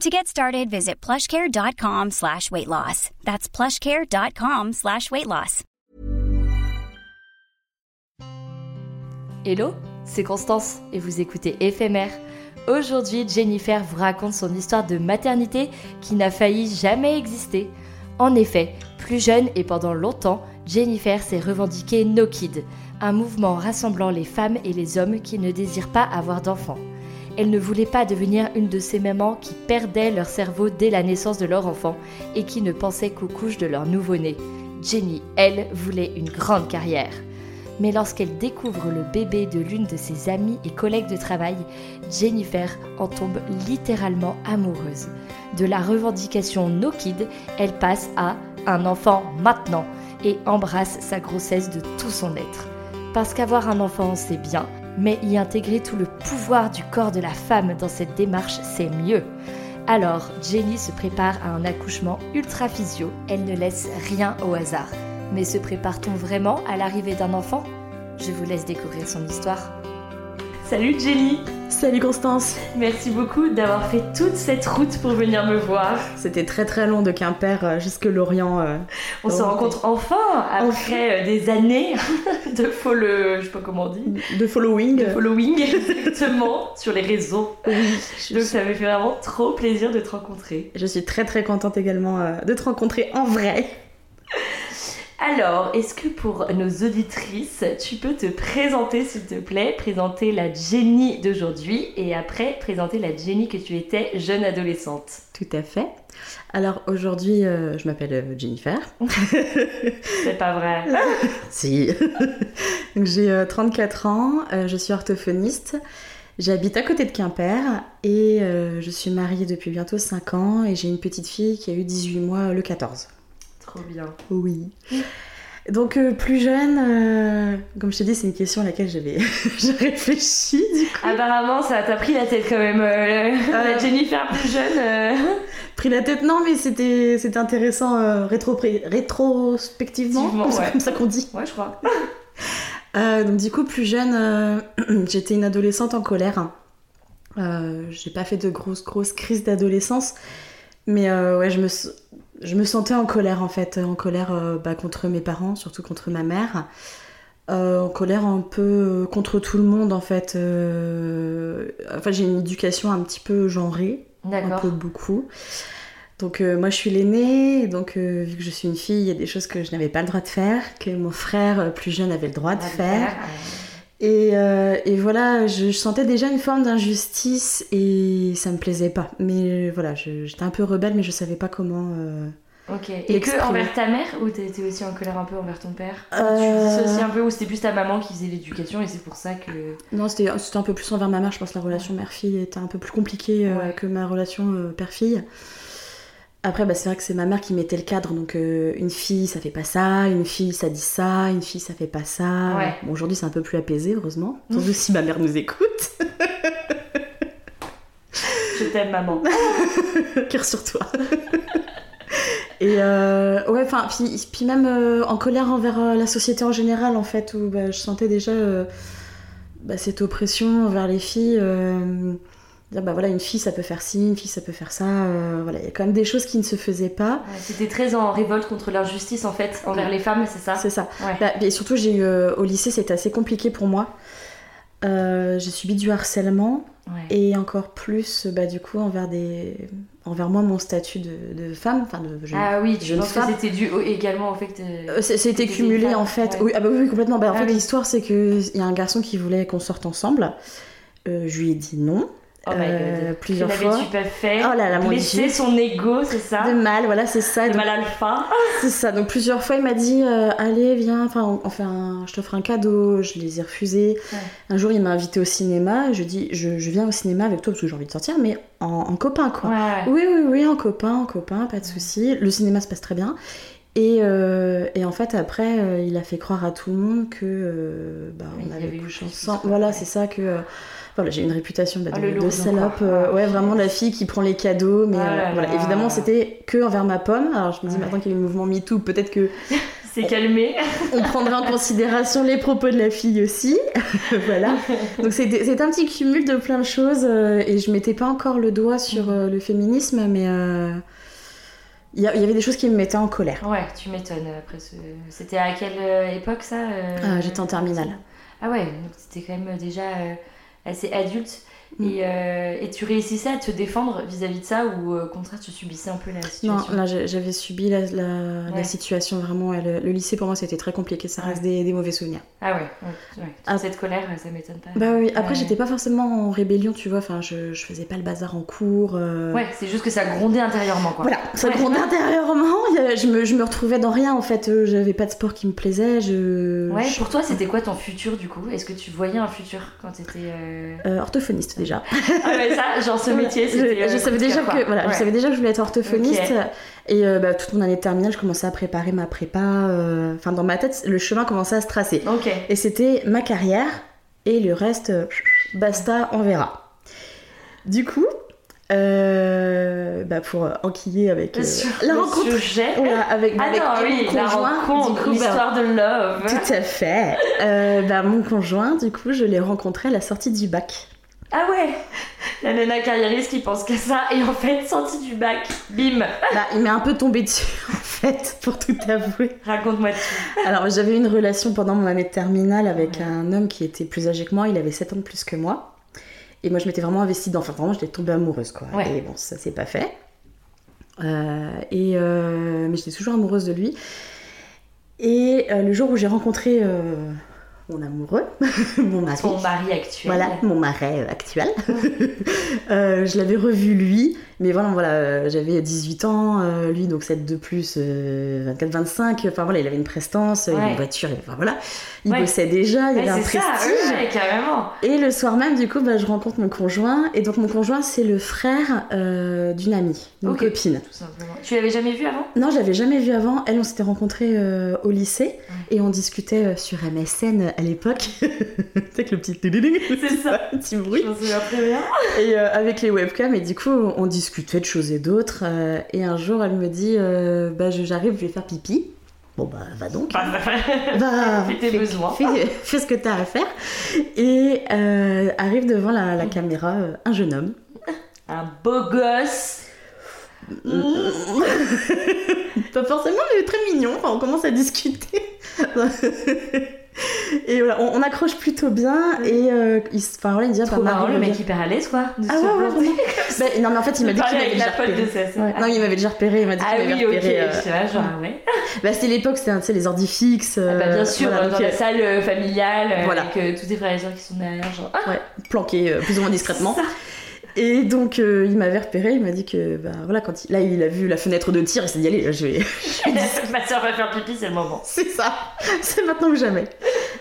To get started, visit plushcare.com slash weight loss. That's plushcare.com slash weight loss. Hello, c'est Constance et vous écoutez Éphémère. Aujourd'hui, Jennifer vous raconte son histoire de maternité qui n'a failli jamais exister. En effet, plus jeune et pendant longtemps, Jennifer s'est revendiquée No Kid, un mouvement rassemblant les femmes et les hommes qui ne désirent pas avoir d'enfants. Elle ne voulait pas devenir une de ces mamans qui perdaient leur cerveau dès la naissance de leur enfant et qui ne pensaient qu'aux couches de leur nouveau-né. Jenny, elle, voulait une grande carrière. Mais lorsqu'elle découvre le bébé de l'une de ses amies et collègues de travail, Jennifer en tombe littéralement amoureuse. De la revendication No Kid, elle passe à un enfant maintenant et embrasse sa grossesse de tout son être. Parce qu'avoir un enfant, c'est bien, mais y intégrer tout le pouvoir du corps de la femme dans cette démarche, c'est mieux. Alors, Jenny se prépare à un accouchement ultra physio. Elle ne laisse rien au hasard. Mais se prépare-t-on vraiment à l'arrivée d'un enfant? Je vous laisse découvrir son histoire. Salut Jenny Salut Constance Merci beaucoup d'avoir fait toute cette route pour venir me voir. C'était très très long de Quimper euh, jusque Lorient. euh. On se rencontre enfin après euh, des années de follow, je sais pas comment on dit, De following. de following exactement sur les réseaux. Oui, Donc ça me fait vraiment trop plaisir de te rencontrer. je suis très très contente également euh, de te rencontrer en vrai. Alors, est-ce que pour nos auditrices, tu peux te présenter s'il te plaît, présenter la Jenny d'aujourd'hui et après présenter la Jenny que tu étais jeune adolescente? Tout à fait. Alors aujourd'hui, euh, je m'appelle euh, Jennifer. C'est pas vrai si. J'ai euh, 34 ans, euh, je suis orthophoniste. J'habite à côté de Quimper et je suis mariée depuis bientôt 5 ans et j'ai une petite fille qui a eu 18 mois le 14. Trop bien. Oui. Donc euh, plus jeune, euh, comme je t'ai dit, c'est une question à laquelle j'avais j'ai réfléchi du coup. Apparemment, ça t'a pris la tête quand même. euh, la. Jennifer plus jeune. Pris la tête, non, mais c'était c'était intéressant rétro rétrospectivement, Effectivement, comme, ça- ouais. comme ça qu'on dit. Ouais, je crois. Donc du coup, plus jeune, j'étais une adolescente en colère. J'ai pas fait de grosses grosses crises d'adolescence, mais ouais, je me je me sentais en colère en fait, en colère euh, bah, contre mes parents, surtout contre ma mère. Euh, en colère un peu euh, contre tout le monde en fait. Euh, Enfin, j'ai une éducation un petit peu genrée, un peu beaucoup. Donc euh, moi je suis l'aînée, donc vu que je suis une fille, il y a des choses que je n'avais pas le droit de faire, que mon frère plus jeune avait le droit de faire. Et, euh, et voilà, je, je sentais déjà une forme d'injustice et ça me plaisait pas. Mais euh, voilà, j'étais un peu rebelle, mais je savais pas comment. euh, Ok. Et que envers ta mère ou t'étais aussi en colère un peu envers ton père? Euh. Tu dissocies un peu ou c'était plus ta maman qui faisait l'éducation et c'est pour ça que. Non, c'était un peu plus envers ma mère. Je pense que la relation mère-fille était un peu plus compliquée Ouais. que ma relation père-fille. Après, bah, c'est vrai que c'est ma mère qui mettait le cadre. Donc, euh, une fille, ça fait pas ça. Une fille, ça dit ça. Une fille, ça fait pas ça. Ouais. Bon, aujourd'hui, c'est un peu plus apaisé, heureusement. Surtout si ma mère nous écoute. Je t'aime, maman. Cœur sur toi. Et euh, ouais, enfin, puis, puis même euh, en colère envers la société en général, en fait, où bah, je sentais déjà bah, cette oppression envers les filles. Dire, bah voilà, une fille ça peut faire ci, une fille ça peut faire ça. euh, voilà, il y a quand même des choses qui ne se faisaient pas. Ouais, C'était très en révolte contre l'injustice en fait, envers les femmes, c'est ça? C'est ça. Ouais. Bah, et surtout, j'ai eu euh, au lycée, c'était assez compliqué pour moi. Euh, j'ai subi du harcèlement et encore plus, bah, du coup, envers des, envers moi, mon statut de, de femme, enfin de jeune, Ah oui, tu jeune penses que c'était dû également au fait que. C'était cumulé en fait. Oui, ah bah oui, complètement. Bah, en Ah fait, oui. l'histoire, c'est qu'il y a un garçon qui voulait qu'on sorte ensemble. Euh, je lui ai dit non. Oh euh, plusieurs fois. n'avais-tu pas fait Oh là là, mon Dieu. son ego, c'est ça De mal, voilà, c'est ça. Le Donc, mal alpha. C'est ça. Donc plusieurs fois, il m'a dit euh, Allez, viens, enfin, un- je t'offre un cadeau. Je les ai refusés. Ouais. Un jour, il m'a invité au cinéma. Je dis je, je viens au cinéma avec toi parce que j'ai envie de sortir, mais en, en copain, quoi. Ouais. Oui, oui, oui, en copain, en copain, pas de souci. Le cinéma se passe très bien. Et, euh, et en fait, après, euh, il a fait croire à tout le monde que euh, bah, on avait couché ensemble. Voilà, ouais. c'est ça que. Voilà, j'ai une réputation bah, Ah, de, salope. euh, ouais, vraiment la fille qui prend les cadeaux. Mais Ah euh, là voilà, là. évidemment, c'était que envers ma pomme. Alors je me dis Ouais. maintenant qu'il y a eu le mouvement MeToo, peut-être que C'est calmé. on prendrait en considération les propos de la fille aussi. voilà. Donc c'est un petit cumul de plein de choses euh, et je mettais pas encore le doigt sur euh, le féminisme, mais il y, avait des choses qui me mettaient en colère. Ouais, tu m'étonnes. Après, ce... c'était à quelle époque ça Ah, j'étais en terminale. Ah ouais, donc c'était quand même déjà assez adulte. Mm. Et, euh, et tu réussissais à te défendre vis-à-vis de ça ou euh, au contraire tu subissais un peu la Non, situation là j'ai- j'avais subi la, la- la Ouais. situation vraiment. Le, le lycée pour moi c'était très compliqué, ça reste des, des mauvais souvenirs. Ah ouais, ouais. Toute Ah. cette colère, ça m'étonne pas. Bah oui, après j'étais pas forcément en rébellion, tu vois, enfin je, je faisais pas le bazar en cours. euh, Ouais, c'est juste que ça grondait intérieurement quoi. Voilà, ça grondait intérieurement, je me, je me retrouvais dans rien en fait, euh, j'avais pas de sport qui me plaisait, je... Ouais, pour toi c'était quoi ton futur du coup? Est-ce que tu voyais un futur quand t'étais. Euh... Euh, orthophoniste déjà. Ah ouais, ça, genre ce métier, je, euh, je savais déjà que voilà, Ouais. je savais déjà que je voulais être orthophoniste et euh, bah, toute mon année de terminale, je commençais à préparer ma prépa. euh, Enfin, dans ma tête, le chemin commençait à se tracer. Et c'était ma carrière et le reste, euh, basta, on verra. Du coup, euh, bah, pour enquiller avec euh, la rencontre, sujet. voilà, avec, Ah avec non, mon oui, la conjoint, rencontre, bah, l'histoire de love. Tout à fait. Euh, bah, mon conjoint, du coup, je l'ai rencontré à la sortie du bac. Ah ouais La nana carriériste qui pense qu'à ça et en fait, sortie du bac, bim Bah, il m'est un peu tombé dessus, en fait, pour tout avouer. Raconte-moi tout. Alors, j'avais une relation pendant mon année de terminale avec Ouais. un homme qui était plus âgé que moi. Il avait 7 ans de plus que moi. Et moi, je m'étais vraiment investie dans. Enfin, vraiment, j'étais tombée amoureuse, quoi. Ouais. Et bon, ça s'est pas fait. Euh, et euh, mais j'étais toujours amoureuse de lui. Et euh, le jour où j'ai rencontré mon amoureux, mon mari, mari actuel. Voilà, mon marais euh, actuel. Euh, je l'avais revu lui, mais voilà, voilà euh, j'avais 18 ans, euh, lui donc 7 de plus, euh, 24-25, enfin voilà, il avait une prestance, euh, il avait Ouais. une voiture, enfin voilà, il Ouais. bossait déjà, il Ouais, avait un ça, prestige. ouais, carrément. Et le soir même, du coup, bah, je rencontre mon conjoint, et donc mon conjoint, c'est le frère euh, d'une amie, d'une copine. Tout simplement. Tu l'avais jamais vu avant? Non, j'avais jamais vu avant. Elle, on s'était rencontrés euh, au lycée et on discutait euh, sur MSN à l'époque. que le petit. C'est ça. petit bruit. Je m'en souviens très bien. Et euh, avec les webcams, et du coup, on discutait de choses et d'autres. euh, et un jour, elle me dit euh, Bah, j'arrive, je vais faire pipi. Bon, bah, va donc. Bah, Va, Fais tes fais, besoins. Fais, fais ce que t'as à faire. Et euh, arrive devant la, la caméra un jeune homme. Un beau gosse. Pas forcément, mais très mignon. Enfin, on commence à discuter. et voilà, on, on accroche plutôt bien. Et euh, il, se- enfin, voilà, il dit ah, Trop bah, marrant, le mec hyper à l'aise quoi. De Ah se ouais, ouais, ça. Bah, non, mais en fait, il m'a dit qu'il m'avait déjà repéré. Ouais. Non, il m'avait déjà repéré. Il m'a dit Ah qu'il oui, m'avait ok, repéré. euh, tu vois, genre, ouais. Bah, c'était l'époque, c'était tu sais, les ordi fixes. Ah bah, bien euh, sûr, voilà, dans donc, la euh, salle euh, familiale, euh, Voilà. avec euh, tous tes frères et sœurs qui sont derrière, genre. Ah, ouais, planqué euh, plus ou moins discrètement. Et donc, euh, il m'avait repéré. Il m'a dit que, bah, voilà, quand il, là, il a vu la fenêtre de tir. Il s'est dit, allez, je vais. Ma soeur va faire pipi, c'est le moment. C'est ça, c'est maintenant ou jamais.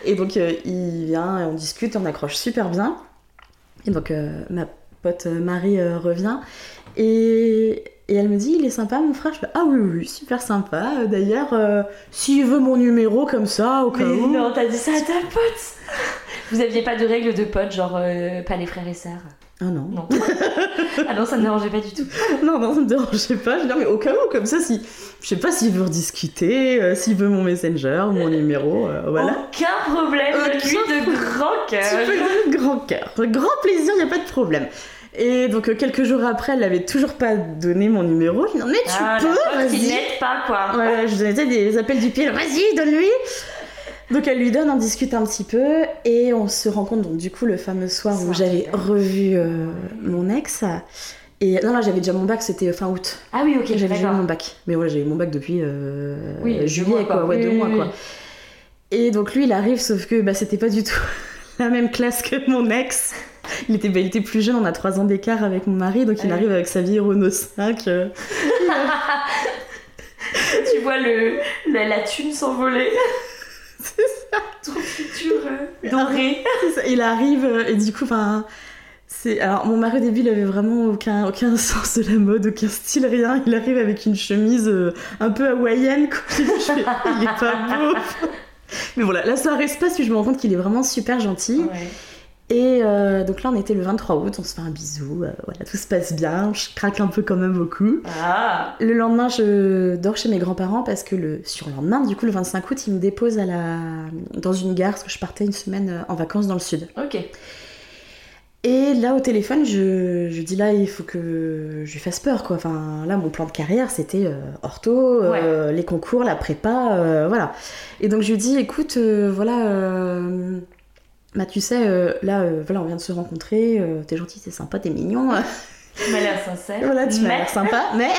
Et donc euh, il vient, et on discute, on accroche super bien. Et donc euh, ma pote Marie revient et, et elle me dit il est sympa mon frère. Je fais ah oui oui super sympa. D'ailleurs s'il veut mon numéro comme ça au cas Mais où. non, t'as dit ça à ta pote Vous aviez pas de règles de potes, genre pas les frères et sœurs Ah non. Non. ah non, ça ne me dérangeait pas du tout. non, non, ça me dérangeait pas. Je dis, non, mais au cas où, comme ça, si. Je sais pas s'il veut rediscuter, euh, s'il veut mon messenger, mon numéro, euh, voilà. Aucun problème, Aucun lui de grand cœur. Tu peux de grand cœur. Grand plaisir, il n'y a pas de problème. Et donc, euh, quelques jours après, elle n'avait toujours pas donné mon numéro. Je dis, non, mais tu Ah, peux, vas-y. pas, quoi. Ouais, je donnais des appels du pied, vas-y, donne-lui. Donc elle lui donne, on discute un petit peu et on se rencontre donc du coup le fameux soir où j'avais revu euh, mon ex. Et non, là j'avais déjà mon bac, c'était fin août. Ah oui, ok, j'avais déjà mon bac. Mais voilà, j'ai eu mon bac depuis euh, Oui, juillet, mois, quoi. quoi. Ouais, Oui, deux oui, mois, quoi. Et donc lui, il arrive, sauf que bah, c'était pas du tout la même classe que mon ex. Il était, bah, il était plus jeune, on a trois ans d'écart avec mon mari, donc il arrive avec sa vieille Renault 5. euh, tu vois le, la, la thune s'envoler. C'est ça. Ton futur euh, doré. Ça, il arrive euh, et du coup, enfin. C'est... Alors, mon mari au début, il avait vraiment aucun, aucun sens de la mode, aucun style, rien. Il arrive avec une chemise euh, un peu hawaïenne, quoi. Il est pas beau. Mais voilà, la soirée se passe, puis je me rends compte qu'il est vraiment super gentil. Ouais. Et euh, donc là, on était le 23 août, on se fait un bisou, euh, voilà, tout se passe bien. Je craque un peu quand même beaucoup. Ah. Le lendemain, je dors chez mes grands-parents parce que le surlendemain, du coup, le 25 août, ils me déposent à la... dans une gare parce que je partais une semaine euh, en vacances dans le sud. Ok. Et là, au téléphone, je, je dis là, il faut que je lui fasse peur, quoi. Enfin, là, mon plan de carrière, c'était euh, ortho, les concours, la prépa, voilà. Et donc, je lui dis, écoute, voilà, bah, tu sais, euh, là, euh, voilà, on vient de se rencontrer, euh, t'es gentil, t'es sympa, t'es mignon. Tu m'as l'air sincère. voilà, tu m'as Mais- l'air sympa, mais...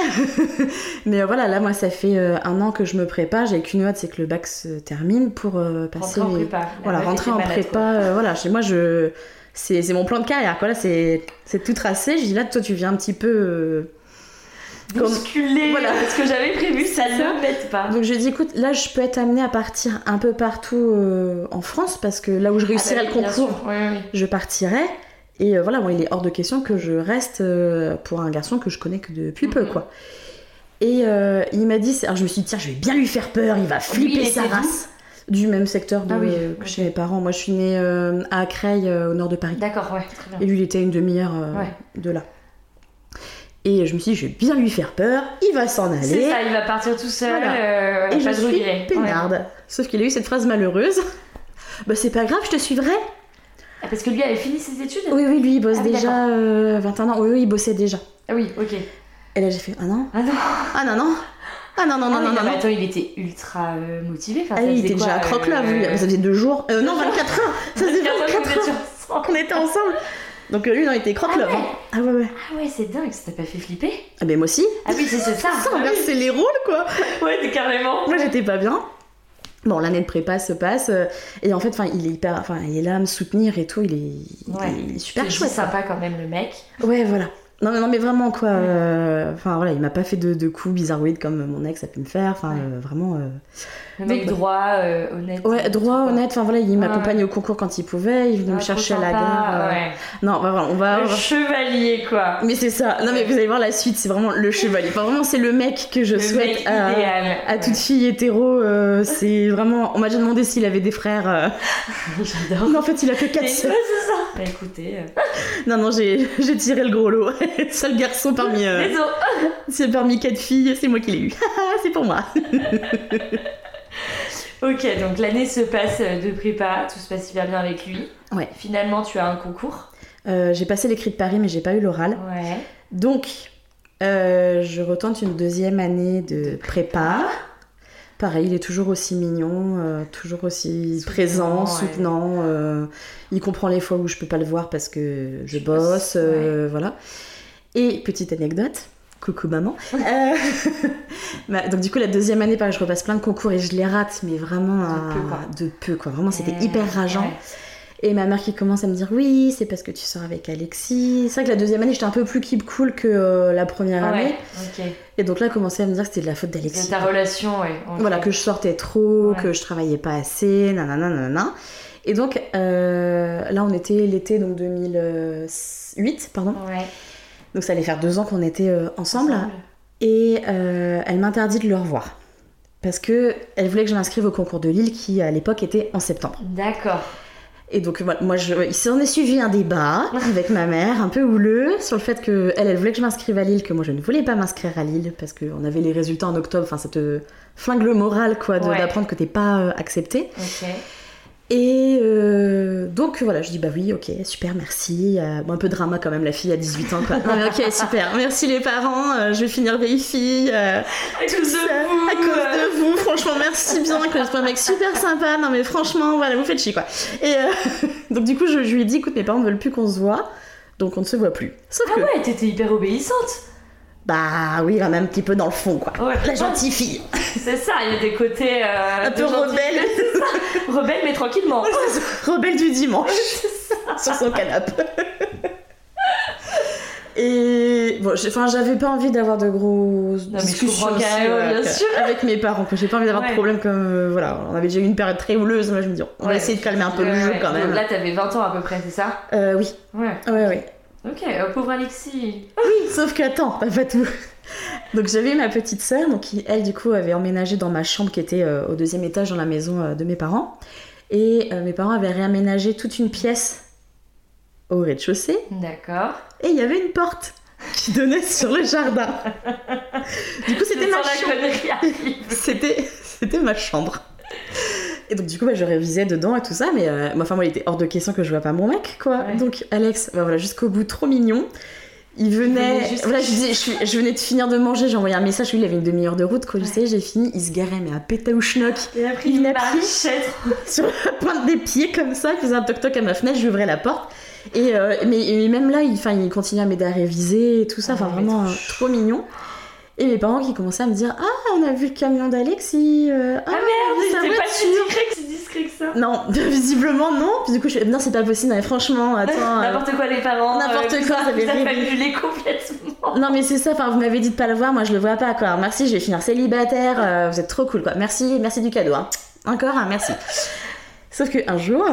mais voilà, là, moi, ça fait un an que je me prépare, j'ai qu'une hâte, c'est que le bac se termine pour passer... Rentrer en prépa. Voilà, rentrer en prépa, voilà, chez moi, je... C'est, c'est mon plan de carrière, quoi. Là, c'est, c'est tout tracé. Je dis là, toi, tu viens un petit peu. Bousculé. Voilà. Ce que j'avais prévu, ça ne m'aide pas. Donc, je lui dis, écoute, là, je peux être amenée à partir un peu partout euh, en France parce que là où je réussirai Ah bah le concours, sûr. Oui, oui. je partirai. Et euh, voilà, bon, il est hors de question que je reste euh, pour un garçon que je connais que depuis peu, Mhm. quoi. Et euh, il m'a dit, alors je me suis dit, tiens, je vais bien lui faire peur, il va flipper sa race. Du même secteur de, Ah oui, que chez mes parents. Moi, je suis née euh, à Creil, euh, au nord de Paris. D'accord, ouais, très bien. Et lui, il était à une demi-heure euh, Ouais. de là. Et je me suis dit, je vais bien lui faire peur, il va s'en aller. C'est ça, il va partir tout seul. Voilà. euh, Et je suis regret. peinarde. Sauf qu'il a eu cette phrase malheureuse. Bah, c'est pas grave, je te suivrai. Ah, Parce que lui avait fini ses études Oui, oui, lui, il bosse Ah déjà euh, 21 ans. Oui, oui, il bossait déjà. Ah oui, ok. Et là, j'ai fait, ah non, Ah non ah non, non, ah non, non, non, Ah non, non, non. attends, il était ultra euh, motivé. Enfin, Ah il était déjà à quoi, croque là, euh, ça faisait deux jours. Euh, non, 24 heures Ça faisait 24 24 vous étiez heures qu'on était ensemble. Donc euh, lui, non, il était croque love. Ah ouais. Ah ouais, ouais. Ah ouais, c'est dingue, ça t'a pas fait flipper Ah ben moi aussi. Ah oui, c'est ça. Ça, les rôles, quoi. Ouais, carrément. Moi, j'étais pas bien. Bon, l'année de prépa se passe euh, et en fait, enfin, il est hyper, enfin, il est là à me soutenir et tout. Il est, Ouais. il est super chouette. sympa quand même, le mec. Ouais, voilà. Non, mais, non, mais vraiment quoi. euh, Enfin voilà, il m'a pas fait de, de coups bizarroïdes comme mon ex a pu me faire. Enfin euh, vraiment. Mec Donc, droit, euh, honnête. Ouais, droit, quoi. honnête. Enfin voilà, il Ouais, m'accompagnait au concours quand il pouvait. Il venait Ah, me chercher à la gare. euh. Ouais. Non, bah, voilà, on va. Le va- chevalier, quoi. Mais c'est ça. Non mais vous allez voir la suite. C'est vraiment le chevalier. Enfin vraiment, c'est le mec que je Le souhaite mec à, idéal. à Ouais. toute fille hétéro. euh, c'est vraiment. On m'a déjà demandé s'il avait des frères. euh. J'adore. Non, en fait, il a que Mais quatre ouais, sœurs. c'est ça. Bah écoutez, Non, non, j'ai j'ai tiré le gros lot. Seul garçon parmi. C'est parmi quatre filles, c'est moi qui l'ai eu. c'est pour moi. Ok, donc l'année se passe euh, de prépa, tout se passe hyper bien avec lui. Ouais. Finalement, tu as un concours. Euh, j'ai passé l'écrit de Paris, mais j'ai pas eu l'oral. Ouais. Donc, euh, je retente une deuxième année de prépa. Pareil, il est toujours aussi mignon, euh, toujours aussi Soutenant, présent, soutenant. il comprend les fois où je peux pas le voir parce que je bosse, voilà. Et petite anecdote, coucou maman. Euh, bah, donc du coup la deuxième année, pareil, je repasse plein de concours et je les rate, mais vraiment à- peu, quoi. de peu quoi. Vraiment, c'était hyper rageant. ouais. Et ma mère qui commence à me dire oui, c'est parce que tu sors avec Alexis. C'est vrai que la deuxième année, j'étais un peu plus keep cool que euh, la première année. Ouais. Et donc là, elle commençait à me dire que c'était de la faute C'est d'Alexis. ta relation, ouais. Voilà, que je sortais trop, Ouais. que je travaillais pas assez, nanana, nanana. Et donc euh, là, on était l'été donc 2008, pardon. Ouais. Donc ça allait faire deux ans qu'on était euh, ensemble. Et euh, elle m'interdit de le revoir. Parce que elle voulait que je m'inscrive au concours de Lille qui à l'époque était en septembre. D'accord. Et donc voilà, moi, je, il s'en est suivi un débat avec ma mère, un peu houleux, sur le fait que elle, elle voulait que je m'inscrive à Lille, que moi je ne voulais pas m'inscrire à Lille parce qu'on avait les résultats en octobre. Enfin, ça te flingue le moral, quoi, de- Ouais. d'apprendre que t'es pas euh, accepté. Ok. Et euh, donc voilà, je dis bah oui, ok, super, merci. Euh, bon, un peu de drama quand même, la fille a 18 ans, quoi. Non, mais ok, super, merci les parents, euh, je vais finir vieille fille. À cause de ça, vous, à cause de vous, franchement, merci bien, que c'est un mec super sympa. Non mais franchement, voilà, vous faites chier quoi. Et donc du coup, je, je lui ai dit, écoute, mes parents ne veulent plus qu'on se voie, donc on ne se voit plus. Sauf Ah que, ouais, t'étais hyper obéissante. Bah oui, quand même un petit peu dans le fond quoi. Ouais. La gentille fille, C'est ça, il y a des côtés. euh, un peu rebelle, Rebelle, mais tranquillement. rebelle du dimanche. sur son canapé. Et bon, enfin, j'avais pas envie d'avoir de grosses je discussions aussi, bien avec, sûr. avec mes parents. J'ai pas envie d'avoir Ouais. de problème comme euh, voilà, on avait déjà eu une période très houleuse. Moi, je me dis, on va essayer de calmer un peu le jeu quand même. Donc Là, t'avais 20 ans à peu près, c'est ça? Euh, oui, Ouais. ouais, ouais. Ok, euh, pauvre Alexis. Oui, sauf que attends, pas tout. Donc j'avais ma petite sœur, donc qui elle du coup avait emménagé dans ma chambre qui était euh, au deuxième étage dans la maison euh, de mes parents, et euh, mes parents avaient réaménagé toute une pièce au rez-de-chaussée, D'accord. et il y avait une porte qui donnait sur le jardin. Du coup c'était ma chambre. c'était ma chambre. Et donc du coup bah, je révisais dedans et tout ça, mais euh, moi, enfin moi il était hors de question que je vois pas mon mec quoi. Ouais. Donc Alex, bah, voilà jusqu'au bout trop mignon. Il venait, venait juste- voilà, je, disais, je, je venais de finir de manger, j'ai envoyé un message, lui il avait une demi-heure de route, quand je sais, j'ai fini, il se garait mais à péta ou schnock Il a pris Il une a pris- sur la pointe des pieds comme ça, il faisait un toc-toc à ma fenêtre, j'ouvrais la porte. Et, euh, mais, et même là, il, il continuait à m'aider à réviser et tout ça, Ah, enfin vraiment trop euh, trop mignon. Et mes parents qui commençaient à me dire Ah, on a vu le camion d'Alexis. euh, Ah on a vu merde, c'était pas si discret que si discret que ça. Non, visiblement non. Puis du coup, je Non, c'est pas possible, mais franchement, attends. euh, N'importe quoi les parents. N'importe euh, quoi, vous ça rire. annulé complètement. Non mais c'est ça, enfin vous m'avez dit de pas le voir, moi je le vois pas quoi. Merci, je vais finir célibataire, euh, vous êtes trop cool quoi. Merci, merci du cadeau. Hein. Encore un merci. Sauf que un jour,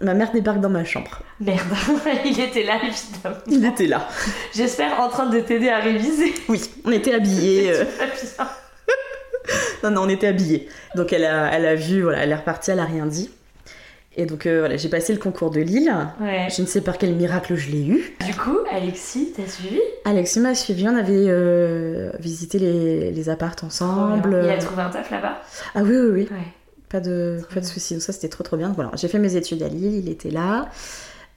ma mère débarque dans ma chambre. Merde, il était là évidemment. Il était là. J'espère en train de t'aider à réviser. Oui, on était habillés. euh. Non, non, on était habillés. Donc elle a, elle a vu, voilà, elle est repartie, elle a rien dit. Et donc euh, voilà, j'ai passé le concours de Lille. Ouais. Je ne sais par quel miracle je l'ai eu. Du coup, Alexis, t'as suivi? Alexis m'a suivi, on avait euh, visité les, les appartes ensemble. Il a trouvé un taf là-bas? Ah oui, oui, oui. Ouais. Pas de, pas de soucis. Donc ça, c'était trop, trop bien. Voilà, j'ai fait mes études à Lille, il était là.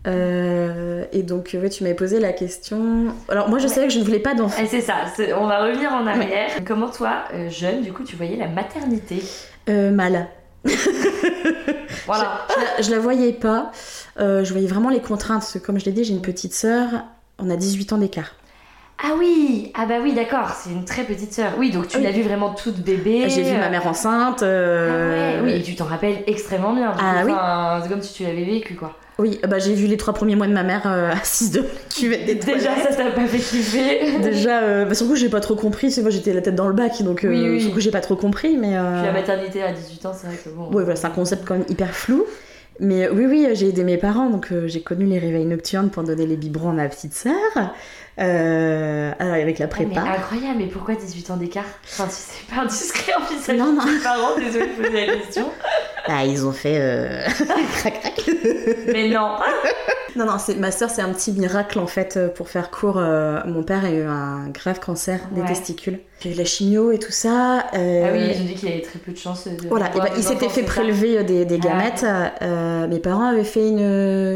Euh, et donc, ouais, tu m'avais posé la question. Alors, moi, je savais que je ne voulais pas d'enfant. Et c'est ça, on va revenir en arrière. Comment toi, euh, jeune, du coup, tu voyais la maternité? Euh, mal. Voilà. Je la, je la voyais pas. Je voyais vraiment les contraintes. Parce que, comme je l'ai dit, j'ai une petite sœur. On a 18 ans d'écart. Ah oui, ah bah oui, d'accord, c'est une très petite sœur. Oui, donc tu Oui. l'as vue vraiment toute bébé. J'ai vu ma mère enceinte. euh, Ah ouais, oui, et tu t'en rappelles extrêmement bien. Ah oui. C'est comme si tu l'avais vécu, quoi. Oui, bah, j'ai vu les trois premiers mois de ma mère euh, assise de la cuvette des Déjà, toilettes. ça t'a pas fait kiffer. Déjà, euh, bah, surtout, j'ai pas trop compris. C'est moi, j'étais la tête dans le bac, donc euh, Oui, oui. surtout, j'ai pas trop compris. Mais euh, Puis la maternité à 18 ans, c'est vrai que bon. Ouais, voilà, c'est un concept quand même hyper flou. Mais euh, oui, oui, j'ai aidé mes parents, donc euh, j'ai connu les réveils nocturnes pour donner les biberons à ma petite sœur, euh, avec la Ah, mais prépa. incroyable, mais pourquoi 18 ans d'écart? Enfin, si c'est pas indiscret en vis-à-vis Non, non. tes parents, désolé de poser la question. Ah, ils ont fait euh, crac crac. Mais non. non, non, ma sœur, c'est un petit miracle en fait euh, pour faire court. euh, mon père a eu un grave cancer des testicules. Il a eu la chimio et tout ça. euh, Ah oui, ils ont dit qu'il avait très peu de chance de. Voilà, et des il s'était fait prélever euh, des, Ah, gamètes. euh, mes parents avaient fait une,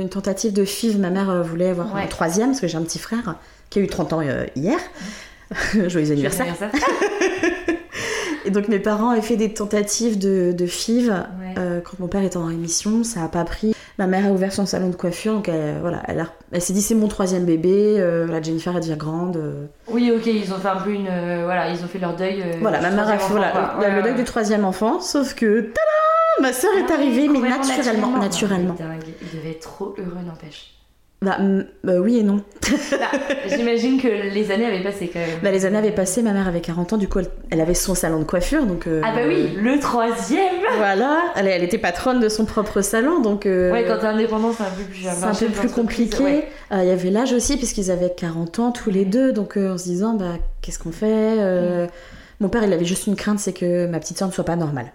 une tentative de FIV. Ma mère euh, voulait avoir Ouais. un troisième, parce que j'ai un petit frère qui a eu 30 ans hier. Joyeux anniversaire. Et donc mes parents avaient fait des tentatives de, de FIV Ouais. euh, quand mon père était en rémission. Ça a pas pris. Ma mère a ouvert son salon de coiffure, donc elle, voilà, elle, a- elle s'est dit c'est mon troisième bébé. euh, la Jennifer est déjà grande. euh. Oui, ok, ils ont fait un peu une. euh, voilà, ils ont fait leur deuil. euh, Voilà, ma mère a fait voilà, le- Ouais, le deuil du troisième enfant, sauf que tada, ma sœur est Ah arrivée, mais naturellement, naturellement. Dingue, il devait être trop heureux, n'empêche. Bah, bah oui et non. Bah, J'imagine que les années avaient passé quand même. Bah, les années avaient passé, ma mère avait 40 ans, du coup elle, elle avait son salon de coiffure, donc euh, Ah bah oui, le troisième voilà, elle, elle était patronne de son propre salon, donc euh, Ouais, quand t'es indépendant, c'est un peu plus. un peu plus compliqué. ouais. Euh, Il y avait l'âge aussi, puisqu'ils avaient 40 ans tous les deux, donc euh, en se disant, bah qu'est-ce qu'on fait Mon père, il avait juste une crainte, c'est que ma petite soeur ne soit pas normale.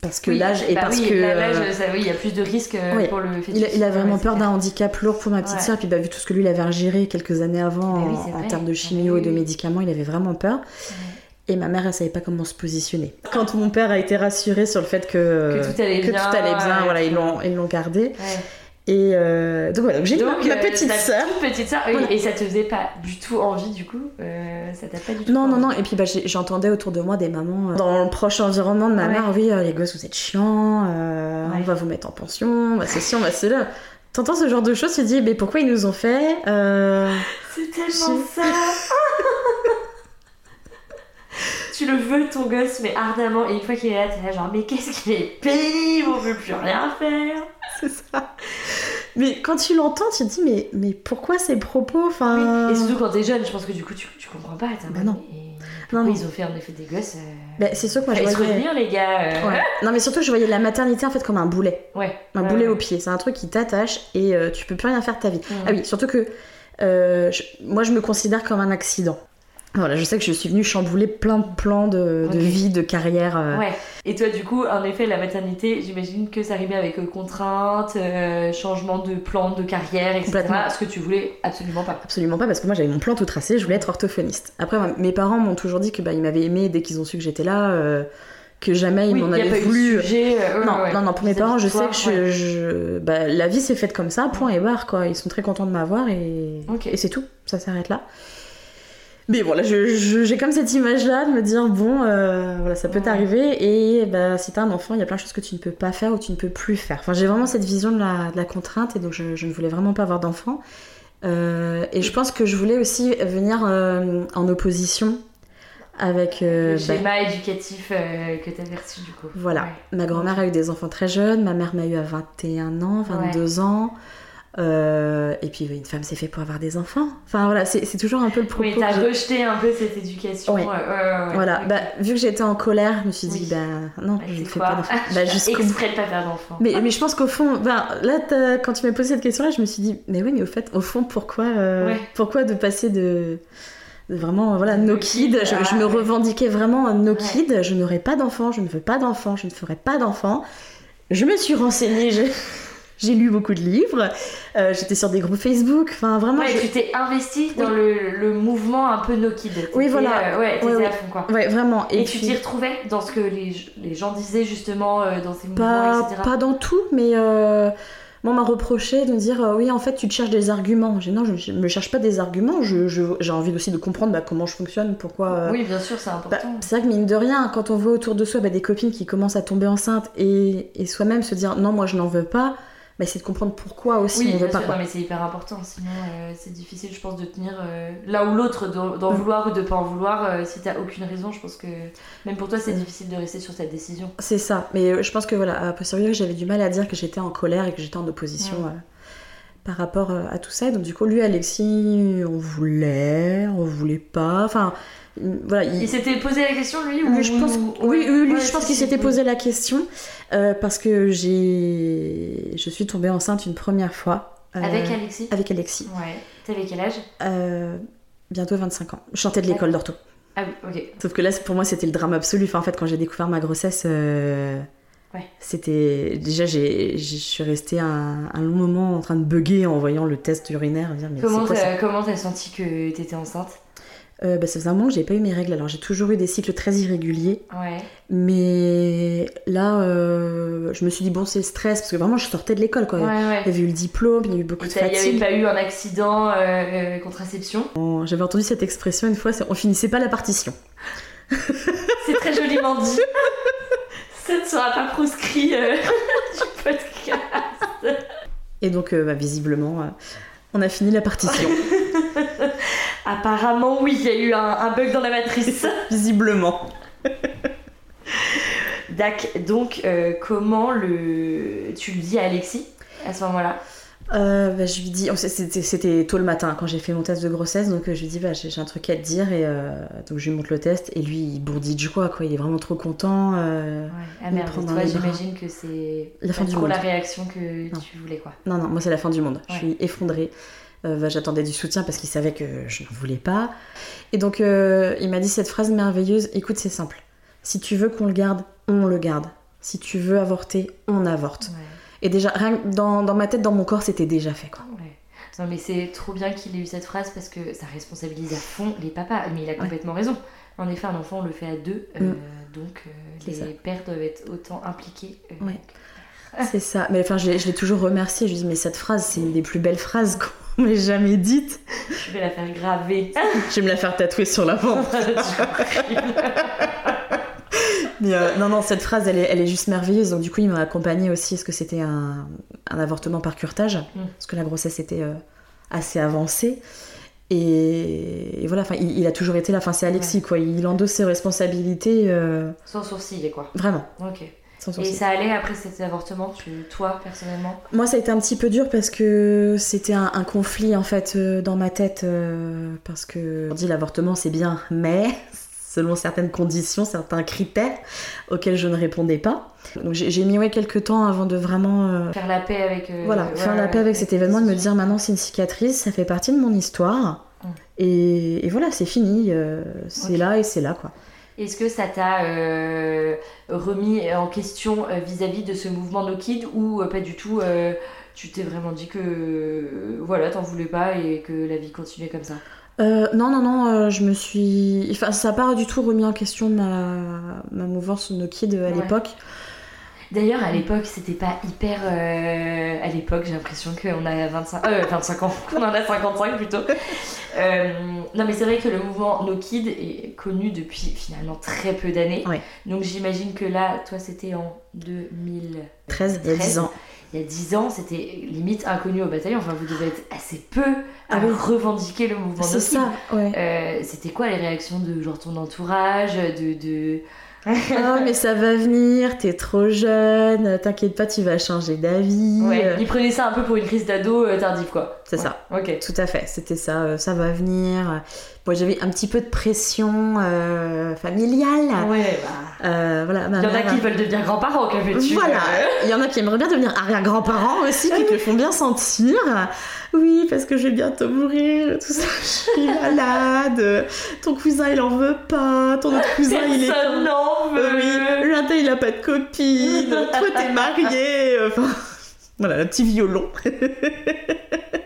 Parce que Oui, l'âge et bah parce oui, que l'âge, euh, ça, oui, il y a plus de risques euh, oui, pour le il, a, il a vraiment Ouais, peur d'un handicap lourd pour ma petite Ouais. sœur, puis bah, vu tout ce que lui il avait ingéré quelques années avant oui, en- termes de Ah, chimio oui, et de médicaments, il avait vraiment peur. Et ma mère, elle savait pas comment se positionner. Quand mon père a été rassuré sur le fait que, Que tout allait que bien, tout allait bien, ouais, voilà, ils l'ont, ils l'ont gardé. Et euh, donc voilà, donc j'ai eu ma, euh, petite sœur. petite sœur, oui, Voilà. et ça te faisait pas du tout envie du coup euh, Ça t'a pas du tout Non, non, envie non. Et puis bah, j'entendais autour de moi des mamans euh, dans le proche environnement de ma Ouais. mère. Oui, euh, les gosses, vous êtes chiants. Ouais. On va vous mettre en pension. Bah, c'est si, on va c'est là. T'entends ce genre de choses, tu te dis, mais pourquoi ils nous ont fait C'est tellement ça Tu le veux ton gosse, mais ardemment, et une fois qu'il est là, t'es là genre, mais qu'est-ce qu'il est pénible, on peut plus rien faire C'est ça. Mais quand tu l'entends, tu te dis, mais, mais pourquoi ces propos enfin... Oui, Et surtout quand t'es jeune, je pense que du coup, tu, tu comprends pas. Bah non. mais Non, non. ils ont fait en effet des gosses euh, Bah, c'est sûr que moi, je voyais... retenir, les gars euh, Ouais. Non, mais surtout, je voyais la maternité en fait comme un boulet. Ouais. Un Ouais, boulet ouais. au pied. C'est un truc qui t'attache et euh, tu peux plus rien faire de ta vie. Ah oui, surtout que je- moi, je me considère comme un accident. Voilà, je sais que je suis venue chambouler plein de plans de, vie, de carrière. euh, Ouais. Et toi, du coup, en effet, la maternité, j'imagine que ça arrivait avec euh, contraintes, euh, changement de plan de carrière, etc. Complètement. Ce que tu voulais absolument pas? Absolument pas, parce que moi j'avais mon plan tout tracé, je voulais être orthophoniste. Après, mes parents m'ont toujours dit que bah, ils m'avaient aimé dès qu'ils ont su que j'étais là, euh, que jamais ils oui, m'en avaient voulu. sujet, non, ouais. non, non, pour mes parents, je sais que je, ouais. je- bah, la vie s'est faite comme ça, point et barre, quoi. Ils sont très contents de m'avoir et, Ok. et c'est tout, ça s'arrête là. Mais voilà, j'ai comme cette image-là de me dire, bon, euh, voilà, ça peut t'arriver et bah, si t'as un enfant, il y a plein de choses que tu ne peux pas faire ou tu ne peux plus faire. Enfin, j'ai vraiment cette vision de la, de la contrainte et donc je, je ne voulais vraiment pas avoir d'enfant. Euh, et je pense que je voulais aussi venir euh, en opposition avec... euh, Le bah, schéma éducatif euh, que t'avais reçu, du coup. voilà, Ouais. ma grand-mère a eu des enfants très jeunes, ma mère m'a eu à 21 ans, 22 ans. Euh, et puis une femme c'est fait pour avoir des enfants. Enfin voilà, c'est toujours un peu le propos. Oui, t'as rejeté un peu cette éducation. Ouais. Voilà, bah, vu que j'étais en colère, je me suis dit, Oui. bah non, Bah, je ne fais pas d'enfants. Je Bah, exprès de pas faire d'enfant. Mais, mais je pense qu'au fond, ben, là, quand tu m'as posé cette question-là, je me suis dit, mais oui, mais au fait, au fond, pourquoi, euh, pourquoi de passer de, vraiment, voilà, no kid, je, je me revendiquais vraiment no kid, je n'aurai pas d'enfant, je ne veux pas d'enfant, je ne ferai pas d'enfant. Je me suis renseignée, j'ai, j'ai lu beaucoup de livres, euh, j'étais sur des groupes Facebook, enfin vraiment, Ouais, je- tu t'es investi dans le, le mouvement un peu no kid. Oui, voilà. euh, ouais, t'étais Ouais, à fond, quoi. ouais, vraiment. Et, Et, tu t'y retrouvais dans ce que les, les gens disaient justement euh, dans ces mouvements, pas, etc. pas dans tout, mais euh, moi, on m'a reproché de me dire euh, oui, en fait, tu te cherches des arguments. J'ai non, je ne me cherche pas des arguments. Je, je- j'ai envie aussi de comprendre bah, comment je fonctionne, pourquoi. euh, Oui, bien sûr, c'est bah, important. c'est vrai que mine de rien, quand on voit autour de soi bah, des copines qui commencent à tomber enceintes et, et soi-même se dire non, moi je n'en veux pas, bah, c'est de comprendre pourquoi aussi oui, on veut bien pas. sûr, quoi. non, mais c'est hyper important. Sinon, euh, c'est difficile, je pense, de tenir euh, l'un ou l'autre, d'en Mm. vouloir ou de pas en vouloir. euh, si t'as aucune raison, je pense que même pour toi, c'est Mm. difficile de rester sur cette décision. C'est ça. Mais euh, je pense que voilà, à posteriori, j'avais du mal à dire que j'étais en colère et que j'étais en opposition Mm. euh, par rapport à tout ça. Et donc du coup, lui, Alexis, on voulait, on voulait pas. Enfin, voilà. il- Il s'était posé la question, lui ou... Je pense, ou- oui, oui, lui, Ouais, je pense qu'il s'était posé la question euh, parce que j'ai, je suis tombée enceinte une première fois euh, Avec Alexis avec Alexis, Ouais. T'avais quel âge? Euh, bientôt 25 ans. Je sortais de l'école d'ortho. Ah oui, ok. Sauf que là, pour moi, c'était le drame absolu. Enfin, en fait, quand j'ai découvert ma grossesse, euh, Ouais. c'était déjà, je suis restée un, un long moment en train de bugger en voyant le test urinaire. Dire, mais t'as comment t'as senti que t'étais enceinte? Euh, bah, ça faisait un moment que j'ai pas eu mes règles. Alors, j'ai toujours eu des cycles très irréguliers. Ouais. Mais là, euh, je me suis dit, bon, c'est le stress, parce que vraiment, je sortais de l'école, quoi. Ouais, ouais. Il y avait eu le diplôme, il y a eu beaucoup Et de t'as- il n'y avait fatigue. pas eu un accident euh, euh, contraception? Bon, J'avais entendu cette expression une fois, c'est on finissait pas la partition. C'est très joliment dit. Ça ne sera pas proscrit du podcast. Et donc, bah, visiblement, on a fini la partition. Apparemment, oui, il y a eu un, un bug dans la matrice. visiblement. Dac, donc euh, comment le tu le dis à Alexis à ce moment-là? Euh, bah, je lui dis, c'était c'était tôt le matin quand j'ai fait mon test de grossesse, donc euh, je lui dis, bah, j'ai un truc à te dire, et euh, donc je lui montre le test, et lui, il bourdit de joie, quoi, il est vraiment trop content. euh. Ouais. Ah Me merde, toi j'imagine que c'est La fin du trop monde. la réaction que Non. tu voulais quoi. Non, non, moi c'est la fin du monde. Je suis effondrée. Euh, J'attendais du soutien parce qu'il savait que je n'en voulais pas. Et donc euh, il m'a dit cette phrase merveilleuse, écoute c'est simple, si tu veux qu'on le garde, on le garde. Si tu veux avorter, on avorte. Et déjà, rien que dans, dans ma tête, dans mon corps, c'était déjà fait quoi. Ouais. Non mais c'est trop bien qu'il ait eu cette phrase parce que ça responsabilise à fond les papas. Mais il a complètement raison. En effet, un enfant, on le fait à deux. euh, Mm. donc les ça. pères doivent être autant impliqués. C'est ça. Mais enfin, je l'ai toujours remercié. Je lui dis, mais cette phrase, c'est une des plus belles phrases m'ait jamais dites. Je vais la faire graver. Je vais me la faire tatouer sur l'avant. Mais euh, non, non, cette phrase, elle est, elle est juste merveilleuse. Donc, du coup, il m'a accompagnée aussi. Est-ce que c'était un, un avortement par curetage Mm. Parce que la grossesse était euh, assez avancée. Et, et voilà, enfin, il, il a toujours été là. Enfin, c'est Alexis, quoi. Il endosse ses responsabilités euh, Sans sourciller quoi. vraiment, Ok. Sans Et ça allait après cet avortement, tu, toi personnellement? Moi, ça a été un petit peu dur parce que c'était un, un conflit en fait euh, dans ma tête. euh, parce que on dit l'avortement c'est bien, mais selon certaines conditions, certains critères auxquels je ne répondais pas. Donc j'ai mis ouais, quelques temps avant de vraiment euh, Faire la paix avec. euh, voilà, ouais, faire la paix avec cet événement, de me dire maintenant c'est une cicatrice, ça fait partie de mon histoire. Mm. Et, et voilà, c'est fini, euh, c'est là et c'est là quoi. Est-ce que ça t'a euh, remis en question euh, vis-à-vis de ce mouvement No Kid ou euh, pas du tout Tu t'es vraiment dit que voilà, t'en voulais pas et que la vie continuait comme ça? Euh, non, non, non, euh, je me suis. Enfin, ça n'a pas du tout remis en question ma, ma mouvance No Kid à Ouais. l'époque. D'ailleurs, à l'époque, c'était pas hyper. euh, à l'époque, j'ai l'impression qu'on a 25, euh, 25 ans, qu'on en a 55 plutôt. Euh, non, mais c'est vrai que le mouvement No Kid est connu depuis finalement très peu d'années. Ouais. Donc j'imagine que là, toi, c'était en 2000. 13, il y a 10 ans. Il y a 10 ans, c'était limite inconnu au bataillon. Enfin, vous devez être assez peu à Ah oui. revendiquer le mouvement C'est No Kid. ça, ouais. Euh, c'était quoi les réactions de genre ton entourage, de. de... Ah, mais ça va venir, t'es trop jeune, t'inquiète pas, tu vas changer d'avis. Ouais, ils prenaient ça un peu pour une crise d'ado euh, tardive, quoi. C'est Ouais. ça. Ok. Tout à fait, c'était ça, euh, ça va venir. Moi j'avais un petit peu de pression euh, familiale. Ouais, bah. Euh, voilà, Il y en a qui veulent devenir grands-parents, que veux-tu Voilà, euh, il y en a qui aimeraient bien devenir arrière-grands-parents aussi, qui te le font bien sentir. Oui, parce que je vais bientôt mourir, tout ça, je suis malade. Ton cousin il en veut pas, ton autre cousin il est. Personne n'en veut. Oui, l'un il a pas de copine, toi t'es marié, enfin voilà, le petit violon.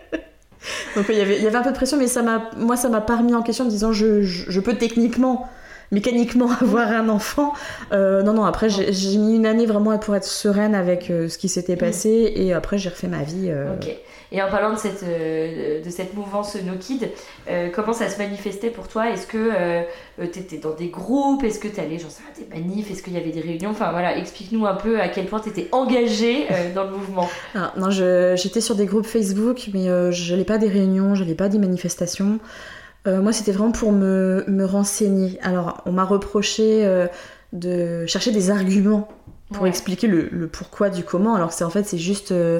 Donc il y avait, un peu de pression, mais ça moi ça m'a pas remis en question en disant je, je peux techniquement, mécaniquement avoir un enfant. Euh, non non, après j'ai, mis une année vraiment pour être sereine avec euh, ce qui s'était passé et après j'ai refait ma vie. euh, Ok. Et en parlant de cette, de cette mouvance No Kid, comment ça se manifestait pour toi? Est-ce que euh, t'étais dans des groupes? Est-ce que t'allais, j'en sais rien, des manifs? Est-ce qu'il y avait des réunions? Enfin voilà, explique-nous un peu à quel point t'étais engagée euh, dans le mouvement. Ah, non, j'étais sur des groupes Facebook, mais je n'allais pas à des réunions, je n'allais pas à des manifestations. Euh, moi, c'était vraiment pour me, me renseigner. Alors, on m'a reproché euh, de chercher des arguments pour Ouais. expliquer le, le pourquoi du comment, alors que c'est en fait, c'est juste. euh,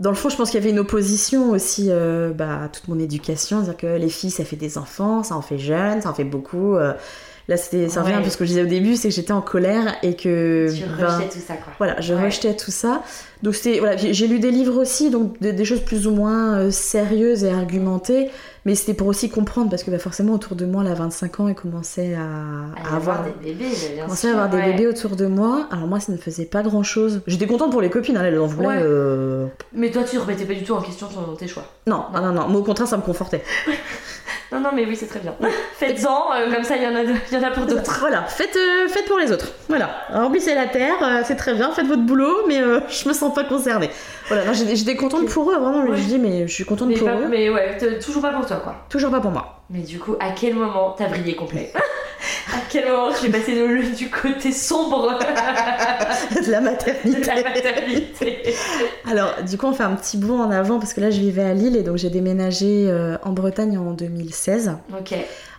dans le fond, je pense qu'il y avait une opposition aussi bah, à toute mon éducation, c'est-à-dire que les filles, ça fait des enfants, ça en fait jeune, ça en fait beaucoup. là, c'était, ça revient Ouais. un peu ce que je disais au début, c'est que j'étais en colère et que. Tu ben, rejetais tout ça, quoi. voilà, je Ouais. rejetais tout ça. Donc c'était voilà, j'ai j'ai lu des livres aussi, donc des, des choses plus ou moins euh, sérieuses et argumentées, mais c'était pour aussi comprendre parce que bah, forcément autour de moi, là, 25 ans, ils commençaient à, À y à avoir, des bébés, bien à avoir des bébés autour de moi. Alors moi, ça ne faisait pas grand chose. J'étais contente pour les copines, hein, elles en voulaient. Ouais. euh, Mais toi, tu remettais pas du tout en question ton- tes choix. Non, non, non, non, moi au contraire, ça me confortait. Non, non, mais oui, c'est très bien. Faites-en, euh, comme ça, il y, en a de- y en a pour d'autres. Voilà, faites, euh, faites pour les autres. Voilà, remplissez la terre, c'est très bien, faites votre boulot, mais je me sens pas concernée. Voilà, j'étais contente pour eux, vraiment. Ouais. Je dis, mais je suis contente Mais, pour pas- eux. mais ouais, toujours pas pour toi, quoi. Toujours pas pour moi. Mais du coup, à quel moment t'as brillé complet À quel moment tu es passé de- du côté sombre de la de maternité. la maternité Alors, du coup, on fait un petit bond en avant parce que là, je vivais à Lille et donc j'ai déménagé euh, en Bretagne en 2016. Ok.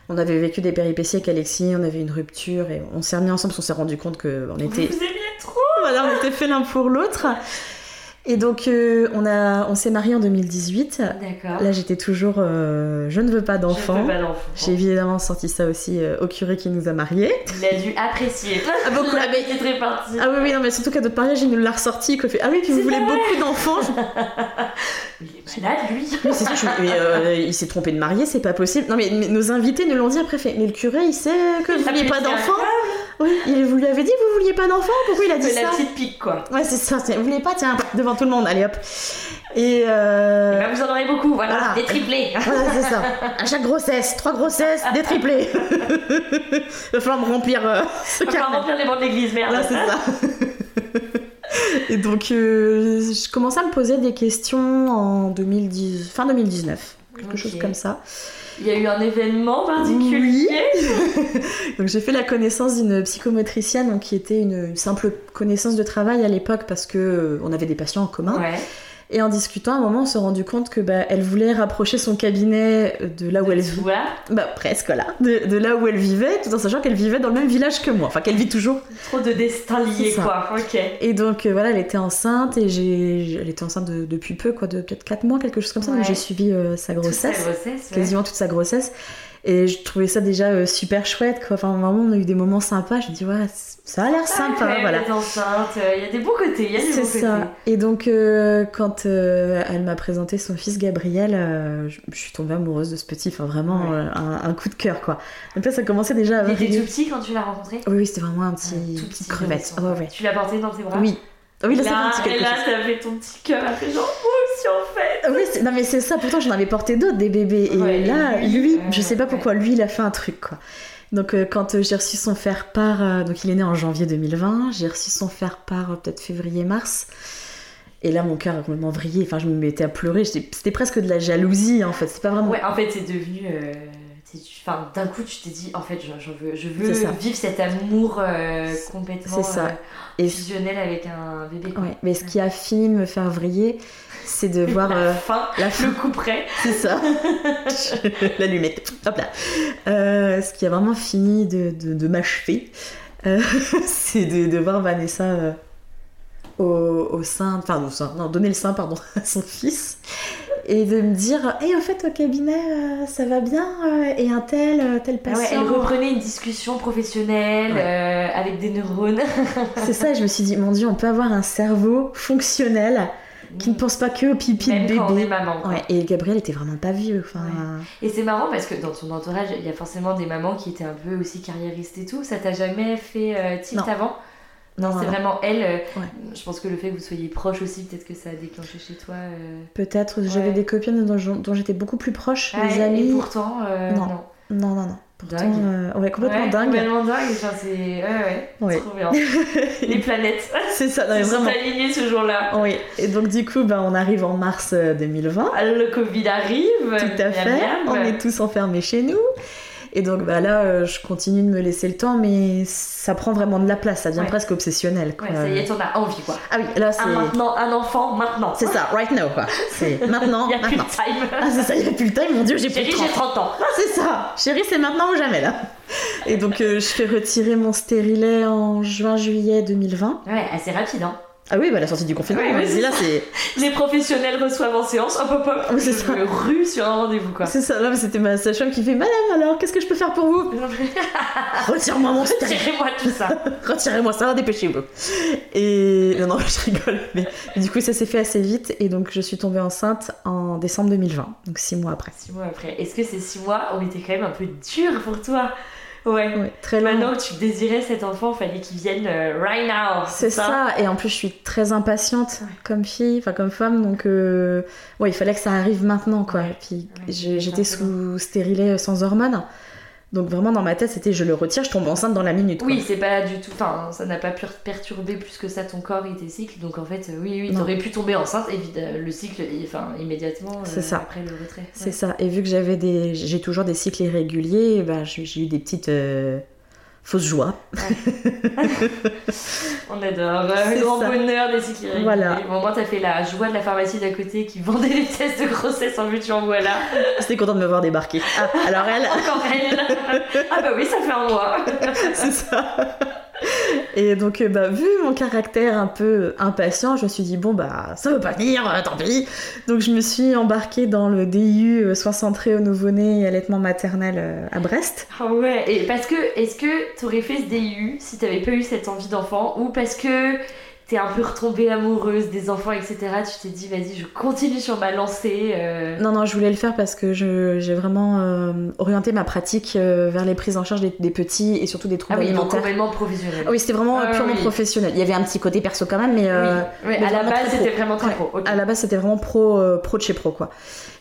On avait vécu des péripéties avec Alexis, on avait une rupture et on s'est remis ensemble parce qu'on s'est rendu compte qu'on était, vous aimiez trop voilà, on était fait l'un pour l'autre. Et donc, euh, on, a, on s'est mariés en 2018. D'accord. Là, j'étais toujours euh, je ne veux pas Je d'enfant. veux pas d'enfant. J'ai évidemment sorti ça aussi euh, au curé qui nous a mariés. Il a dû apprécier. Ah, beaucoup, La ah, mais- petite répartie. Ah oui, oui, non, mais surtout qu'à d'autres mariages, il nous l'a ressorti. Quoi. Fait, ah oui, puis vous voulez beaucoup d'enfants. Il est malade, lui. Oui, c'est ça, je- mais, il s'est trompé de marié, c'est pas possible. Non, mais, mais nos invités nous l'ont dit après. Fait, mais le curé, il sait que vous Il a vouliez pas d'enfants Oui, il, vous lui avez dit vous vouliez pas d'enfant Pourquoi il a dit la ça? petite pique, quoi. Ouais, c'est ça. Vous voulez pas Tiens, devant tout le monde, allez hop. Et euh, Eh ben, vous en aurez beaucoup, voilà, voilà. des triplés. Voilà, c'est ça. À chaque grossesse, trois grossesses, des triplés. Il va falloir me remplir euh, ce On va remplir les bancs de l'église, merde. Là, c'est ça. Et donc, euh, je commençais à me poser des questions en 2010, fin 2019, quelque chose comme ça. Il y a eu un événement particulier. Donc, j'ai fait la connaissance d'une psychomotricienne, donc, qui était une, une simple connaissance de travail à l'époque parce que euh, on avait des patients en commun. Ouais. Et en discutant, à un moment, on s'est rendu compte que bah, elle voulait rapprocher son cabinet de là où elle vit. Voilà. Bah, presque là. De, de là où elle vivait, tout en sachant qu'elle vivait dans le même village que moi. Enfin, qu'elle vit toujours. Trop de destin lié, C'est ça. quoi. Ok. Et donc euh, voilà, elle était enceinte et j'ai, elle était enceinte de- depuis peu, quoi, de peut-être 4 mois, quelque chose comme ça. Donc j'ai suivi euh, sa Toute sa grossesse, grossesse, ouais. quasiment toute sa grossesse. Et je trouvais ça déjà euh, super chouette, quoi. Enfin, vraiment, on a eu des moments sympas. Je me dis, ouais, ça a l'air sympa, Ouais, voilà. Euh, il y a des bons côtés, il y a des bons ça. Et donc, euh, quand euh, elle m'a présenté son fils Gabriel, je, je suis tombée amoureuse de ce petit. Enfin, vraiment, Ouais. un, un coup de cœur, quoi. Donc là, ça commençait déjà à. Il était tout petit quand tu l'as rencontré? Oui, oui, c'était vraiment un petit, Ouais, tout petite petit, crevette. ouais. Tu l'as porté dans tes bras? Oui. Ah Oui, là, ça fait un Là, petit et là, ça fait ton petit cœur, elle fait genre, moi aussi en fait. Ah Oui, non mais c'est ça, pourtant j'en avais porté d'autres des bébés. Et Ouais, là, lui, lui, euh, je sais pas pourquoi, lui il a fait un truc quoi. Donc euh, quand euh, j'ai reçu son faire-part, euh, donc il est né en janvier 2020, j'ai reçu son faire-part peut-être février-mars. Et là mon cœur a complètement vrillé, enfin je me mettais à pleurer, c'était presque de la jalousie en fait, c'est pas vraiment... Ouais, en fait, c'est devenu. Enfin, d'un coup, tu t'es dit, en fait, veux, je veux vivre cet amour euh, complètement ça. euh, Et, fusionnel avec un bébé. quoi. ouais, mais ce qui a fini de me faire vriller, c'est de voir... La euh, fin, la le coup près. C'est ça. L'allumette. Hop là. Euh, ce qui a vraiment fini de, de, de m'achever, euh, c'est de, de voir Vanessa au, au sein, enfin au sein, non, donner le sein, pardon, à son fils. Et de me dire, hé, au fait, au cabinet, euh, ça va bien euh, Et un tel, euh, tel Ah patient. ouais, elle reprenait une discussion professionnelle Ouais. euh, avec des neurones. C'est ça, et je me suis dit, mon Dieu, on peut avoir un cerveau fonctionnel qui ne pense pas que au pipi Même de quand on est bébé. maman. Ouais, et Gabriel était vraiment pas vieux. Enfin, Et c'est marrant parce que dans ton entourage, il y a forcément des mamans qui étaient un peu aussi carriéristes et tout. Ça t'a jamais fait euh, tilt Non. avant? Non, c'est vraiment elle. euh, Ouais. Je pense que le fait que vous soyez proches aussi, peut-être que ça a déclenché chez toi. euh, Peut-être, j'avais des copines dont, dont j'étais beaucoup plus proche, ouais, des amis. Et pourtant, euh, Non. non. Non, non, non. Pourtant, Dingue. ouais, complètement Ouais, dingue. Complètement dingue. Enfin, c'est. Ouais, ouais. Trop bien. Les planètes. C'est ça, non, mais vraiment. alignées ce jour-là. Oui, et donc du coup, ben, on arrive en mars euh, 2020. Ah, Le Covid arrive. Tout à miam, fait. miam. On est tous enfermés chez nous. Et donc bah, là, euh, je continue de me laisser le temps, mais ça prend vraiment de la place, ça devient Ouais. presque obsessionnel. Quoi. Ouais, ça y est, t'en as envie, quoi. Ah oui, là, c'est. Un maintenant, un enfant, maintenant. C'est ça, right now, quoi. C'est maintenant, Il n'y a plus de maintenant. time. Ah, c'est ça, il n'y a plus le temps, mon dieu, j'ai plus Chérie, de j'ai 30 30 ans. C'est ça, chérie, c'est maintenant ou jamais là. Et donc, euh, je fais retirer mon stérilet en juin-juillet 2020. Ouais, assez rapide, hein. Ah oui, bah la sortie du confinement, là, c'est. Les professionnels reçoivent en séance, hop hop hop. C'est ça. rue sur un rendez-vous, quoi. C'est ça, là, c'était ma sage-femme qui fait Madame, alors, qu'est-ce que je peux faire pour vous? Retire-moi mon Retirez-moi tout ça. Retirez-moi ça, dépêchez-vous. Et non, non, je rigole. Mais du coup, ça s'est fait assez vite. Et donc, je suis tombée enceinte en décembre 2020, donc six mois après. Six mois après. Est-ce que ces six mois ont été quand même un peu durs pour toi? Ouais. Ouais, très long. Maintenant que tu désirais cet enfant, fallait qu'il vienne euh, right now. C'est ça. Et en plus, je suis très impatiente comme fille, enfin comme femme. Donc, euh, ouais, il fallait que ça arrive maintenant, quoi. Et puis, j'étais sous stérilet sans hormones. Donc, vraiment, dans ma tête, c'était je le retire, je tombe enceinte dans la minute. quoi. Oui, c'est pas du tout. Enfin, ça n'a pas pu perturber plus que ça ton corps et tes cycles. Donc en fait, euh, oui, oui, t'aurais pu tomber enceinte, évidemment, le cycle, enfin, immédiatement euh, C'est ça. après le retrait. C'est ça. Et vu que j'avais des, j'ai toujours des cycles irréguliers, bah, j'ai j'ai eu des petites euh, fausses joies. On adore. Le grand ça. bonheur des irréguliers. Voilà. Bon, moi, t'as fait la joie de la pharmacie d'à côté qui vendait les tests de grossesse en veux-tu en voilà. J'étais contente de me voir débarquer. Ah, alors elle, Encore elle. ah bah oui, ça fait un mois. c'est ça. Et donc, euh, bah, vu mon caractère un peu impatient, je me suis dit, bon, bah, ça veut pas venir, euh, tant pis. Donc, je me suis embarquée dans le DIU euh, soins centrés au nouveau-né et allaitement maternel à Brest. Ah ouais. Et parce que, est-ce que t'aurais fait ce DIU si t'avais pas eu cette envie d'enfant? Ou parce que t'es un peu retombée amoureuse des enfants, etc. Tu t'es dit, vas-y, je continue sur ma lancée. euh. Non, non, je voulais le faire parce que j'ai vraiment euh, orienté ma pratique euh, vers les prises en charge des, des petits et surtout des Ah troubles oui, donc alimentaires. complètement professionnel. Ah oui, c'était vraiment Ah purement oui. professionnel. Il y avait un petit côté perso quand même, mais, oui, oui, mais à la base, c'était vraiment très pro. à la base, c'était vraiment pro, pro de chez pro, quoi.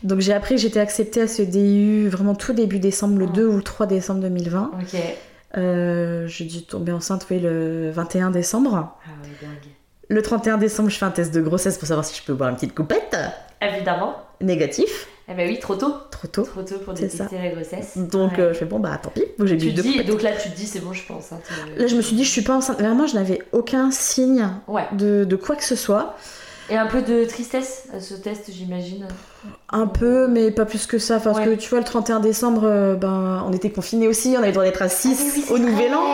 Donc j'ai appris que j'étais acceptée à ce DU vraiment tout début décembre, le Oh. 2 ou le 3 décembre 2020. Ok. Euh, j'ai dû tomber enceinte, oui, le 21 décembre. Ah ouais, dingue. Le 31 décembre, je fais un test de grossesse pour savoir si je peux boire une petite coupette. Évidemment. Négatif, Eh ben oui, trop tôt. trop tôt. Trop tôt pour détecter la grossesse. Donc Ouais. euh, je fais bon, bah tant pis. Donc j'ai tu deux dis, donc là, tu te dis, c'est bon, je pense. hein, Là, je me suis dit, je suis pas enceinte. Vraiment, je n'avais aucun signe Ouais. de, de quoi que ce soit. Et un peu de tristesse à ce test, j'imagine. Un peu, mais pas plus que ça. Parce Ouais. que tu vois, le 31 décembre, euh, ben, on était confinés aussi. On avait le droit d'être à 6 Ah oui, au Nouvel. An.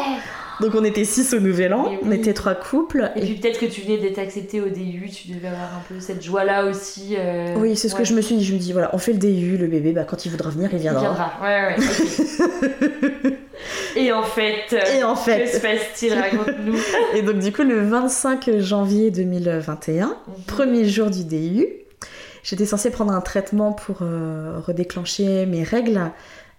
Donc on était 6 au Nouvel An. On était trois couples. Et Et- puis peut-être que tu venais d'être acceptée au DU, tu devais avoir un peu cette joie-là aussi. euh, Oui, c'est ce que je me suis dit. Je me dis, voilà, on fait le DU, le bébé, bah, quand il voudra venir, il Il viendra. viendra. Ouais, ouais. Et en fait, euh, Et en que se fait. passe-t-il? Raconte-nous. Et donc, du coup, le 25 janvier 2021, Mhm. premier jour du DU, j'étais censée prendre un traitement pour euh, redéclencher mes règles,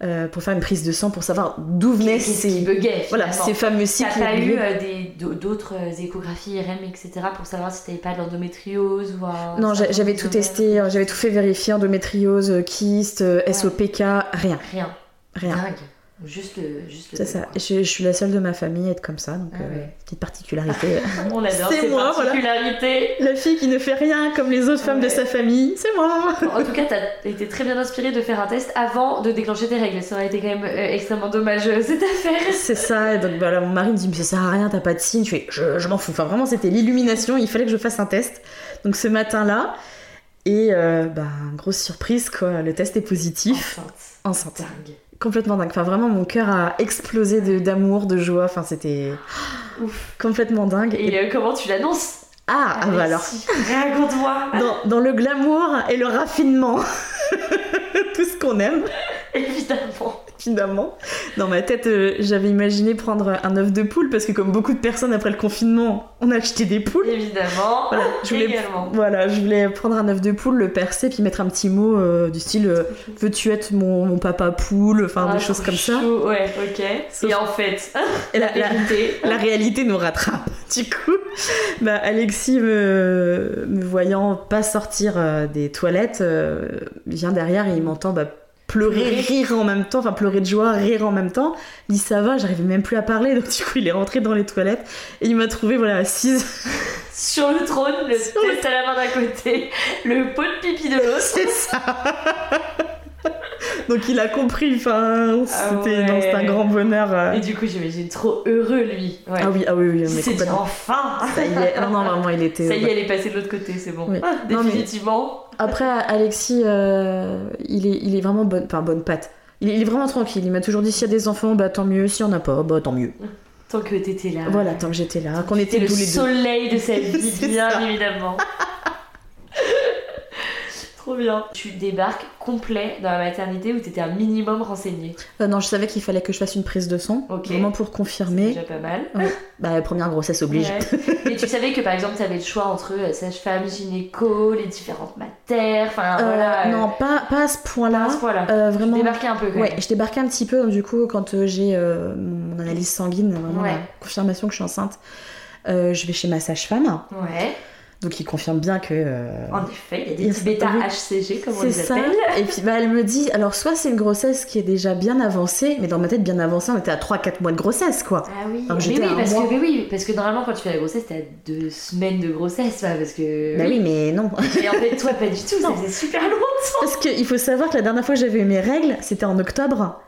euh, pour faire une prise de sang, pour savoir d'où venaient ces, buguait voilà, ces fameux T'as cycles. pas eu euh, d'autres euh, échographies IRM, etc. pour savoir si t'avais pas de l'endométriose ou un. Non, j'avais tout testé, euh, j'avais tout fait vérifier, endométriose, kyste, SOPK, rien, Rien. rien. Dingue. Juste le. Juste le C'est ça. je, je suis la seule de ma famille à être comme ça, donc Ah euh, petite particularité. On adore C'est ces moi, voilà. la fille qui ne fait rien comme les autres femmes de sa famille, c'est moi. En tout cas, t'as été très bien inspirée de faire un test avant de déclencher tes règles. Ça aurait été quand même euh, extrêmement dommage euh, cette affaire. C'est ça, et donc voilà, mon mari me dit mais ça sert à rien, t'as pas de signe. Je fais je, je m'en fous. Enfin vraiment c'était l'illumination, il fallait que je fasse un test. Donc ce matin-là, et bah grosse surprise quoi, le test est positif. Enceinte. Enceinte. Dingue. Complètement dingue. Enfin vraiment mon cœur a explosé d'amour, de joie. Enfin c'était complètement dingue. Et euh, comment tu l'annonces? Ah, ah bah alors. si. Raconte-moi. Dans, dans le glamour et le raffinement. Tout ce qu'on aime. Évidemment. Dans ma tête, euh, j'avais imaginé prendre un œuf de poule parce que comme beaucoup de personnes après le confinement, on a acheté des poules. Évidemment. Voilà, je voulais, Également. voilà, je voulais prendre un œuf de poule, le percer, puis mettre un petit mot euh, du style euh, Veux-tu être mon, mon papa poule Enfin, Ah, des choses trop comme ça. Ouais, ok. Sauf- Et en fait, Et la, la- vérité. la réalité nous rattrape. Du coup, bah, Alexis, me, me voyant pas sortir des toilettes, vient derrière et il m'entend bah, pleurer, rire en même temps, enfin pleurer de joie, rire en même temps. Il dit ça va, j'arrivais même plus à parler, donc du coup il est rentré dans les toilettes et il m'a trouvé voilà assise. Sur le trône, le- test à la main d'un côté, le pot de pipi de l'autre. C'est ça. Donc il a compris, enfin Ah c'était ouais. c'était un grand bonheur. euh. Et du coup, j'imagine trop heureux lui. Ouais. Ah oui, ah oui, oui, mais dit complètement. enfin Ça y est, non, non, vraiment il était. Ça y est, elle est passée de l'autre côté, c'est bon. Oui. Ah, mais- définitivement. Après, Alexis, euh, il, est, il est vraiment bonne, enfin, bonne patte. Il est, il est vraiment tranquille. Il m'a toujours dit s'il y a des enfants, bah tant mieux. S'il y en a pas, bah tant mieux. Tant que t'étais là. Voilà, tant que j'étais là, qu'on T'étais était le tous les deux. soleil de sa vie, C'est bien évidemment. Trop bien. Tu débarques complet dans la maternité où t'étais un minimum renseigné. Euh, non, je savais qu'il fallait que je fasse une prise de sang, Ok. vraiment pour C'est confirmer. déjà pas mal. Bah, première grossesse oblige. Ouais. Et tu savais que par exemple t'avais le choix entre euh, sage-femme, gynéco, les différentes matères, enfin Euh, voilà. non, pas, pas à ce point-là. à ce point-là. Tu vraiment. débarquais un peu quand Ouais, même. je débarquais un petit peu, donc, du coup, quand j'ai mon analyse sanguine, vraiment Ouais. la confirmation que je suis enceinte, je vais chez ma sage-femme, Ouais. Donc il confirme bien que. euh, En effet, il y a des petits bêta. HCG comme on C'est les ça. appelle. Et puis bah, elle me dit, alors soit c'est une grossesse qui est déjà bien avancée, mais dans ma tête bien avancée, on était à 3-4 mois de grossesse quoi. Ah oui. Alors mais oui, parce mois. que, mais oui, parce que normalement quand tu fais la grossesse, t'as deux semaines de grossesse, ouais, parce que. Bah oui, mais non. Et en fait, toi, pas du tout, ça faisait super longtemps. Parce qu'il faut savoir que la dernière fois que j'avais eu mes règles, c'était en octobre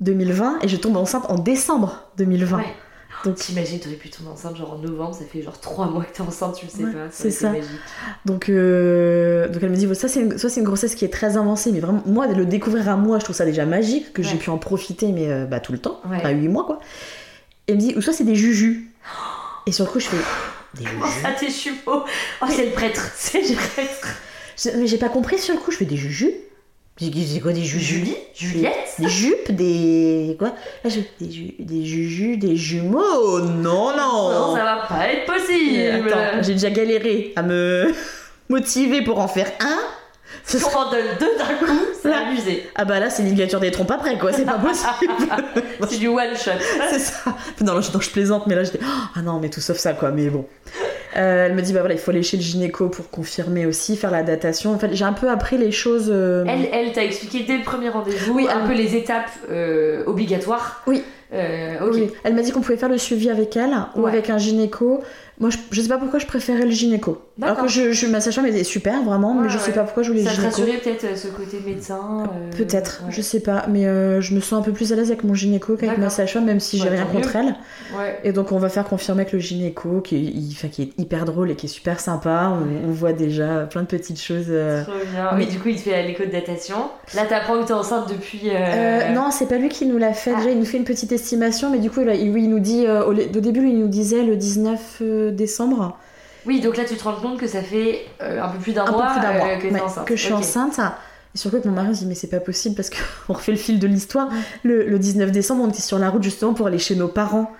2020 et je tombe enceinte en décembre 2020. Ouais. Donc- T'imagines, t'aurais pu tomber enceinte genre en novembre, ça fait genre 3 mois que t'es enceinte, tu le sais Ouais, pas. c'est ça. magique. Donc, euh, donc elle me dit, ça c'est une, soit c'est une grossesse qui est très avancée, mais vraiment, moi, de le découvrir à moi, je trouve ça déjà magique, que j'ai pu en profiter, mais euh, bah, tout le temps, Ouais. à 8 mois quoi. Et elle me dit, ou soit c'est des jujus. Et sur le coup, je fais, des Oh, jujus? ça, tes jumeaux Oh, c'est le prêtre C'est le prêtre Mais j'ai pas compris sur le coup, je fais des jujus? C'est quoi des jujus Julie Juliette des jupes, des. Quoi? Des, ju- des jujus, des jumeaux Non, non Non, ça va pas être possible. Attends, j'ai déjà galéré à me motiver pour en faire un. Ce Si on sera- en donne deux d'un coup, c'est abusé. Ah bah là, c'est ligature des trompes après, quoi, c'est pas possible C'est du one shot. C'est ça. Non, je, non, je plaisante, mais là j'étais. Ah non, mais tout sauf ça, quoi. Mais bon. Euh, elle me dit, bah voilà, il faut aller chez le gynéco pour confirmer aussi, faire la datation. En fait, j'ai un peu appris les choses. euh, Elle, elle t'a expliqué dès le premier rendez-vous Oui, un peu les étapes euh, obligatoires. Oui. Elle m'a dit qu'on pouvait faire le suivi avec elle ou Ouais. avec un gynéco. Moi, je, je sais pas pourquoi je préférais le gynéco. Alors que je, je, ma sage-femme était super, vraiment, mais Ouais, je sais ouais. pas pourquoi je voulais le Ça te gynéco. rassurait peut-être euh, ce côté médecin euh, Peut-être, ouais. je sais pas, mais euh, je me sens un peu plus à l'aise avec mon gynéco qu'avec ma sage-femme, même si j'ai rien contre elle. Et donc on va faire confirmer avec le gynéco, qui est, il- qui est hyper drôle et qui est super sympa. On, on voit déjà plein de petites choses. euh. Trop bien. Mais du coup, il te fait l'écho de datation. Là, t'apprends que t'es enceinte depuis. non, c'est pas lui qui nous l'a fait. Ah. Déjà, il nous fait une petite estimation, mais du coup, là, il, oui, il nous dit, au, début, il nous disait le 19 euh, décembre, Oui, donc là, tu te rends compte que ça fait euh, un peu plus d'un un mois, plus euh, que ouais, je suis enceinte. Et surtout que mon mari se dit, mais c'est pas possible parce qu'on refait le fil de l'histoire. Le, le 19 décembre, on était sur la route justement pour aller chez nos parents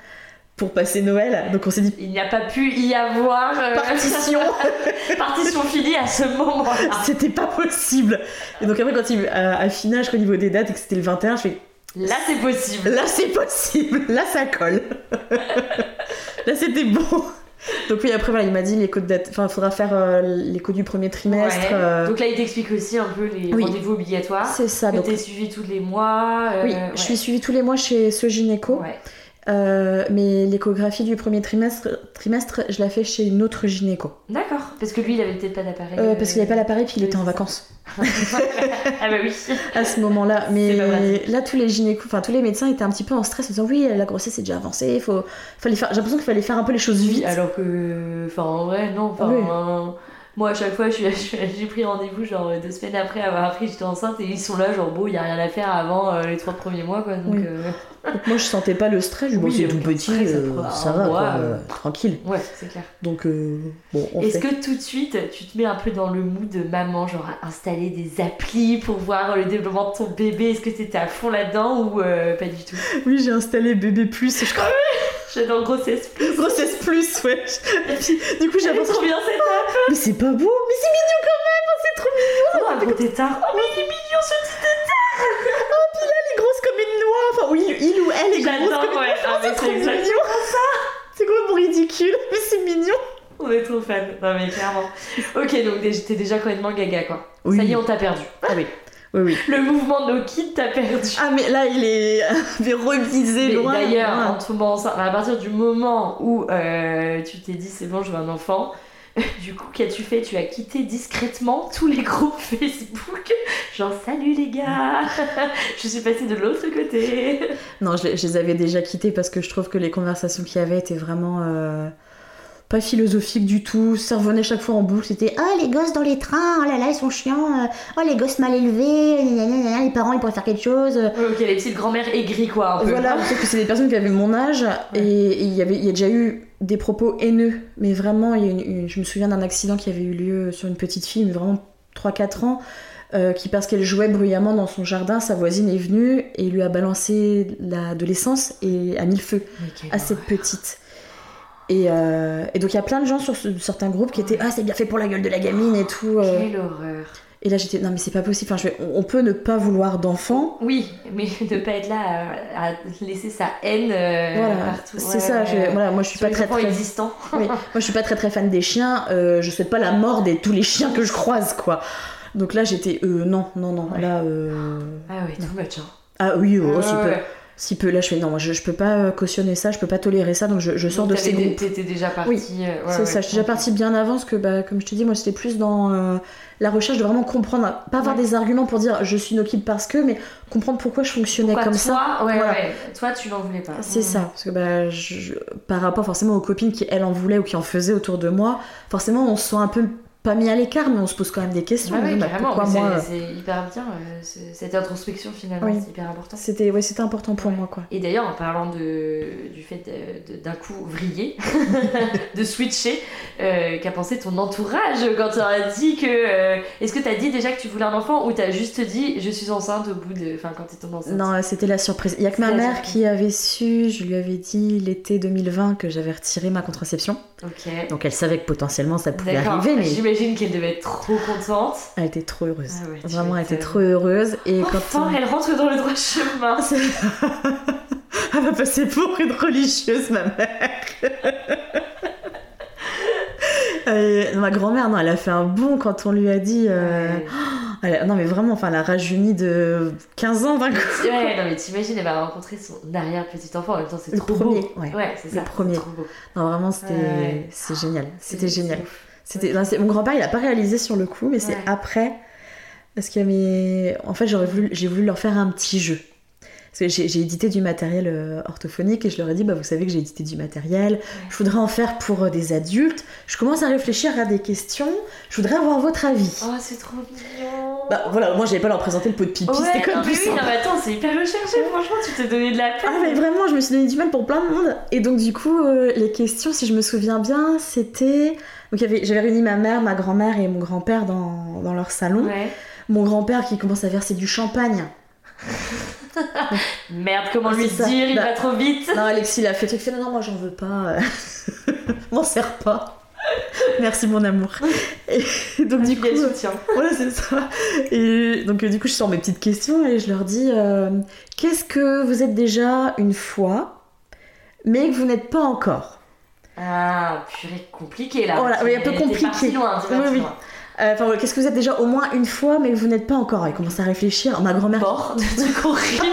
pour passer Noël. Donc on s'est dit, Il n'y a pas pu y avoir euh, partition partition finie à ce moment-là. C'était pas possible. Et donc après, quand il a affinage au niveau des dates et que c'était le 21, je fais Là, c'est possible. là c'est possible, là ça colle. là c'était bon. Donc oui, après voilà, il m'a dit l'écho de date, enfin il faudra faire euh, l'écho du premier trimestre. Ouais. euh, Donc là, il t'explique aussi un peu les Oui. rendez-vous obligatoires. c'est ça. Que Donc t'es suivi tous les mois. euh, oui, ouais. je suis suivie tous les mois chez ce gynéco. Ouais. Euh, mais l'échographie du premier trimestre, trimestre, je la fais chez une autre gynéco. D'accord. Parce que lui, il avait peut-être pas d'appareil. Euh, parce qu'il avait pas l'appareil puis il était en vacances ah bah oui. à ce moment-là. Mais là, tous les gynécos, enfin tous les médecins étaient un petit peu en stress en disant oui, la grossesse est déjà avancée, faut, fallait faire. J'ai l'impression qu'il fallait faire un peu les choses Oui, vite. alors que. Enfin, en vrai, non. Enfin, Oui. euh, moi, à chaque fois, suis- j'ai pris rendez-vous, genre deux semaines après avoir appris que j'étais enceinte, et ils sont là, genre, bon, il y a rien à faire avant euh, les trois premiers mois, quoi. Donc, Oui. Donc moi, je sentais pas le stress. Je me Oui, c'est tout petit, stress, euh, ça va, mois, quoi, euh, euh, tranquille. ouais, c'est clair. Donc euh, bon, on Est-ce fait. que tout de suite, tu te mets un peu dans le mood de maman, genre à installer des applis pour voir le développement de ton bébé? Est-ce que t'étais à fond là-dedans ou pas du tout? Oui, j'ai installé bébé plus. Je crois. J'adore grossesse plus. Grossesse plus, ouais. Et puis, du coup, l'impression. trop bien cette Mais c'est pas beau, mais c'est mignon quand même. oh, c'est trop mignon. Oh, un gros tétard Oh, mais il est mignon ce petit Elle est grosse comme une noix. Enfin, oui, il ou elle est grosse J'adore, comme une ouais. Ah, c'est trop mignon. exactement C'est complètement ridicule, mais c'est mignon. On est trop fans. Non, mais clairement. Ok, donc t'es déjà complètement gaga, quoi. Oui. Ça y est, on t'a perdu. Ah oui. Oui, oui. Le mouvement de nos kids t'a perdu. Ah, mais là, il est mais revisé Mais loin. D'ailleurs, loin. en tombant enceinte, à partir du moment où euh, tu t'es dit c'est bon, je veux un enfant, du coup, qu'as-tu fait? Tu as quitté discrètement tous les groupes Facebook? Genre, salut les gars, je suis passée de l'autre côté. Non, je, les- je les avais déjà quittés parce que je trouve que les conversations qu'il y avait étaient vraiment euh, pas philosophiques du tout. Ça revenait chaque fois en boucle. C'était Ah, les gosses dans les trains, oh là là, ils sont chiants. euh, Oh, les gosses mal élevés, gna gna gna, les parents, ils pourraient faire quelque chose. Ok, les petites grand-mères aigries, quoi, un peu. Voilà, sauf que c'est des personnes qui avaient mon âge et et il y avait, il y a déjà eu des propos haineux. Mais vraiment, il y a une- une- je me souviens d'un accident qui avait eu lieu sur une petite fille, mais vraiment 3-4 ans, euh, qui parce qu'elle jouait bruyamment dans son jardin, sa voisine est venue et lui a balancé la, de l'essence et a mis le feu à cette petite. Et, euh, et donc il y a plein de gens sur ce- certains groupes qui étaient ah c'est bien fait pour la gueule de la gamine et tout. euh. Quelle horreur. Et là j'étais non mais c'est pas possible. Enfin, je vais- on, peut ne pas vouloir d'enfants. Oui, mais ne pas être là à, à laisser sa haine euh, Voilà, partout. c'est Ouais, ça. je- voilà, moi je suis pas très très. existants. Oui, moi je suis pas très très fan des chiens. euh, je souhaite pas la mort de tous les chiens que je croise quoi. Donc là j'étais euh, non non non Ouais. là euh, Ah ouais, too much. Hein. ah oui oh, si ouais. Si peu là je fais non moi je, je peux pas euh, cautionner ça je peux pas tolérer ça donc je, je sors Donc de ces groupes. T'étais déjà partie. Oui, euh, ouais, c'est ouais, ça, je suis déjà partie bien avant parce que, bah, comme je te dis, moi c'était plus dans euh, la recherche de vraiment comprendre, pas avoir Ouais. des arguments pour dire je suis no kid parce que, mais comprendre pourquoi je fonctionnais Pourquoi comme toi, ça. Voilà. Toi, tu n'en voulais pas. C'est Mm. ça, parce que bah, je- par rapport forcément aux copines qui elles en voulaient ou qui en faisaient autour de moi, forcément on se sent un peu pas mis à l'écart, mais on se pose quand même des questions. Ouais, ouais, bah, pourquoi moi c'est c'est hyper bien, euh, ce- cette introspection finalement, Oui. c'est hyper important. C'était ouais, c'était important pour Ouais. moi, quoi. Et d'ailleurs, en parlant de, du fait d'un coup vriller, de switcher, euh, qu'a pensé ton entourage quand tu as dit que. euh, Est-ce que tu as dit déjà que tu voulais un enfant ou tu as juste dit je suis enceinte au bout de. Enfin, quand tu tombes enceinte? Non, euh, c'était la surprise. Il y a que ma mère qui avait su, je lui avais dit l'été 2020 que j'avais retiré ma contraception. Ok. Donc elle savait que potentiellement ça pouvait arriver, mais J'imagine qu'elle devait être trop contente. elle était trop heureuse. Ah ouais, Vraiment, elle était trop heureuse. Et Enfin, quand elle rentre dans le droit chemin. Elle va passer pour une religieuse, ma mère. Ma grand-mère, non, elle a fait un bond quand on lui a dit. euh, Ouais. elle a- non, mais vraiment, enfin, elle a rajeuni de 15 ans d'un coup. Ouais, non mais t'imagines, elle va rencontrer son arrière-petit-enfant en même temps, c'est Le trop premier, beau. ouais. c'est Le premier. trop beau. Non, vraiment, c'était Ouais. c'est génial. C'était C'est- génial. ouf. C'était, mon grand-père, il a pas réalisé sur le coup, mais c'est après. Parce qu'il y avait. En fait, j'aurais voulu, j'ai voulu leur faire un petit jeu. Parce que j'ai, édité du matériel euh, orthophonique et je leur ai dit, bah, vous savez que j'ai édité du matériel, je voudrais en faire pour euh, des adultes. Je commence à réfléchir à des questions, je voudrais avoir votre avis. Oh, c'est trop mignon. Bah voilà, moi j'avais pas leur présenter le pot de pipi, Ouais, c'était mais plus oui, non, mais attends, c'est hyper recherché, franchement, tu t'es donné de la peine. Ah mais vraiment, je me suis donné du mal pour plein de monde. Et donc du coup, euh, les questions, si je me souviens bien, c'était... Donc j'avais réuni ma mère, ma grand-mère et mon grand-père dans, dans leur salon. Ouais. Mon grand-père qui commence à verser du champagne. Merde, comment Ah, lui ça. dire, il Bah, va trop vite. Non, Alexis, il a fait truc, fait non, non, moi j'en veux pas. M'en sers pas. Merci mon amour. Et donc du coup, le euh, soutien. voilà c'est ça. Et donc euh, du coup, je sors mes petites questions et je leur dis euh, qu'est-ce que vous êtes déjà une fois, mais que vous n'êtes pas encore? Ah, purée, compliqué là. Voilà, oui, un peu compliqué. loin, Oui, oui. loin. Euh, Enfin, qu'est-ce que vous êtes déjà au moins une fois, mais vous n'êtes pas encore. Il commence à réfléchir. Ma grand-mère. Mort, de trucs horribles.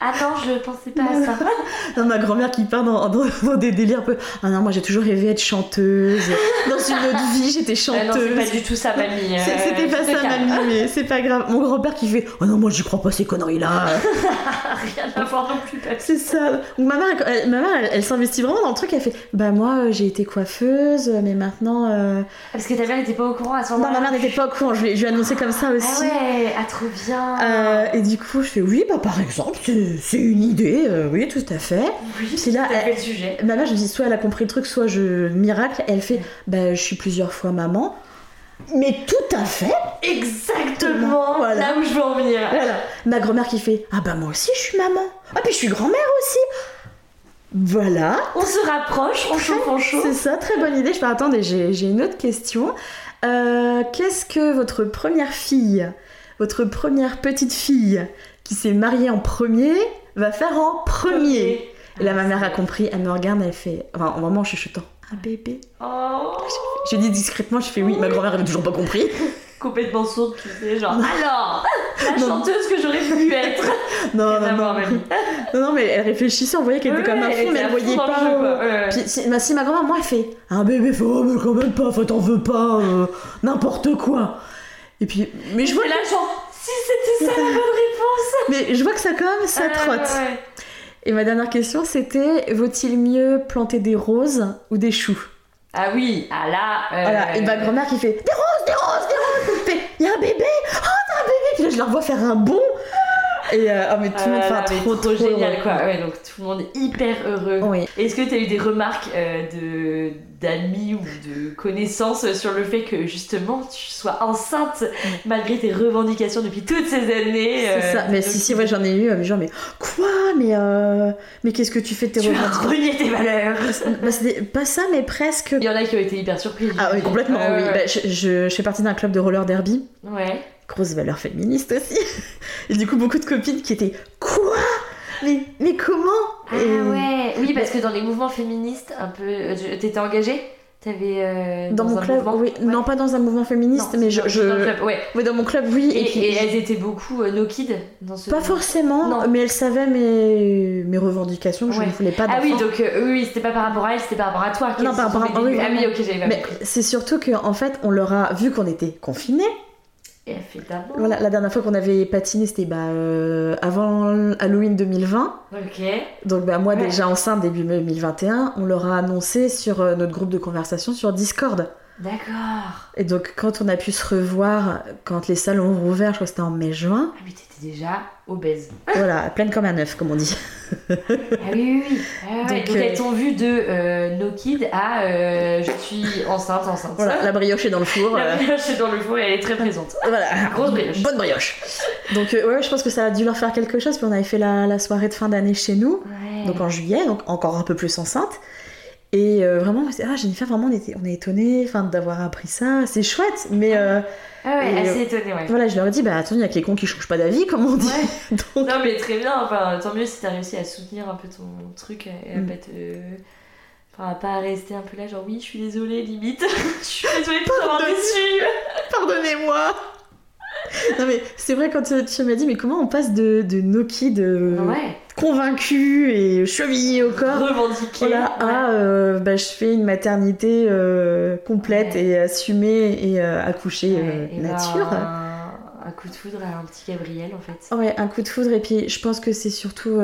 Ah non, je pensais pas à ça. Non, ma grand-mère qui part dans, dans- dans des délires un peu. Ah non, moi j'ai toujours rêvé être chanteuse. Dans une autre vie, j'étais Ah non, chanteuse. c'est pas du tout ça, mamie. C'est- Euh, C'était pas ça, calmes. mamie, mais c'est pas grave. Mon grand-père qui fait Oh non, moi j'y crois pas ces conneries-là. Rien à voir non plus. c'est ça. Donc ma mère, elle, ma mère, elle, elle s'investit vraiment dans le truc. Elle fait Bah, moi euh, j'ai été coiffeuse, mais maintenant. euh, Parce que ta mère n'était pas au courant à ce Non, moment-là. ma mère n'était pas au courant. Je lui, ai- je lui ai annoncé comme ça aussi. Ah ouais, ah trop bien. Euh, et du coup, je fais Oui, bah par exemple, c'est c'est une idée. euh, oui, tout à fait. oui, puis là, fait le sujet. Ma mère, je me dis, soit elle a compris le truc, soit je miracle. Elle fait, bah, je suis plusieurs fois maman. Mais tout à fait. Exactement Voilà. là où je veux en venir. Voilà. Ma grand-mère qui fait, ah bah moi aussi je suis maman. Ah puis je suis grand-mère aussi. Voilà. On se rapproche, on chauffe, on chauffe. C'est ça, très bonne idée. Je fais, attendez, j'ai j'ai une autre question. Euh, Qu'est-ce que votre première fille, votre première petite fille qui s'est mariée en premier, va faire en premier Et là, ma mère a compris, elle me regarde, elle fait, enfin, vraiment en chuchotant, un bébé. Oh, Je dis discrètement, je fais oui, ma grand-mère avait toujours pas compris. complètement sourde, tu sais, genre. Alors, la Non. chanteuse que j'aurais voulu être. Non, non, non. non, non, mais elle réfléchissait, on voyait qu'elle était comme elle fond, mais elle voyait pas. jeu, euh, Ouais, ouais. Puis si, bah, si ma grand-mère, moi, elle fait un bébé, fait oh, mais quand même pas, enfin, t'en veux pas, euh, n'importe quoi. Et puis, mais je vois, là, genre, si c'était ça la bonne réponse. mais je vois que ça quand même, ça Ah, trotte. ouais. Et ma dernière question, c'était vaut-il mieux planter des roses ou des choux? Ah oui, ah là. euh, Voilà. Et ma grand-mère qui fait des roses, des roses, des roses. Il y a un bébé, oh, t'as un bébé. Puis là, je la revois faire un bond. Et euh, oh, mais tout Ah le monde là, un mais trop, trop génial heureux. quoi. Ouais, donc tout le monde est hyper heureux. Oui. Est-ce que tu as eu des remarques euh, de d'amis ou de connaissances sur le fait que justement tu sois enceinte malgré tes revendications depuis toutes ces années C'est euh, ça. Mais donc si, si, ouais, j'en ai eu. Mais genre, mais quoi Mais euh, mais qu'est-ce que tu fais de tes Tu as revendications renié tes valeurs. Bah, pas ça, mais presque. Il y en a qui ont été hyper surpris. Ah oui, complètement, oui. Bah, je, je, je fais partie d'un club de roller derby. Ouais. Grosse valeur féministe aussi. Et du coup, beaucoup de copines qui étaient Quoi? Mais, mais comment? Ah Et- ouais. Oui, parce que dans les mouvements féministes, un peu, euh, t'étais engagée? T'avais euh, Dans, mon un club, mouvement oui. Ouais. Non, pas dans un mouvement féministe, Non, mais je. dans- je... dans club, ouais. Oui, dans mon club, oui. Et, Et, puis, et elles étaient beaucoup euh, no kids dans ce. Pas forcément, Non. mais elles savaient mes, mes revendications, je Ouais. ne voulais pas Ah oui, donc euh, oui, c'était pas par rapport à elle, c'était par rapport à toi. Non, par rapport à- oui, Ah oui, ok, j'avais Mais c'est surtout qu'en fait, on leur a vu qu'on était confinés. Voilà, la dernière fois qu'on avait patiné, c'était bah, euh, avant Halloween 2020. Ok. Donc bah, moi Ouais. déjà enceinte début 2021, on leur a annoncé sur euh, notre groupe de conversation sur Discord. D'accord. Et donc quand on a pu se revoir, quand les salles ont rouvert, je crois que c'était en mai-juin, Ah, mais t'étais déjà obèse. voilà, pleine comme un œuf comme on dit. Ah oui, oui, oui. Ah Donc, Donc, euh, elles t'ont vu de euh, no kid à euh, je suis enceinte, enceinte. Voilà, la brioche est dans le four. La euh, brioche est dans le four et elle est très présente. voilà, Grosse brioche. bonne brioche. Donc ouais, je pense que ça a dû leur faire quelque chose. Puis on avait fait la, la soirée de fin d'année chez nous, Ouais. donc en juillet, donc encore un peu plus enceinte. Et euh, vraiment, on s'est- ah, Jennifer, vraiment, on était, on est étonnés d'avoir appris ça. C'est chouette, mais euh, Ah ouais, assez étonnée, ouais. voilà, je leur ai dit, bah attends, il y a que les cons qui changent pas d'avis, comme on dit. Ouais. Donc, Non mais très bien, enfin tant mieux si t'as réussi à soutenir un peu ton truc et à Mm. pas te... Enfin à pas rester un peu là genre oui je suis désolée limite, je suis désolée de t'avoir Pardon. déçu. pardonnez-moi. non mais c'est vrai quand tu, tu m'as dit mais comment on passe de, de Noki de Ouais, convaincu et chevillé au corps revendiquer. voilà, à euh, bah, je fais une maternité euh, complète Ouais. et assumée et euh, accouchée euh, et nature. un, un coup de foudre à un petit Gabriel en fait. Ouais, un coup de foudre et puis je pense que c'est surtout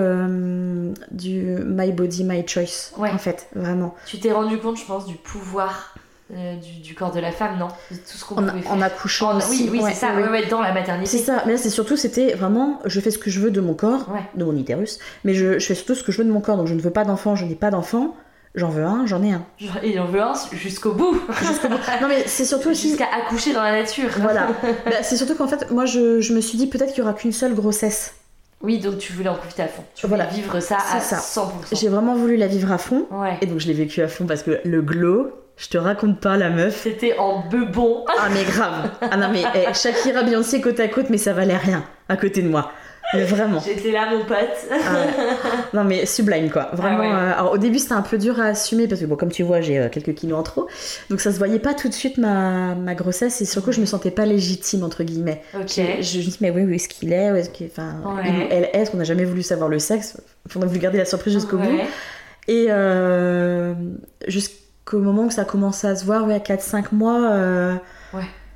du my body, my choice Ouais. en fait, vraiment. Tu t'es rendu compte je pense du pouvoir euh, du, du corps de la femme non De tout ce qu'on En, pouvait faire. en accouchant En- aussi. oui, oui ouais, c'est ça, ouais, dans la maternité. C'est ça, mais là c'est surtout, c'était vraiment, je fais ce que je veux de mon corps, Ouais. de mon utérus, mais je, je fais surtout ce que je veux de mon corps, donc je ne veux pas d'enfant, je n'ai pas d'enfant, j'en veux un, j'en ai un. Et j'en veux un jusqu'au bout. Non mais c'est surtout aussi, Jusqu'à accoucher dans la nature. voilà, Bah, c'est surtout qu'en fait, moi je, je me suis dit peut-être qu'il y aura qu'une seule grossesse. Oui, donc tu voulais en profiter à fond. Tu voulais Voilà. vivre ça à ça. 100%. J'ai vraiment voulu la vivre à fond, Ouais. et donc je l'ai vécu à fond parce que le glow, je te raconte pas la meuf. C'était en bebon. Ah mais grave. Ah non mais eh, Shakira, Beyoncé côte à côte, mais ça valait rien à côté de moi. Mais vraiment. J'étais là, mon pote. Ah. Non mais sublime quoi. Vraiment. Ah ouais. euh, alors au début c'était un peu dur à assumer parce que bon comme tu vois j'ai euh, quelques kilos en trop, donc ça se voyait pas tout de suite ma, ma grossesse et surtout je me sentais pas légitime entre guillemets. Ok. Je, je me dis mais oui où est-ce qu'il est, où est-ce qu'il, enfin Ouais. il elle est, qu'on n'a jamais voulu savoir le sexe, on a voulu garder la surprise jusqu'au bout et euh, jusqu'au moment où ça commençait à se voir, ouais à 4-5 mois. euh,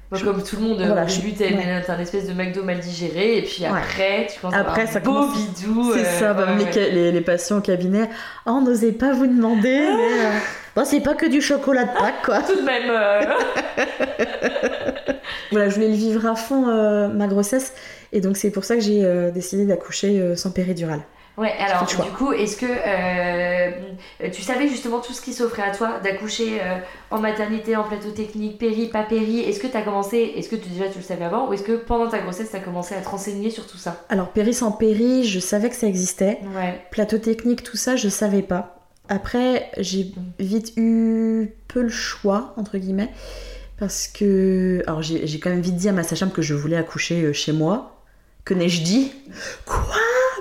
Bon, comme tout le monde, Voilà, au je- début, t'as ouais. un espèce de McDo mal digéré, et puis Ouais. après, tu commences à Après, ça un beau commence- bidou. C'est euh, ça, bah, ouais, les, ouais. les, les patients au cabinet. Oh, on n'osait pas vous demander, mais. euh, bon, c'est pas que du chocolat de Pâques, quoi. Tout de même. euh, Voilà, je voulais le vivre à fond, euh, ma grossesse. Et donc, c'est pour ça que j'ai euh, décidé d'accoucher euh, sans péridurale. Ouais, alors choix. du coup, est-ce que euh, tu savais justement tout ce qui s'offrait à toi d'accoucher euh, en maternité, en plateau technique, péri, pas péri? Est-ce que tu as commencé, est-ce que tu, déjà tu le savais avant, ou est-ce que pendant ta grossesse tu as commencé à te renseigner sur tout ça? Alors, péri sans péri, je savais que ça existait. Ouais. Plateau technique, tout ça, je savais pas. Après, j'ai vite eu peu le choix, entre guillemets. Parce que. Alors, j'ai quand même vite dit à ma sage-femme que je voulais accoucher euh, chez moi. Que n'ai-je dit? Quoi?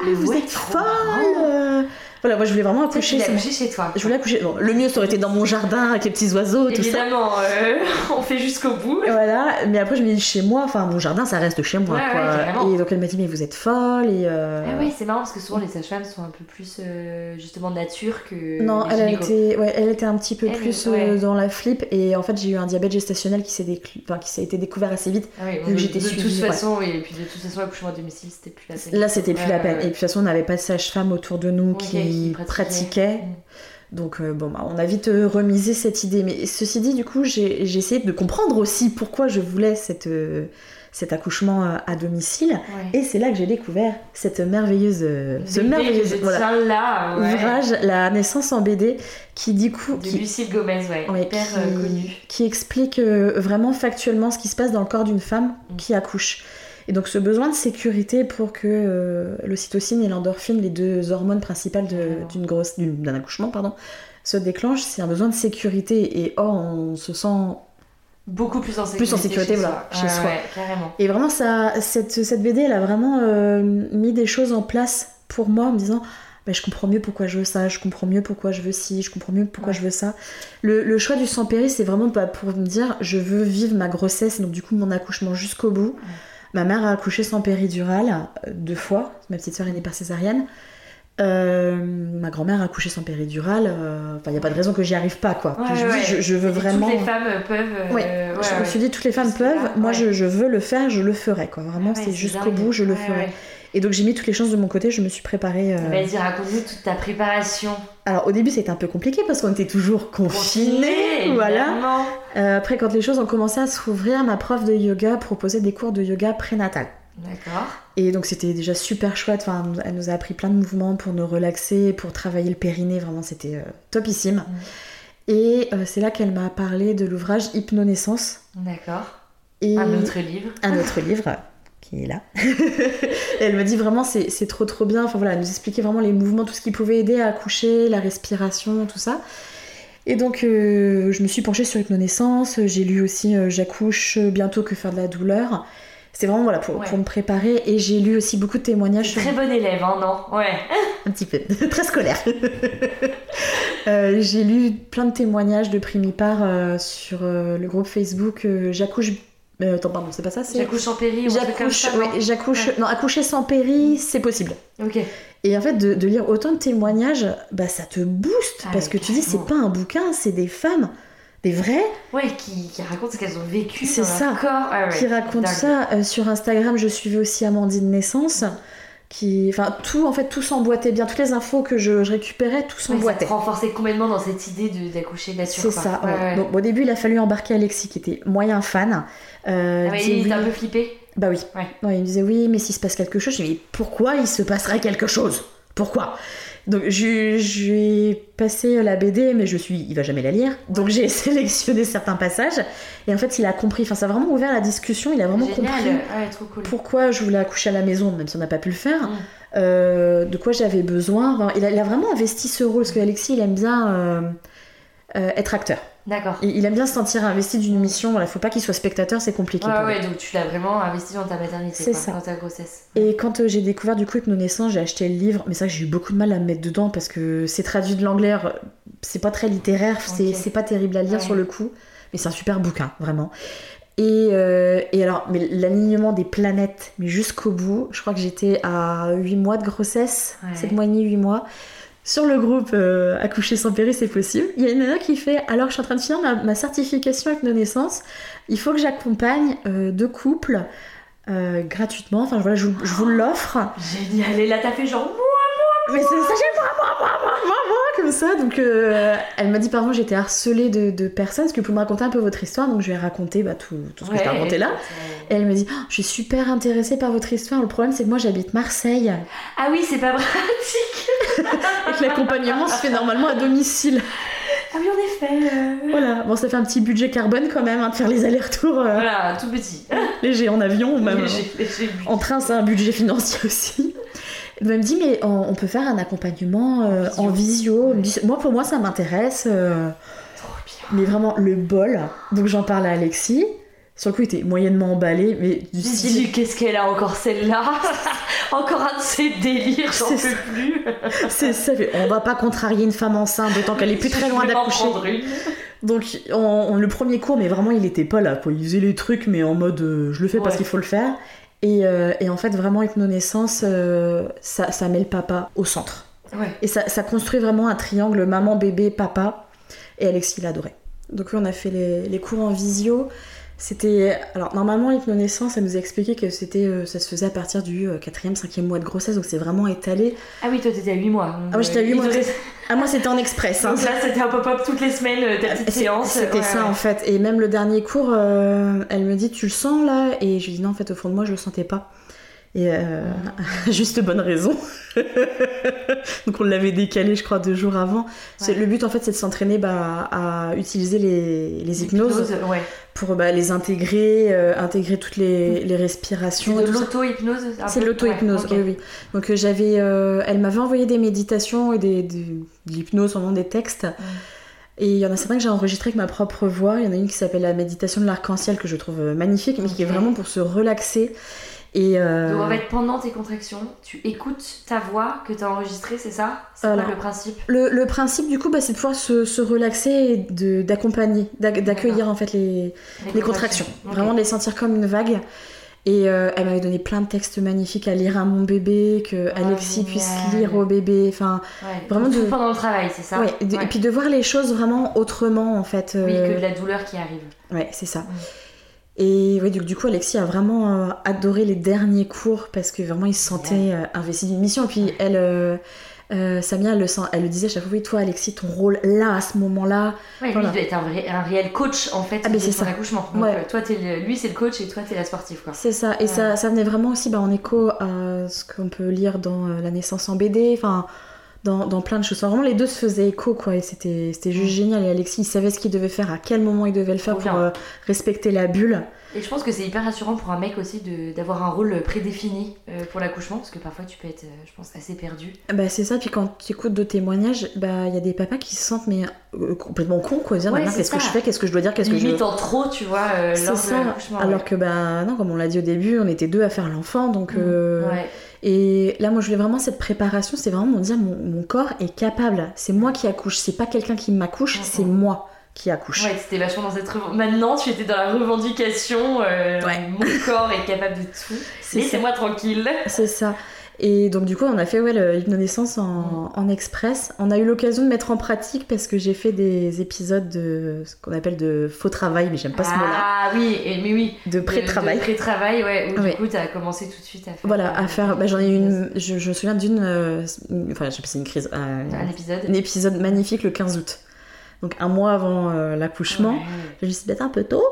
Mais vous ouais, êtes folle. Voilà, moi je voulais vraiment tu accoucher. chez toi. Je voulais accoucher. Bon, le mieux, ça aurait été dans mon jardin avec les petits oiseaux, tout ça. Évidemment, euh, on fait jusqu'au bout. Voilà, mais après je me dis chez moi, enfin mon jardin ça reste chez moi Ouais, quoi. ouais, carrément. et donc elle m'a dit mais vous êtes folle et euh, Ah ouais, c'est marrant parce que souvent les sages-femmes sont un peu plus euh, justement nature que. Non, les elle a été, ouais, elle était un petit peu Elle, plus ouais. euh, dans la flip et en fait j'ai eu un diabète gestationnel qui s'est déclu- enfin, qui s'est été découvert assez vite. Ah oui, de, j'étais de suivie, toute façon, et puis de toute façon, l'accouchement à domicile, c'était plus la peine. Là c'était plus la peine. Et puis de toute façon on n'avait pas de sage-femme autour de nous Ok, qui, qui pratiquait. pratiquait. Donc euh, bon bah on a vite euh, remisé cette idée. Mais ceci dit du coup j'ai essayé de comprendre aussi pourquoi je voulais cette, euh, cet accouchement à domicile. Ouais. Et c'est là que j'ai découvert cette merveilleuse, ce merveilleux voilà, là, ouais. ouvrage, La naissance en BD, qui du coup, De qui, Lucille Gomez, ouais, ouais, hyper qui- connue. qui explique vraiment factuellement ce qui se passe dans le corps d'une femme Mm. qui accouche. Et donc ce besoin de sécurité pour que euh, l'ocytocine et l'endorphine, les deux hormones principales d'une grosse, d'un accouchement, pardon, se déclenchent, c'est un besoin de sécurité. Et or, on se sent Beaucoup plus en sécurité. Plus en sécurité, chez voilà, soi. chez Ouais, soi. ouais, carrément. Et vraiment, ça, cette, cette BD, elle a vraiment euh, mis des choses en place pour moi en me disant bah, je comprends mieux pourquoi je veux ça, je comprends mieux pourquoi je veux ci, je comprends mieux pourquoi Ouais. je veux ça. Le, le choix du sans péri, c'est vraiment pas pour me dire je veux vivre ma grossesse, donc du coup mon accouchement jusqu'au bout. Ma mère a accouché sans péridurale euh, deux fois, ma petite soeur est née par césarienne. Euh, ma grand-mère a couché sans péridurale. euh, Enfin, il n'y a pas de raison que j'y arrive pas, quoi. Ouais, je, ouais. je, je veux vraiment. Toutes les femmes euh, peuvent. euh, Ouais, ouais, je me suis dit, toutes les femmes peuvent. Moi, je, je veux le faire, je le ferai, quoi. Vraiment, c'est jusqu'au bout, je le ferai. Et donc, j'ai mis toutes les chances de mon côté, je me suis préparée. euh, Vas-y, raconte-nous toute ta préparation. Alors, au début, c'était un peu compliqué parce qu'on était toujours confinés. Voilà. évidemment. Euh, après, quand les choses ont commencé à s'ouvrir, ma prof de yoga proposait des cours de yoga prénatal. D'accord. Et donc c'était déjà super chouette, enfin, elle nous a appris plein de mouvements pour nous relaxer, pour travailler le périnée, vraiment c'était euh, topissime. Et euh, c'est là qu'elle m'a parlé de l'ouvrage Hypnonaissance. D'accord. Et Un autre livre. un autre livre qui est là. Elle m'a dit vraiment c'est trop trop bien, enfin voilà, elle nous expliquait vraiment les mouvements, tout ce qui pouvait aider à accoucher, la respiration, tout ça. Et donc euh, je me suis penchée sur Hypnonaissance, j'ai lu aussi euh, J'accouche bientôt que faire de la douleur. C'est vraiment voilà pour, Ouais. pour me préparer et j'ai lu aussi beaucoup de témoignages sur Très bon élève, hein, non? Ouais. un petit peu, très scolaire. Euh, j'ai lu plein de témoignages de primipare euh, sur euh, le groupe Facebook euh, J'accouche. Euh, attends, pardon, c'est pas ça c'est... J'accouche en péri J'accouche, ouais, j'accouche. Ouais. Non, accoucher sans péri, c'est possible. Ok. Et en fait, de, de lire autant de témoignages, bah ça te booste Ah parce que tu dis, c'est pas un bouquin, c'est des femmes, des vraies, Ouais, qui, qui racontent ce qu'elles ont vécu C'est ça. leur corps. Ah ouais, qui racontent ça. Euh, sur Instagram, je suivais aussi Amandine Naissance, qui, enfin tout, en fait, tout s'emboîtait bien. Toutes les infos que je, je récupérais, tout s'emboîtait. te renforçait complètement dans cette idée de- d'accoucher de nature. C'est ça. Ouais, ouais. au début, il a fallu embarquer Alexis, qui était moyen fan. Euh, Ah ouais, il était un peu flippé. Bah oui. Ouais. Il me disait oui, mais s'il se passe quelque chose, je lui dis pourquoi il se passerait quelque chose? Pourquoi? Donc je, je lui ai passé la BD, mais je suis, il va jamais la lire. Donc j'ai sélectionné certains passages et en fait il a compris. Enfin ça a vraiment ouvert la discussion. Il a vraiment Génial. compris Ouais, trop cool. pourquoi je voulais accoucher à la maison, même si on n'a pas pu le faire. Mm. euh, de quoi j'avais besoin. Enfin, il, a, il a vraiment investi ce rôle parce que Alexis il aime bien euh, euh, être acteur. D'accord. Il, il aime bien se sentir investi d'une mission. Voilà, faut pas qu'il soit spectateur, c'est compliqué. Ouais, donc tu l'as vraiment investi dans ta maternité, C'est quoi, ça. dans ta grossesse. Et quand euh, j'ai découvert du coup Hypnonaissance, j'ai acheté le livre, mais ça j'ai eu beaucoup de mal à me mettre dedans parce que c'est traduit de l'anglais, c'est pas très littéraire, c'est pas terrible à lire Ouais. sur le coup, mais c'est un super bouquin, vraiment. Et, euh, et alors, mais l'alignement des planètes, mais jusqu'au bout, je crois que j'étais à 8 mois de grossesse, Ouais. 7 mois et demi, 8 mois. Sur le groupe euh, Accoucher sans péri, c'est possible. Il y a une nana qui fait Alors, je suis en train de finir ma, certification avec nos naissances. Il faut que j'accompagne euh, deux couples euh, gratuitement. Enfin, voilà, je, vous- l'offre. Génial. Et là, t'as fait genre. Mais c'est ça, j'ai moi, moi, moi, moi, moi, comme ça. Donc, euh, elle m'a dit, pardon, j'étais harcelée de, de personnes. Est-ce que vous pouvez me raconter un peu votre histoire? Donc, je lui ai raconté bah, tout, tout ce que je t'ai raconté là. Et elle me dit, Oh, je suis super intéressée par votre histoire. Le problème, c'est que moi, j'habite Marseille. Ah oui, c'est pas pratique. Et que l'accompagnement se fait normalement à domicile. Ah oui, en effet. euh, Voilà, bon, ça fait un petit budget carbone quand même, hein, de faire les allers-retours euh, Voilà, tout petit. légers en avion ou même Léger, léger. en train, c'est un budget financier aussi. Elle me dit, mais on, on peut faire un accompagnement euh, en visio. Moi, pour moi, ça m'intéresse. euh, mais vraiment, le bol. Donc, j'en parle à Alexis. Sur le coup, il était moyennement emballé, mais du style. Qu'est-ce qu'elle a encore celle-là Encore un de ses délires, j'en C'est peux ça. plus. C'est ça, on va pas contrarier une femme enceinte, d'autant qu'elle est plus très loin d'accoucher. Donc, on, on- le premier cours, mais vraiment, il était pas là, quoi. Il faisait les trucs, mais en mode, euh, je le fais parce qu'il faut le faire. Et, euh, et en fait, vraiment, hypnonaissance, euh, ça, ça met le papa au centre. Ouais. Et ça, ça construit vraiment un triangle maman, bébé, papa. Et Alexis l'adorait. Donc oui, on a fait les, les cours en visio. C'était... Alors normalement, l'hypnonaissance, elle nous a expliqué que c'était, euh, ça se faisait à partir du 4e, 5e mois de grossesse, donc c'est vraiment étalé. Ah oui, toi t'étais à 8 mois. Ah, j'étais à huit Il mois. Ah moi, c'était en express. hein. Donc là, c'était un pop-up toutes les semaines, euh, ta petite C'est- séance. C'était Ouais, ça ouais. en fait. Et même le dernier cours, euh, elle me dit Tu le sens là Et je lui dis Non, en fait, au fond de moi, je le sentais pas. Et euh, juste bonne raison. Donc on l'avait décalé, je crois, deux jours avant. C'est- Ouais. Le but en fait, c'est de s'entraîner bah, à utiliser les, les hypnoses ouais. pour bah, les intégrer, euh, intégrer toutes les, les C'est respirations. de tout ça. l'auto-hypnose C'est de l'auto-hypnose, Ouais, oui, oui. Donc euh, j'avais, euh, elle m'avait envoyé des méditations et des, des- de l'hypnose, vraiment des textes. Et il y en a certains que j'ai enregistrés avec ma propre voix. Il y en a une qui s'appelle la méditation de l'arc-en-ciel que je trouve magnifique, mais qui est vraiment pour se relaxer. Et euh, Donc en fait, pendant tes contractions, tu écoutes ta voix que t'as enregistrée, c'est ça? C'est Voilà. le principe? le, le principe du coup, bah, c'est de pouvoir se, se relaxer et d'accompagner, d'ac- d'accueillir en fait les, les contractions. Vraiment de les sentir comme une vague. Et euh, elle m'avait donné plein de textes magnifiques à lire à mon bébé, que Ah, Alexis puisse lire au bébé. Enfin, Ouais, Vraiment de- pendant le travail, c'est ça? Ouais, et de- Ouais. Et puis de voir les choses vraiment autrement en fait. Oui, euh, que de la douleur qui arrive. Ouais, c'est ça. Et oui, du, du coup, Alexis a vraiment euh, adoré les derniers cours parce que vraiment il se sentait euh, investi d'une mission. Et puis elle, euh, Samia, elle le, sent, elle le disait à chaque fois oui, toi, Alexis, ton rôle là, à ce moment-là. Ouais, Voilà. lui, il doit être un, vrai- un réel coach en fait Ah, mais c'est son ça. accouchement. Donc, Ouais. toi, t'es le- lui, c'est le coach et toi, t'es la sportive, quoi. C'est ça. Et ça, ça venait vraiment aussi bah, en écho à ce qu'on peut lire dans La naissance en BD. Enfin. Dans, dans plein de choses. Vraiment, les deux se faisaient écho, quoi. Et c'était c'était juste génial. Et Alexis, il savait ce qu'il devait faire, à quel moment il devait le faire pour euh, respecter la bulle. Et je pense que c'est hyper rassurant pour un mec aussi de- d'avoir un rôle prédéfini euh, pour l'accouchement, parce que parfois tu peux être, euh, je pense, assez perdu. Bah c'est ça, puis quand tu écoutes d'autres témoignages, bah il y a des papas qui se sentent mais complètement cons quoi, dire Ouais, qu'est-ce que je fais, qu'est-ce que je dois dire, qu'est-ce que je en trop, tu vois, C'est lors de ça. l'accouchement. Alors ouais. que bah non, comme on l'a dit au début, on était deux à faire l'enfant, donc euh, Ouais. Et là moi je voulais vraiment cette préparation, c'est vraiment me dire mon, mon corps est capable, c'est moi qui accouche, c'est pas quelqu'un qui m'accouche, c'est moi qui accouche. Ouais, c'était vachement dans cette reven- Maintenant, tu étais dans la revendication. euh, Ouais. Mon corps est capable de tout. Laissez-moi tranquille. C'est ça. Et donc du coup, on a fait ouais, le hypnonaissance en, en express. On a eu l'occasion de mettre en pratique parce que j'ai fait des épisodes de ce qu'on appelle de faux travail, mais j'aime pas ce mot-là. Ah oui, mais oui. De pré-travail. De pré-travail, ouais. Où du coup, t'as commencé tout de suite à faire. Voilà, euh, à faire. Bah, J'en ai eu une. Je, je me souviens d'une. euh, enfin, je sais pas si c'est une crise. euh, Un épisode. un épisode magnifique le 15 août. Donc un mois avant euh, l'accouchement. Ouais. Je me suis dit, peut-être un peu tôt.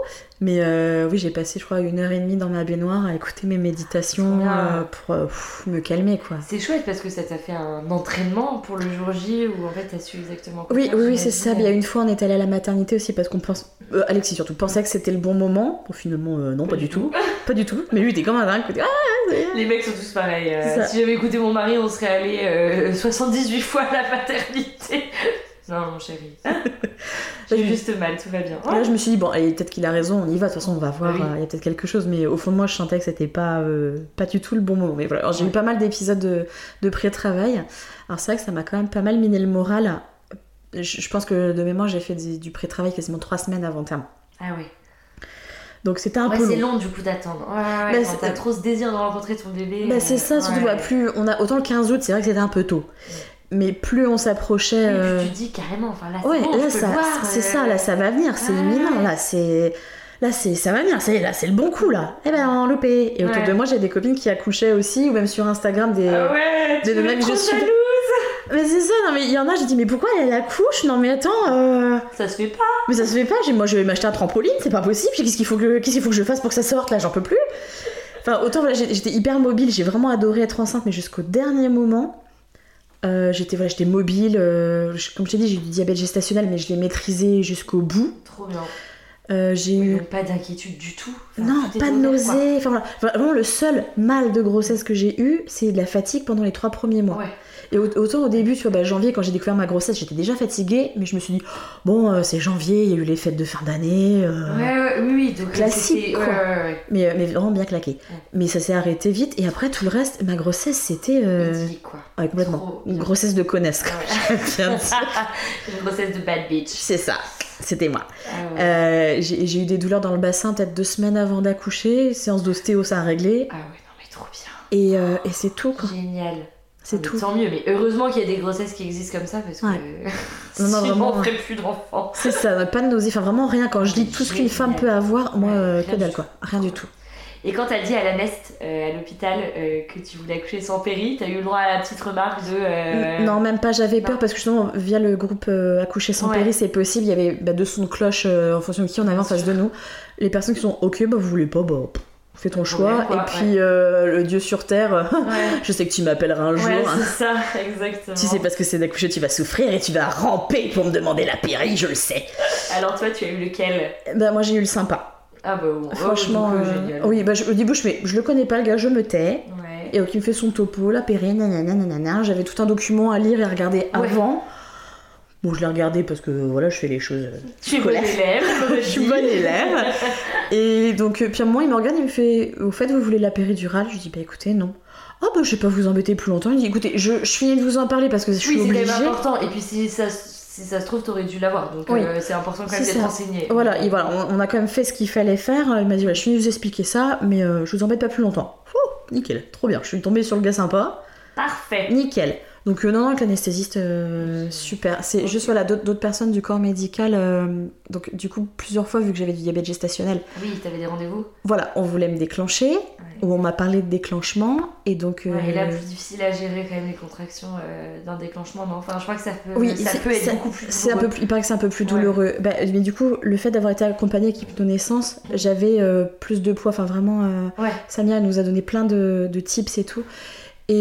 Mais euh, oui, j'ai passé, je crois, une heure et demie dans ma baignoire à écouter mes méditations euh, pour euh, pff, me calmer, quoi. C'est chouette parce que ça t'a fait un entraînement pour le jour J où en fait t'as su exactement quoi Oui, faire, oui, oui, c'est ça. Il y a une fois, on est allé à la maternité aussi parce qu'on pense. Alexis surtout pensait que c'était le bon moment. Bon, finalement, non, pas, du tout. Pas du tout. Mais lui, il était comme un dingue. Ah, c'est- Les mecs sont tous pareils. C'est si j'avais écouté mon mari, on serait allé euh, 78 fois à la maternité. non, mon chéri. J'ai juste mal, tout va bien. Et Là, je me suis dit, bon, peut-être qu'il a raison, on y va, de toute façon, on va voir, Oui. euh, il y a peut-être quelque chose, mais au fond de moi, je sentais que c'était pas, euh, pas du tout le bon moment. Mais voilà, Alors, j'ai eu pas mal d'épisodes de, de pré-travail. Alors, c'est vrai que ça m'a quand même pas mal miné le moral. Je, je pense que de mémoire, j'ai fait du, du pré-travail quasiment trois semaines avant terme. Ah oui. Donc, c'était un Ouais, peu c'est long. long du coup d'attendre. Ouais, ouais, ouais, Bah, t'as trop ce désir de rencontrer ton bébé. Bah, euh, c'est ça, surtout, ouais. bah, plus on a, autant le 15 août, c'est vrai que c'était un peu tôt. Mais plus on s'approchait. Euh, tu dis carrément, enfin là, c'est Ouais, bon, là, je ça, le c'est euh, ça, là, ça va venir, c'est ouais. imminent, là, c'est. Là, c'est, ça va venir, c'est, là, c'est le bon coup, là. Eh ben, on loupé. Et autour Ouais. de moi, j'ai des copines qui accouchaient aussi, ou même sur Instagram, des. Ah ouais, des tu mecs, je suis- jalouse. Mais c'est ça, non, mais il y en a, j'ai dit, mais pourquoi elle accouche? Non, mais attends, euh... Ça se fait pas. mais ça se fait pas, j'ai, moi, je vais m'acheter un trampoline, c'est pas possible, qu'est-ce qu'il faut que, qu'est-ce qu'il faut que je fasse pour que ça sorte, là, j'en peux plus? Enfin, autant, voilà, j'étais hyper mobile, j'ai vraiment adoré être enceinte, mais jusqu'au dernier moment. Euh, j'étais voilà, j'étais mobile, euh, je- comme je t'ai dit, j'ai eu du diabète gestationnel, mais je l'ai maîtrisé jusqu'au bout. Trop bien. Euh, j'ai eu pas d'inquiétude du tout. Enfin, non, pas de nausée. Enfin, voilà. Vraiment, le seul mal de grossesse que j'ai eu, c'est de la fatigue pendant les trois premiers mois. Ouais. Et au- autant au début, tu vois, bah, janvier, quand j'ai découvert ma grossesse, j'étais déjà fatiguée, mais je me suis dit, bon, euh, c'est janvier, il y a eu les fêtes de fin d'année. euh, Ouais, ouais, oui, donc Classique, quoi. Ouais, ouais, ouais. Mais, euh, mais vraiment bien claqué. Mais ça s'est arrêté vite, et après, tout le reste, ma grossesse, c'était. euh, quoi. complètement. Une grossesse de connasse. Ouais. Bien. Une grossesse de bad bitch. c'est ça, c'était moi. Ah j'ai j'ai eu des douleurs dans le bassin peut-être deux semaines avant d'accoucher, séance d'ostéo, ça a réglé, Ah ouais, non mais trop bien. et, euh, et c'est tout, quoi. Génial. C'est tout. Tant mieux, mais heureusement qu'il y a des grossesses qui existent comme ça parce que Ouais. Non, non, sinon vraiment, on ferait plus d'enfants. C'est ça, pas de nausée, enfin vraiment rien. Quand je dis tout ce qu'une femme peut avoir, moi, Ouais, euh, que dalle quoi, rien du tout. Et quand t'as dit à la Nest, euh, à l'hôpital, euh, que tu voulais accoucher sans péri, t'as eu le droit à la petite remarque de. euh, Non, même pas, j'avais peur parce que justement, via le groupe Accoucher sans Ouais. péri, c'est possible. Il y avait bah, deux sons de cloche en fonction de qui on avait en face de nous. Les personnes qui sont ok, bah vous voulez pas, bah fais ton choix. quoi, Et puis euh, le dieu sur terre, Ouais, je sais que tu m'appelleras un jour. ouais hein. c'est ça, exactement. Tu sais parce que c'est d'accoucher, tu vas souffrir et tu vas ramper pour me demander la péri, je le sais. Alors toi, tu as eu lequel? Bah moi j'ai eu le sympa. Ah bah bon, oh, Franchement, du coup, euh, oui, bah, je- au début je fais, je le connais pas le gars, je me tais. Ouais. Et donc il me fait son topo, la péri, nanana, nanana. J'avais tout un document à lire et à regarder avant. Bon, je l'ai regardé parce que voilà, je fais les choses. Tu es bonne élève, je suis bonne élève. Et donc, puis à un moment, il me regarde, il me fait Au fait, vous voulez la péridurale? Je lui dis Bah écoutez, non. Ah bah je vais pas vous embêter plus longtemps. Il dit Écoutez, je, je finis de vous en parler parce que je suis Oui, c'est obligée. même important. Et puis si ça, si ça se trouve, t'aurais dû l'avoir. Donc Oui. euh, c'est important quand même C'est d'être renseigné. Voilà, et voilà, on, on a quand même fait ce qu'il fallait faire. Il m'a dit, voilà, je suis venue vous expliquer ça, mais euh, je vous embête pas plus longtemps. Ouh, nickel, trop bien. Je suis tombée sur le gars sympa. Parfait. Nickel. Donc euh, non, non, avec l'anesthésiste, euh, super. C'est juste voilà d'autres d'autres personnes du corps médical. euh, donc du coup plusieurs fois vu que j'avais du diabète gestationnel, Oui, t'avais des rendez-vous? voilà, on voulait me déclencher ou on m'a parlé de déclenchement et donc. Ouais, et là, plus difficile à gérer quand même les contractions d'un déclenchement, non? Enfin, je crois que ça peut, Oui, ça peut être beaucoup plus C'est un peu, il paraît que c'est un peu plus Ouais. douloureux. Bah, mais du coup, le fait d'avoir été accompagnée avec hypnonaissance, j'avais plus de poids. Enfin, vraiment, Samia elle nous a donné plein de, de tips et tout.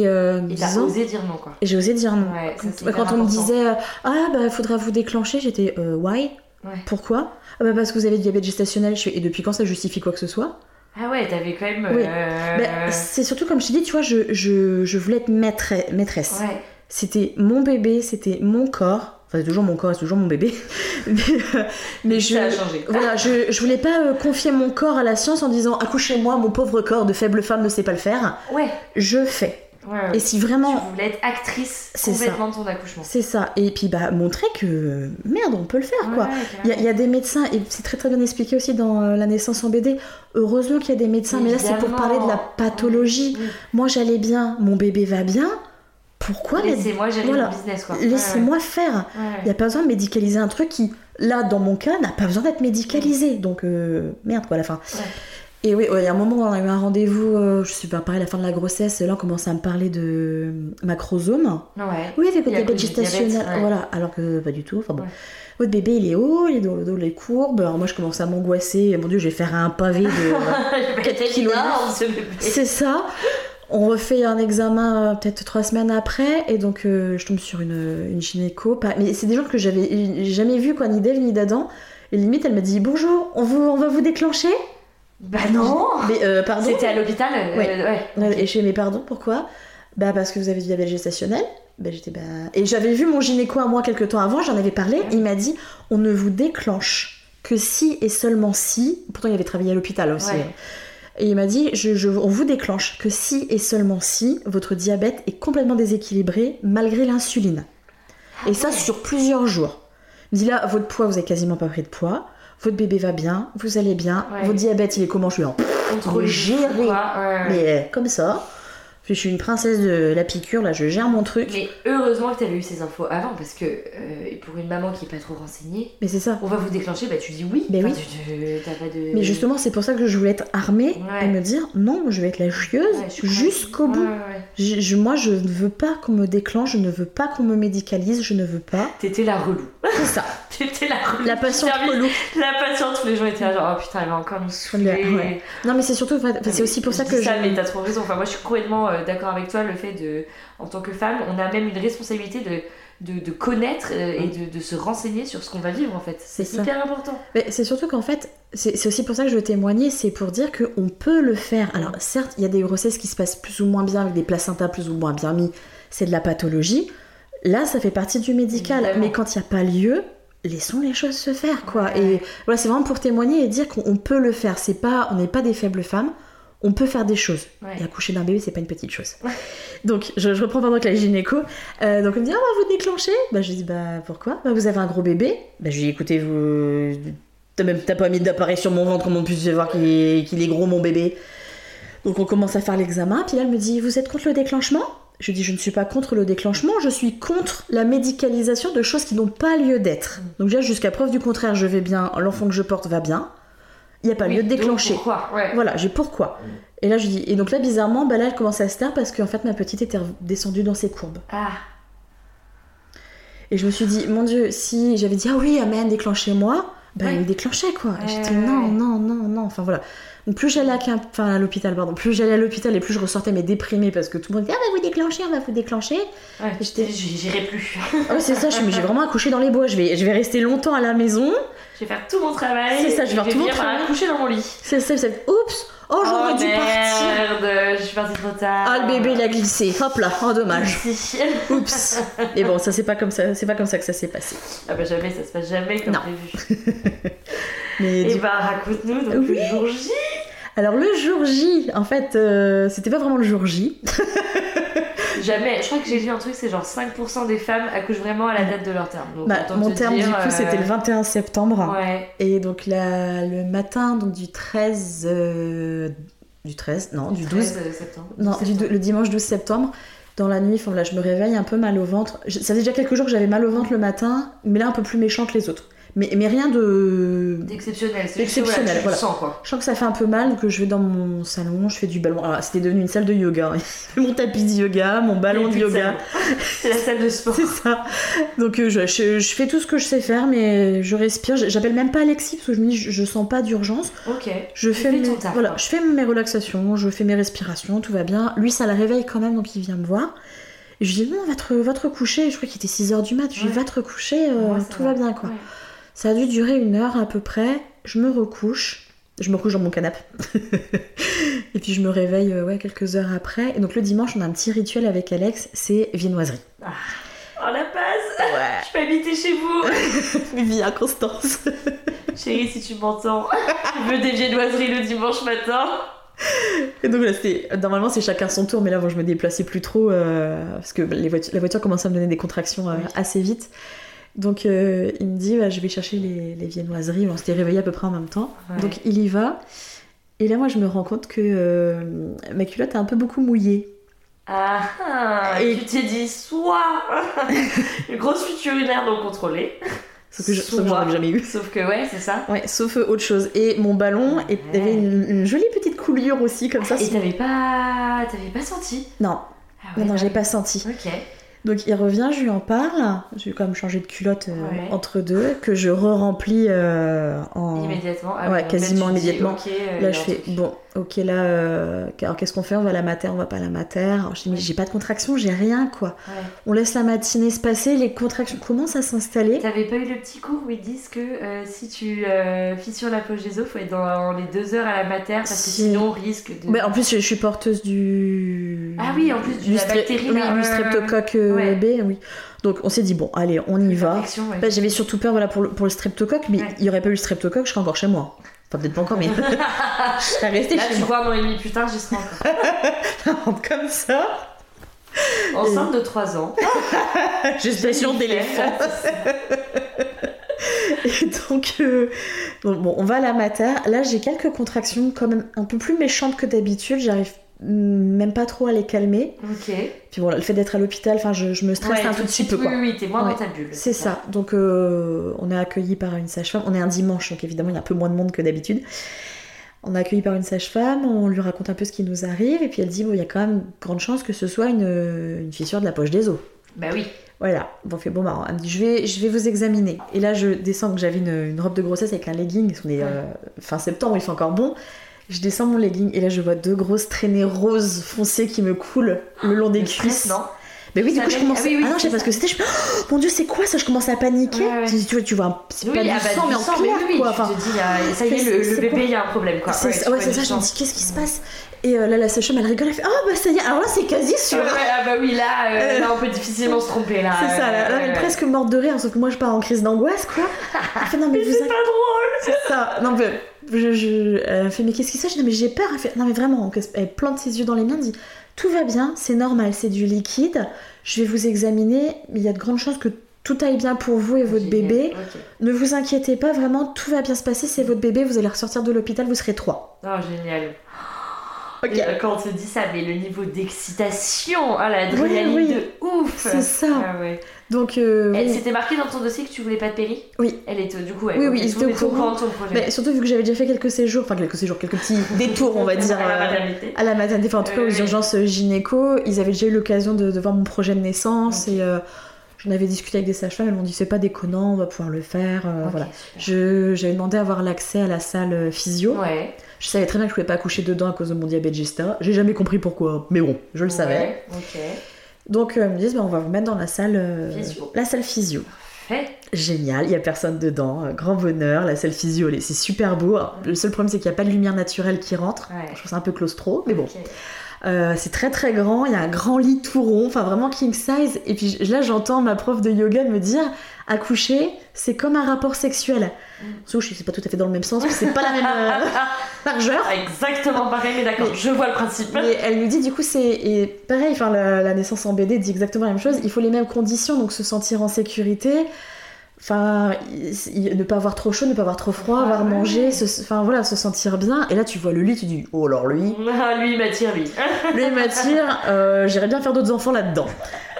Et, euh, et t'as disant- osé dire non, quoi. et j'ai osé dire non. Ouais, ça, Bah, quand on me disait euh, Ah, bah, faudra vous déclencher, j'étais euh, Why? Ouais. Pourquoi? Ah, bah, Parce que vous avez du diabète gestationnel. Je fais, et depuis quand ça justifie quoi que ce soit? Ah ouais, t'avais quand même. Oui. euh, Bah, C'est surtout comme je t'ai dit, tu vois, je, je, je voulais être maître- maîtresse. Ouais, C'était mon bébé, c'était mon corps. Enfin, c'est toujours mon corps, c'est toujours mon bébé. mais, euh, mais je, ça a changé. voilà, je, je voulais pas euh, confier mon corps à la science en disant accouchez-moi, mon pauvre corps de faible femme ne sait pas le faire. Ouais, Je fais. Ouais, ouais. Et si vraiment. Tu voulais être actrice complètement de ton accouchement. C'est ça. Et puis, bah, montrer que merde, on peut le faire, quoi. Il y, a- carrément. il y a des médecins, et c'est très très bien expliqué aussi dans euh, La naissance en BD. Heureusement qu'il y a des médecins, mais là c'est pour parler de la pathologie. Oui. Moi j'allais bien, mon bébé va bien. Pourquoi Laissez-moi gérer voilà. mon business, quoi. Laissez-moi faire. Il n'y a pas besoin de médicaliser un truc qui, là, dans mon cas, n'a pas besoin d'être médicalisé. Donc, euh, merde, quoi, à la fin. Et oui, ouais, il y a un moment où on a eu un rendez-vous, euh, je sais pas, pareil, à la fin de la grossesse, et là, on commençait à me parler de macrosome. Ouais. Oui, avec le diabète gestationnel. ouais. Voilà, alors que pas du tout. Enfin bon. Ouais. Votre bébé, il est haut, il est dans le dos, les courbes. Alors moi, je commence à m'angoisser. Mon dieu, je vais faire un pavé de. Vais être kilos. C'est ça. On refait un examen euh, peut-être trois semaines après, et donc euh, je tombe sur une, une gynéco. Pas- Mais c'est des gens que j'avais jamais vu, quoi, ni d'Ève ni d'Adam. Et limite, elle m'a dit Bonjour, on, vous, on va vous déclencher? Bah non Mais euh, pardon C'était à l'hôpital euh, Ouais. Et je fais Mais pardon, pourquoi? Bah parce que vous avez du diabète gestationnel. Bah j'étais bah. Et j'avais vu mon gynéco à moi quelques temps avant, j'en avais parlé. Il m'a dit On ne vous déclenche que si et seulement si. Pourtant, il avait travaillé à l'hôpital aussi. Ouais. Et il m'a dit, je, je- on vous déclenche que si et seulement si votre diabète est complètement déséquilibré malgré l'insuline. Et ça sur plusieurs jours. Il me dit là, votre poids, vous avez quasiment pas pris de poids. Votre bébé va bien, vous allez bien. Ouais. Votre diabète, il est comment Je suis en... Contrôle. Mais euh, comme ça. Je suis une princesse de la piqûre, là, je gère mon truc. Mais, Mais heureusement que t'avais eu ces infos avant, parce que euh, pour une maman qui est pas trop renseignée, c'est ça. on va vous déclencher, bah tu dis oui. Mais oui. tu- tu- T'as pas de. Mais justement, c'est pour ça que je voulais être armée Ouais. et me dire non, je vais être la chieuse Ouais, jusqu'au bout. Ouais. Je- je- moi, je ne veux pas qu'on me déclenche, je ne veux pas qu'on me médicalise, je ne veux pas. T'étais la relou. C'est ça. T'étais la relou. La patiente relou. La patiente, tous les gens étaient là genre, oh putain, elle va encore nous saouler. Non, mais c'est surtout, c'est aussi pour ça que ça, je- mais t'as trop raison. Enfin, moi, je suis complètement euh, d'accord avec toi. Le fait de, en tant que femme, on a même une responsabilité de, de, de connaître euh, et de, de se renseigner sur ce qu'on va vivre en fait. C'est ça. hyper important. Mais c'est surtout qu'en fait, c'est aussi pour ça que je veux témoigner, c'est pour dire qu'on peut le faire. Alors certes, il y a des grossesses qui se passent plus ou moins bien avec des placentas plus ou moins bien mis, c'est de la pathologie. Là, ça fait partie du médical. Évidemment. Mais quand il n'y a pas lieu, laissons les choses se faire, quoi. Ouais. Et voilà, c'est vraiment pour témoigner et dire qu'on on peut le faire. C'est pas, on n'est pas des faibles femmes. On peut faire des choses. Ouais. Et accoucher d'un bébé, c'est pas une petite chose. Donc, je, je reprends pendant que la gynéco. Euh, donc, elle me dit, ah, on va vous déclencher. Bah, je dis, bah, pourquoi? Bah, vous avez un gros bébé. Bah, je lui dis, écoutez, vous. T'as même t'as pas mis d'appareil sur mon ventre, comment puisse voir qu'il est, qu'il est gros, mon bébé Donc, on commence à faire l'examen. Puis là, elle me dit, vous êtes contre le déclenchement? Je dis, je ne suis pas contre le déclenchement, je suis contre la médicalisation de choses qui n'ont pas lieu d'être. Donc, déjà, jusqu'à preuve du contraire, je vais bien, l'enfant que je porte va bien. Il n'y a pas Oui, lieu de déclencher. Pourquoi? Ouais. Voilà, j'ai pourquoi. Et là, je dis. Et donc là, bizarrement, bah là, elle commence à se taire parce qu'en fait, ma petite était descendue dans ses courbes. Ah, Et je me suis dit, mon Dieu, si j'avais dit, ah oui, Amen, déclenchez-moi, bah Ouais. il déclenchait quoi. Et j'étais, non, non, non, non. Enfin voilà. Donc plus j'allais à, enfin, à l'hôpital, pardon, plus j'allais à l'hôpital et plus je ressortais mais déprimée parce que tout le monde disait, ah, on va vous déclencher, on va vous déclencher. ouais. J'étais- J'irai plus. Ah c'est ça, je suis, mais j'ai vraiment accouché dans les bois. Je vais, je vais rester longtemps à la maison. Je vais faire tout mon travail. C'est ça, je vais faire tout mon travail. accoucher dans mon lit. C'est ça, c'est oups, oh, j'aurais oh, dû partir. merde, je suis partie trop tard. Ah, le bébé, il a glissé. Hop là, oh, dommage. Oups. Mais bon, ça c'est pas comme ça, c'est pas comme ça que ça s'est passé. Ah bah jamais, ça se passe jamais comme Non. prévu. Mais Et du- bah raconte-nous donc Oui. le jour J. Alors le jour J, en fait, euh, c'était pas vraiment le jour J. jamais. Je crois que j'ai lu un truc, c'est genre 5% des femmes accouchent vraiment à la date de leur terme. Donc, Bah, mon te terme, dire, du coup, c'était le euh, 21 septembre. Ouais. Et donc, la- le matin donc, du 13. euh, du 13, non, du 12. 13 septembre. Non, du- le dimanche 12 septembre. Dans la nuit, enfin, là, je me réveille un peu mal au ventre. Je- ça faisait déjà quelques jours que j'avais mal au ventre le matin, mais là, un peu plus méchant que les autres. Mais, mais rien de. D'exceptionnel. c'est juste, D'exceptionnel, voilà, sens quoi. Je sens que ça fait un peu mal, donc je vais dans mon salon, je fais du ballon. Alors, c'était devenu une salle de yoga. mon tapis de yoga, mon ballon de yoga. C'est la salle de sport. C'est ça. Donc euh, je, je- je fais tout ce que je sais faire, mais je respire. J'appelle même pas Alexis parce que je me dis je, je sens pas d'urgence. Ok. Je fais, fais mes, taf, voilà, quoi. je fais mes relaxations, je fais mes respirations, tout va bien. Lui ça le réveille quand même, donc il vient me voir. Je lui dis non, va te, va te recoucher. Je crois qu'il était 6h du mat. Je lui dis Ouais. va te recoucher, euh, Ouais, tout va. bien quoi. Ouais. Ça a dû durer une heure à peu près. Je me recouche. Je me recouche dans mon canapé. et puis je me réveille euh, ouais, quelques heures après. Et donc le dimanche, on a un petit rituel avec Alex, c'est viennoiserie. Oh la passe Ouais. Je peux habiter chez vous Vie à Constance. Chérie, si tu m'entends, je veux des viennoiseries le dimanche matin. Et donc là, c'était normalement c'est chacun son tour, mais là, bon, je me déplaçais plus trop euh, parce que les voitures, la voiture commençait à me donner des contractions euh, Oui. assez vite. Donc euh, il me dit, bah, je vais chercher les, les viennoiseries. On s'était réveillés à peu près en même temps. Ouais. Donc il y va. Et là, moi, je me rends compte que euh, ma culotte est un peu beaucoup mouillée. Ah, ah, Et- tu t'es dit soit une grosse fuite urinaire non contrôlée, Sauf que je- sauf que jamais eu. sauf que ouais, c'est ça. Ouais, sauf euh, autre chose. Et mon ballon Ouais. avait une, une jolie petite coulure aussi, comme ça. Et t'avais pas, t'avais pas senti Non, ah non, non, bah j'ai pas senti. Ok. Donc il revient, je lui en parle. J'ai quand même changé de culotte euh, Ouais. entre deux, que je re-remplis euh, en. Immédiatement. Ah Ouais, fait, quasiment dis, immédiatement. Là je fais bon, ok là, euh, alors qu'est-ce qu'on fait? On va à la mater, on va pas à la mater. Alors, je dis mais j'ai pas de contraction, j'ai rien quoi. Ouais. On laisse la matinée se passer, les contractions commencent à s'installer. T'avais pas eu le petit cours où ils disent que si tu fissures la poche des os, faut être dans les deux heures à la mater parce que Si. sinon on risque de. Mais en plus je, je suis porteuse du. Ah oui, en plus, du la bactérie, oui, là, du ouais, streptocoque euh, ouais. B, oui. Donc on s'est dit bon, allez, on y va. Ouais. Bah, J'avais surtout peur voilà, pour, le, pour le streptocoque, mais il y aurait pas eu le streptocoque, je serais encore chez moi. Enfin, peut-être pas encore, mais je serais restée Là, chez tu moi. vois, un an et demi plus tard, j'y serai encore. Comme ça, Enceinte de 3 ans. gestation d'éléphant. Et donc, euh, bon, bon, on va à la mater. Là, j'ai quelques contractions quand même un peu plus méchantes que d'habitude. J'arrive même pas trop à les calmer. Ok. Puis voilà, le fait d'être à l'hôpital, enfin, je, je me stresse Ouais, un tout petit peu, oui, quoi. Oui, t'es moins Ouais. dans ta bulle. C'est ça. Donc, euh, on est accueilli par une sage-femme. On est un dimanche, donc évidemment, il y a un peu moins de monde que d'habitude. On est accueilli par une sage-femme, on lui raconte un peu ce qui nous arrive, et puis elle dit bon, il y a quand même grande chance que ce soit une, une fissure de la poche des os. Bah oui. Voilà. Bon, on fait bon, bah, elle me dit je vais, je vais vous examiner. Et là, je descends, donc j'avais une, une robe de grossesse avec un legging, qu'on est euh, fin septembre, il fait encore bon. Je descends mon legging, et là, je vois deux grosses traînées roses foncées qui me coulent le long des stress, cuisses. non Mais oui, du coup, je commence. ah oui, oui, ah non, je sais pas ce que c'était. Je oh, mon dieu, c'est quoi ça? Je commence à paniquer. Ouais, ouais. Tu, tu vois, tu vois, un- c'est Oui, pas ah du bah, sang, mais en sang, clair, quoi. tu Enfin, te dis, ah, ça y est, le, bébé, il y a un problème, quoi. Ouais, tu c'est ça. Je me dis, qu'est-ce qui se passe? Et euh, là, la sage-femme, elle rigole, elle fait, oh bah ça y est. Alors là, c'est quasi sûr. Ouais, ah bah oui, là, euh, Euh, là, on peut difficilement se tromper, là. C'est ça, là, là, elle est presque morte de rire, sauf que moi je pars en crise d'angoisse, quoi. Elle fait, non, mais, Mais vous c'est pas drôle C'est ça. Non, mais je, je- elle fait, mais qu'est-ce qui se passe? Je dis, non, mais j'ai peur. Elle fait, non, mais vraiment, elle plante ses yeux dans les miens, elle dit, tout va bien, c'est normal, c'est du liquide. Je vais vous examiner, mais il y a de grandes chances que tout aille bien pour vous et votre Génial, bébé. Ne vous inquiétez pas, vraiment, tout va bien se passer, c'est votre bébé, vous allez ressortir de l'hôpital, vous serez trois. Oh, génial. Et, euh, quand on te dit ça, mais le niveau d'excitation, ah, l'adrénaline Oui, oui. de ouf C'est ça. Ah ouais. Donc, euh, Elle oui. C'était marqué dans ton dossier que tu voulais pas de péri? Oui. Elle était du coup, Oui, oui, au courant. de ton projet. Mais surtout vu que j'avais déjà fait quelques séjours, enfin quelques séjours, quelques petits détours, on va dire, À la euh, maternité. à la maternité, enfin en tout cas aux Oui, urgences euh, gynéco, ils avaient déjà eu l'occasion de, de voir mon projet de naissance et euh, j'en avais discuté avec des sages-femmes, elles m'ont dit c'est pas déconnant, on va pouvoir le faire, euh, Ok, voilà. J'avais demandé à avoir l'accès à la salle euh, physio. Ouais. Je savais très bien que je pouvais pas accoucher dedans à cause de mon diabète Gesta. J'ai jamais compris pourquoi, mais bon, je le savais. Donc euh, ils me disent bah, on va vous mettre dans la salle euh, Physio. la salle physio. Génial, il y a personne dedans, euh, grand bonheur, la salle physio, c'est super beau. Alors, le seul problème c'est qu'il n'y a pas de lumière naturelle qui rentre. Ouais. Je trouve ça un peu claustro, mais bon. Euh, c'est très très grand, il y a un grand lit tout rond, enfin vraiment king size. Et puis là, j'entends ma prof de yoga me dire accoucher, c'est comme un rapport sexuel. Sauf que c'est pas tout à fait dans le même sens, c'est pas la même euh, largeur. Exactement pareil, mais d'accord, je vois le principe. Mais elle nous dit du coup c'est pareil, enfin la, la naissance en BD dit exactement la même chose. Il faut les mêmes conditions, donc se sentir en sécurité. Enfin, ne pas avoir trop chaud, ne pas avoir trop froid, Ah, avoir ouais. mangé, se, enfin voilà, se sentir bien. Et là, tu vois le lit, tu dis, oh alors lui, Ah, lui, il m'attire, lui. lui il m'attire, euh, j'irais bien faire d'autres enfants là-dedans.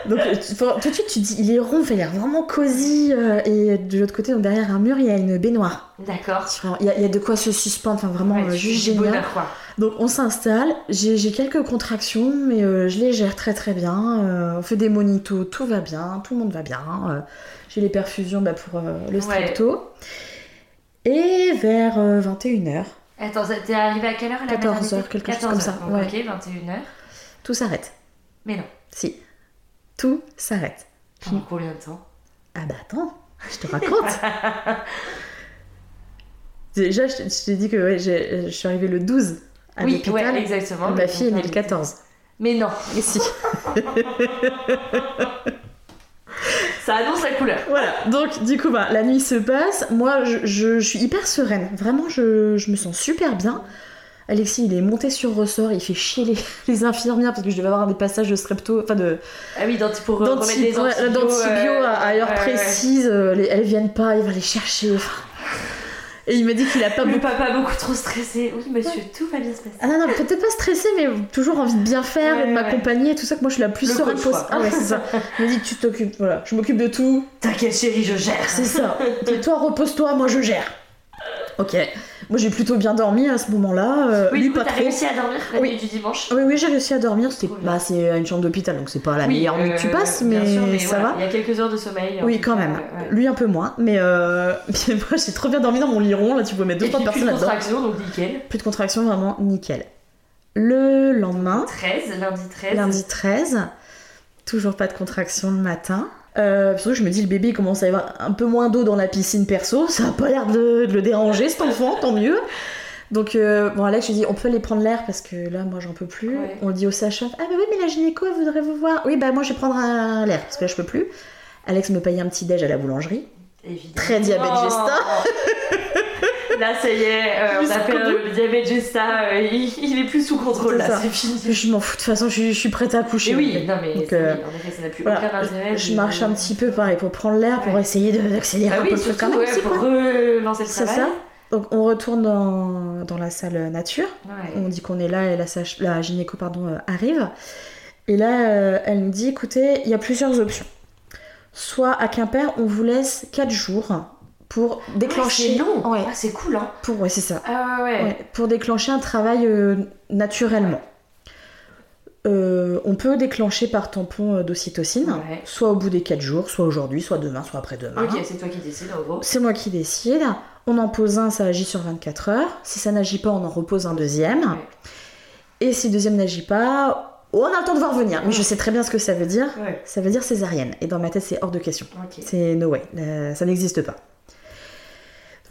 Donc faut- tout de suite, tu dis, il est rond, il a l'air vraiment cosy. euh, et de l'autre côté, donc derrière un mur, il y a une baignoire. D'accord. Il y, a, il y a de quoi se suspendre, enfin vraiment Ouais, euh, juste génial. quoi. Donc on s'installe, j'ai quelques contractions, mais euh, je les gère très très bien. Euh, on fait des monitos, tout va bien, tout le monde va bien. Euh, j'ai les perfusions bah, pour euh, le strepto. Et vers 21h, Attends, t'es arrivé à quelle heure la 14 maternité heures, quelque chose 14 comme ça, donc, ouais. Ok, 21h. tout s'arrête. Mais non. Si, tout s'arrête. Pendant combien de temps? Ah bah attends, je te raconte. Déjà, je t'ai dit que ouais, j'ai- je suis arrivée le 12 à Oui, l'hôpital. ouais, exactement. Ma Le fille est née le contrat 14. Mais non, Et si. ça annonce la couleur. Voilà, donc du coup, bah, la nuit se passe. Moi, je, je- je suis hyper sereine. Vraiment, je, je me sens super bien. Alexis, il est monté sur ressort, il fait chier les, les infirmières parce que je devais avoir des passages de strepto, enfin de Ah oui, pour euh, remettre des antibiotiques. d'antibio à, à heure précise. euh, les- elles viennent pas, il va les chercher. Et il m'a dit qu'il a pas Le beaucoup. papa beaucoup trop stressé. Oui, monsieur, tout va bien se passer. Ah non, non, peut-être pas stressé, mais toujours envie de bien faire Ouais, et de ouais. m'accompagner, tout ça que moi je suis la plus Le sereine coach, possible. quoi. Ah ouais, c'est ça. Il m'a dit tu t'occupes, voilà, je m'occupe de tout, T'inquiète, chérie, je gère. C'est ça. Et toi, repose-toi, moi je gère. Ok. Moi j'ai plutôt bien dormi à ce moment-là. euh, Oui, lui, du coup, pas t'as réussi à dormir la Oui. nuit du dimanche Oui, oui, j'ai réussi à dormir. C'était, bah, c'est une chambre d'hôpital, donc c'est pas la Oui, meilleure nuit que tu euh, passes, mais, sûr, mais ça voilà, va. Il y a quelques heures de sommeil. Oui, quand même. ouais. Lui un peu moins, mais, euh... moi j'ai trop bien dormi dans mon lit rond. Là, tu peux mettre deux trois puis plus personnes de là-dedans. contraction, donc nickel. Plus de contraction, vraiment nickel. Le lendemain, 13, lundi 13. lundi 13, toujours pas de contraction le matin. Euh, parce que je me dis, le bébé commence à avoir un peu moins d'eau dans la piscine perso, ça a pas l'air de, de le déranger cet enfant, tant mieux. Donc, euh, bon, Alex, je lui dis, on peut aller prendre l'air parce que là, moi, j'en peux plus. Ouais. On dit au sage-femme, ah, bah oui, mais la gynéco, elle voudrait vous voir. Oui, bah, moi, je vais prendre un l'air parce que là, je peux plus. Alex me paye un petit déj à la boulangerie. Évidemment. Très diabète gesta. Là, ça y est, euh, on a euh, bout. le diabète gesta, euh, il, il est plus sous contrôle là, ça. c'est fini. Je m'en fous, de toute façon, je, suis- je suis prête à coucher. Oui, non mais Donc, ça euh, en effet, ça n'a plus voilà, aucun intérêt. je marche un petit peu pareil pour prendre l'air, pour essayer d'accélérer Ah un peu oui, le truc surtout quand même. ouais, c'est pour quoi relancer le C'est travail. ça. Donc on retourne dans, dans la salle nature. Ouais. On dit qu'on est là et la, la gynéco pardon, euh, arrive. Et là, euh, elle nous dit écoutez, il y a plusieurs options. Soit à Quimper, on vous laisse 4 jours pour Ouais, déclencher. c'est long. Ouais, Ah, c'est cool, hein. pour, ouais c'est ça. Ah ouais, ouais. Ouais, pour déclencher un travail euh, naturellement. Euh, on peut déclencher par tampon euh, d'ocytocine, Ouais. soit au bout des 4 jours, soit aujourd'hui, soit demain, soit après-demain. Ok, c'est toi qui décides en gros. C'est moi qui décide. On en pose un, ça agit sur 24 heures. Si ça n'agit pas, on en repose un deuxième. Ouais. Et si le deuxième n'agit pas, on a le temps de voir venir. Mais je sais très bien ce que ça veut dire. Ça veut dire césarienne. Et dans ma tête, c'est hors de question. C'est no way. Euh, ça n'existe pas.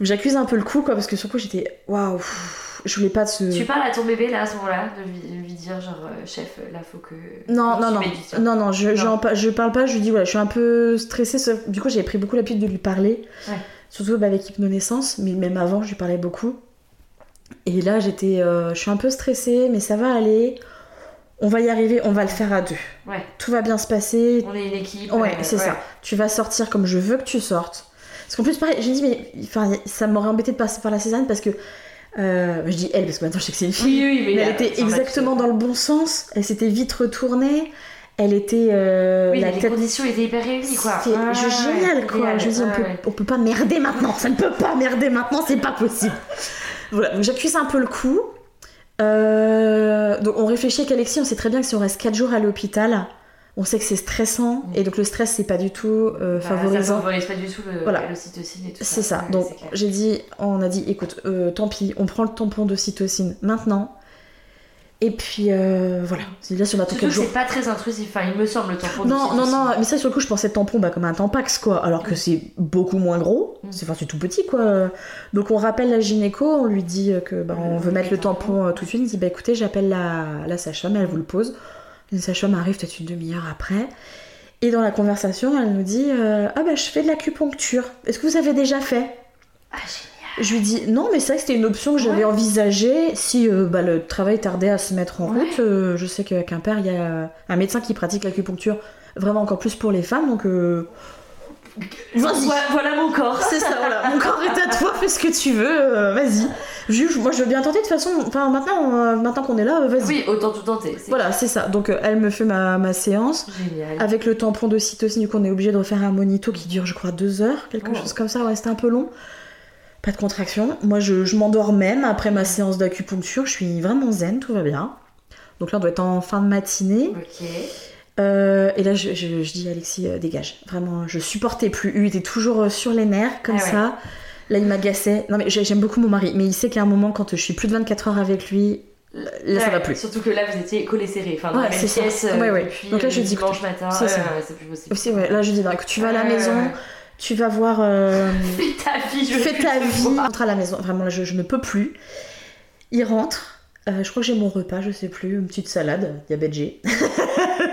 J'accuse un peu le coup, quoi, parce que sur le coup, j'étais waouh. Je voulais pas de ce. Tu parles à ton bébé là à ce moment-là, de lui, dire genre euh, chef, là faut que. Non, non, tu non, non, non, je, Non. parle pas, je lui dis, voilà, je suis un peu stressée. sauf- Du coup, j'avais pris beaucoup l'habitude de lui parler, Ouais. surtout bah, avec hypnonaissance, mais même avant, je lui parlais beaucoup. Et là, j'étais, euh, je suis un peu stressée, mais ça va aller. On va y arriver, on va le faire à deux. Ouais, Tout va bien se passer. on est une équipe. Ouais, euh, c'est ça. Tu vas sortir comme je veux que tu sortes. Parce qu'en plus, pareil, j'ai dit, mais enfin, ça m'aurait embêté de passer par la césarienne parce que. euh, je dis elle parce que maintenant je sais que c'est une fille. Oui, oui, mais. Mais elle était exactement dans le bon sens. Elle s'était vite retournée. Elle était. euh, Oui, la les tête. conditions étaient hyper réunies quoi. Je- ouais, génial ouais, quoi. Je me dis, on peut, ouais. on peut pas merder maintenant. Ça ne peut pas merder maintenant, c'est pas possible. Voilà, donc j'accuse un peu le coup. Euh, donc on réfléchit avec Alexis, on sait très bien que si on reste 4 jours à l'hôpital, on sait que c'est stressant. Et donc le stress, c'est pas du tout euh, Bah, Ça favorisant. favorise pas du tout le- Voilà. l'ocytocine et tout ça. C'est ça. Donc j'ai dit, on a dit, écoute, euh, tant pis, on prend le tampon d'ocytocine maintenant. Et puis euh, voilà, c'est là sur que jour. c'est pas très intrusif, enfin il me semble le tampon. Non, de non, cytocine. non, mais ça sur le coup je pensais tampon bah, comme un tampax quoi, alors que c'est beaucoup moins gros, Mm. c'est enfin, c'est tout petit quoi. Donc on rappelle la gynéco, on lui dit que bah, on Le- veut mettre le le tampon tampon. tout de suite, il dit bah écoutez j'appelle la, la sage-femme, elle vous le pose. Une sage-femme arrive peut-être une demi-heure après. Et dans la conversation, elle nous dit euh, Ah bah je fais de l'acupuncture. Est-ce que vous avez déjà fait? Ah génial. Je lui dis Non, mais c'est vrai que c'était une option que j'avais Ouais. envisagée si euh, bah, le travail tardait à se mettre en Ouais. route. Euh, je sais qu'à Quimper, il y a un médecin qui pratique l'acupuncture vraiment encore plus pour les femmes, donc euh. Voilà, voilà mon corps. C'est ça, voilà. Mon corps est à toi, fais ce que tu veux, euh, vas-y. Juge, moi je veux bien tenter de toute façon. Enfin, maintenant, euh, maintenant qu'on est là, euh, vas-y. Oui, autant tout tenter. Voilà, c'est ça. Donc, elle me fait ma, ma séance. Génial. Avec le tampon d'ocytocine, du coup, on est obligé de refaire un monito qui dure, je crois, deux heures, quelque Oh. chose comme ça. Ouais, c'était un peu long. Pas de contraction. Moi, je, je m'endors même après ma séance d'acupuncture. Je suis vraiment zen, tout va bien. Donc là, on doit être en fin de matinée. Ok. Euh, et là, je, je- je dis Alexis, euh, dégage. Vraiment, je supportais plus. Il était toujours euh, sur les nerfs, comme Ah ouais. ça. Là, il m'agaçait. Non, mais j'ai- j'aime beaucoup mon mari. Mais il sait qu'à un moment, quand je suis plus de 24 heures avec lui, là, ça va plus. Surtout que là, vous étiez collés serrés. Enfin, dans Ouais, la même c'est ça. pièce. euh, Ouais, depuis, Donc là, je dis, dimanche matin. c'est plus possible. Aussi, ouais, là, je dis, bah, écoute, tu vas à la maison, tu vas voir. euh, Fais ta vie, je fais ta vie, rentre à la maison. Vraiment, là, je, je ne peux plus. Il rentre. Euh, je crois que j'ai mon repas, je sais plus, une petite salade, diabète G.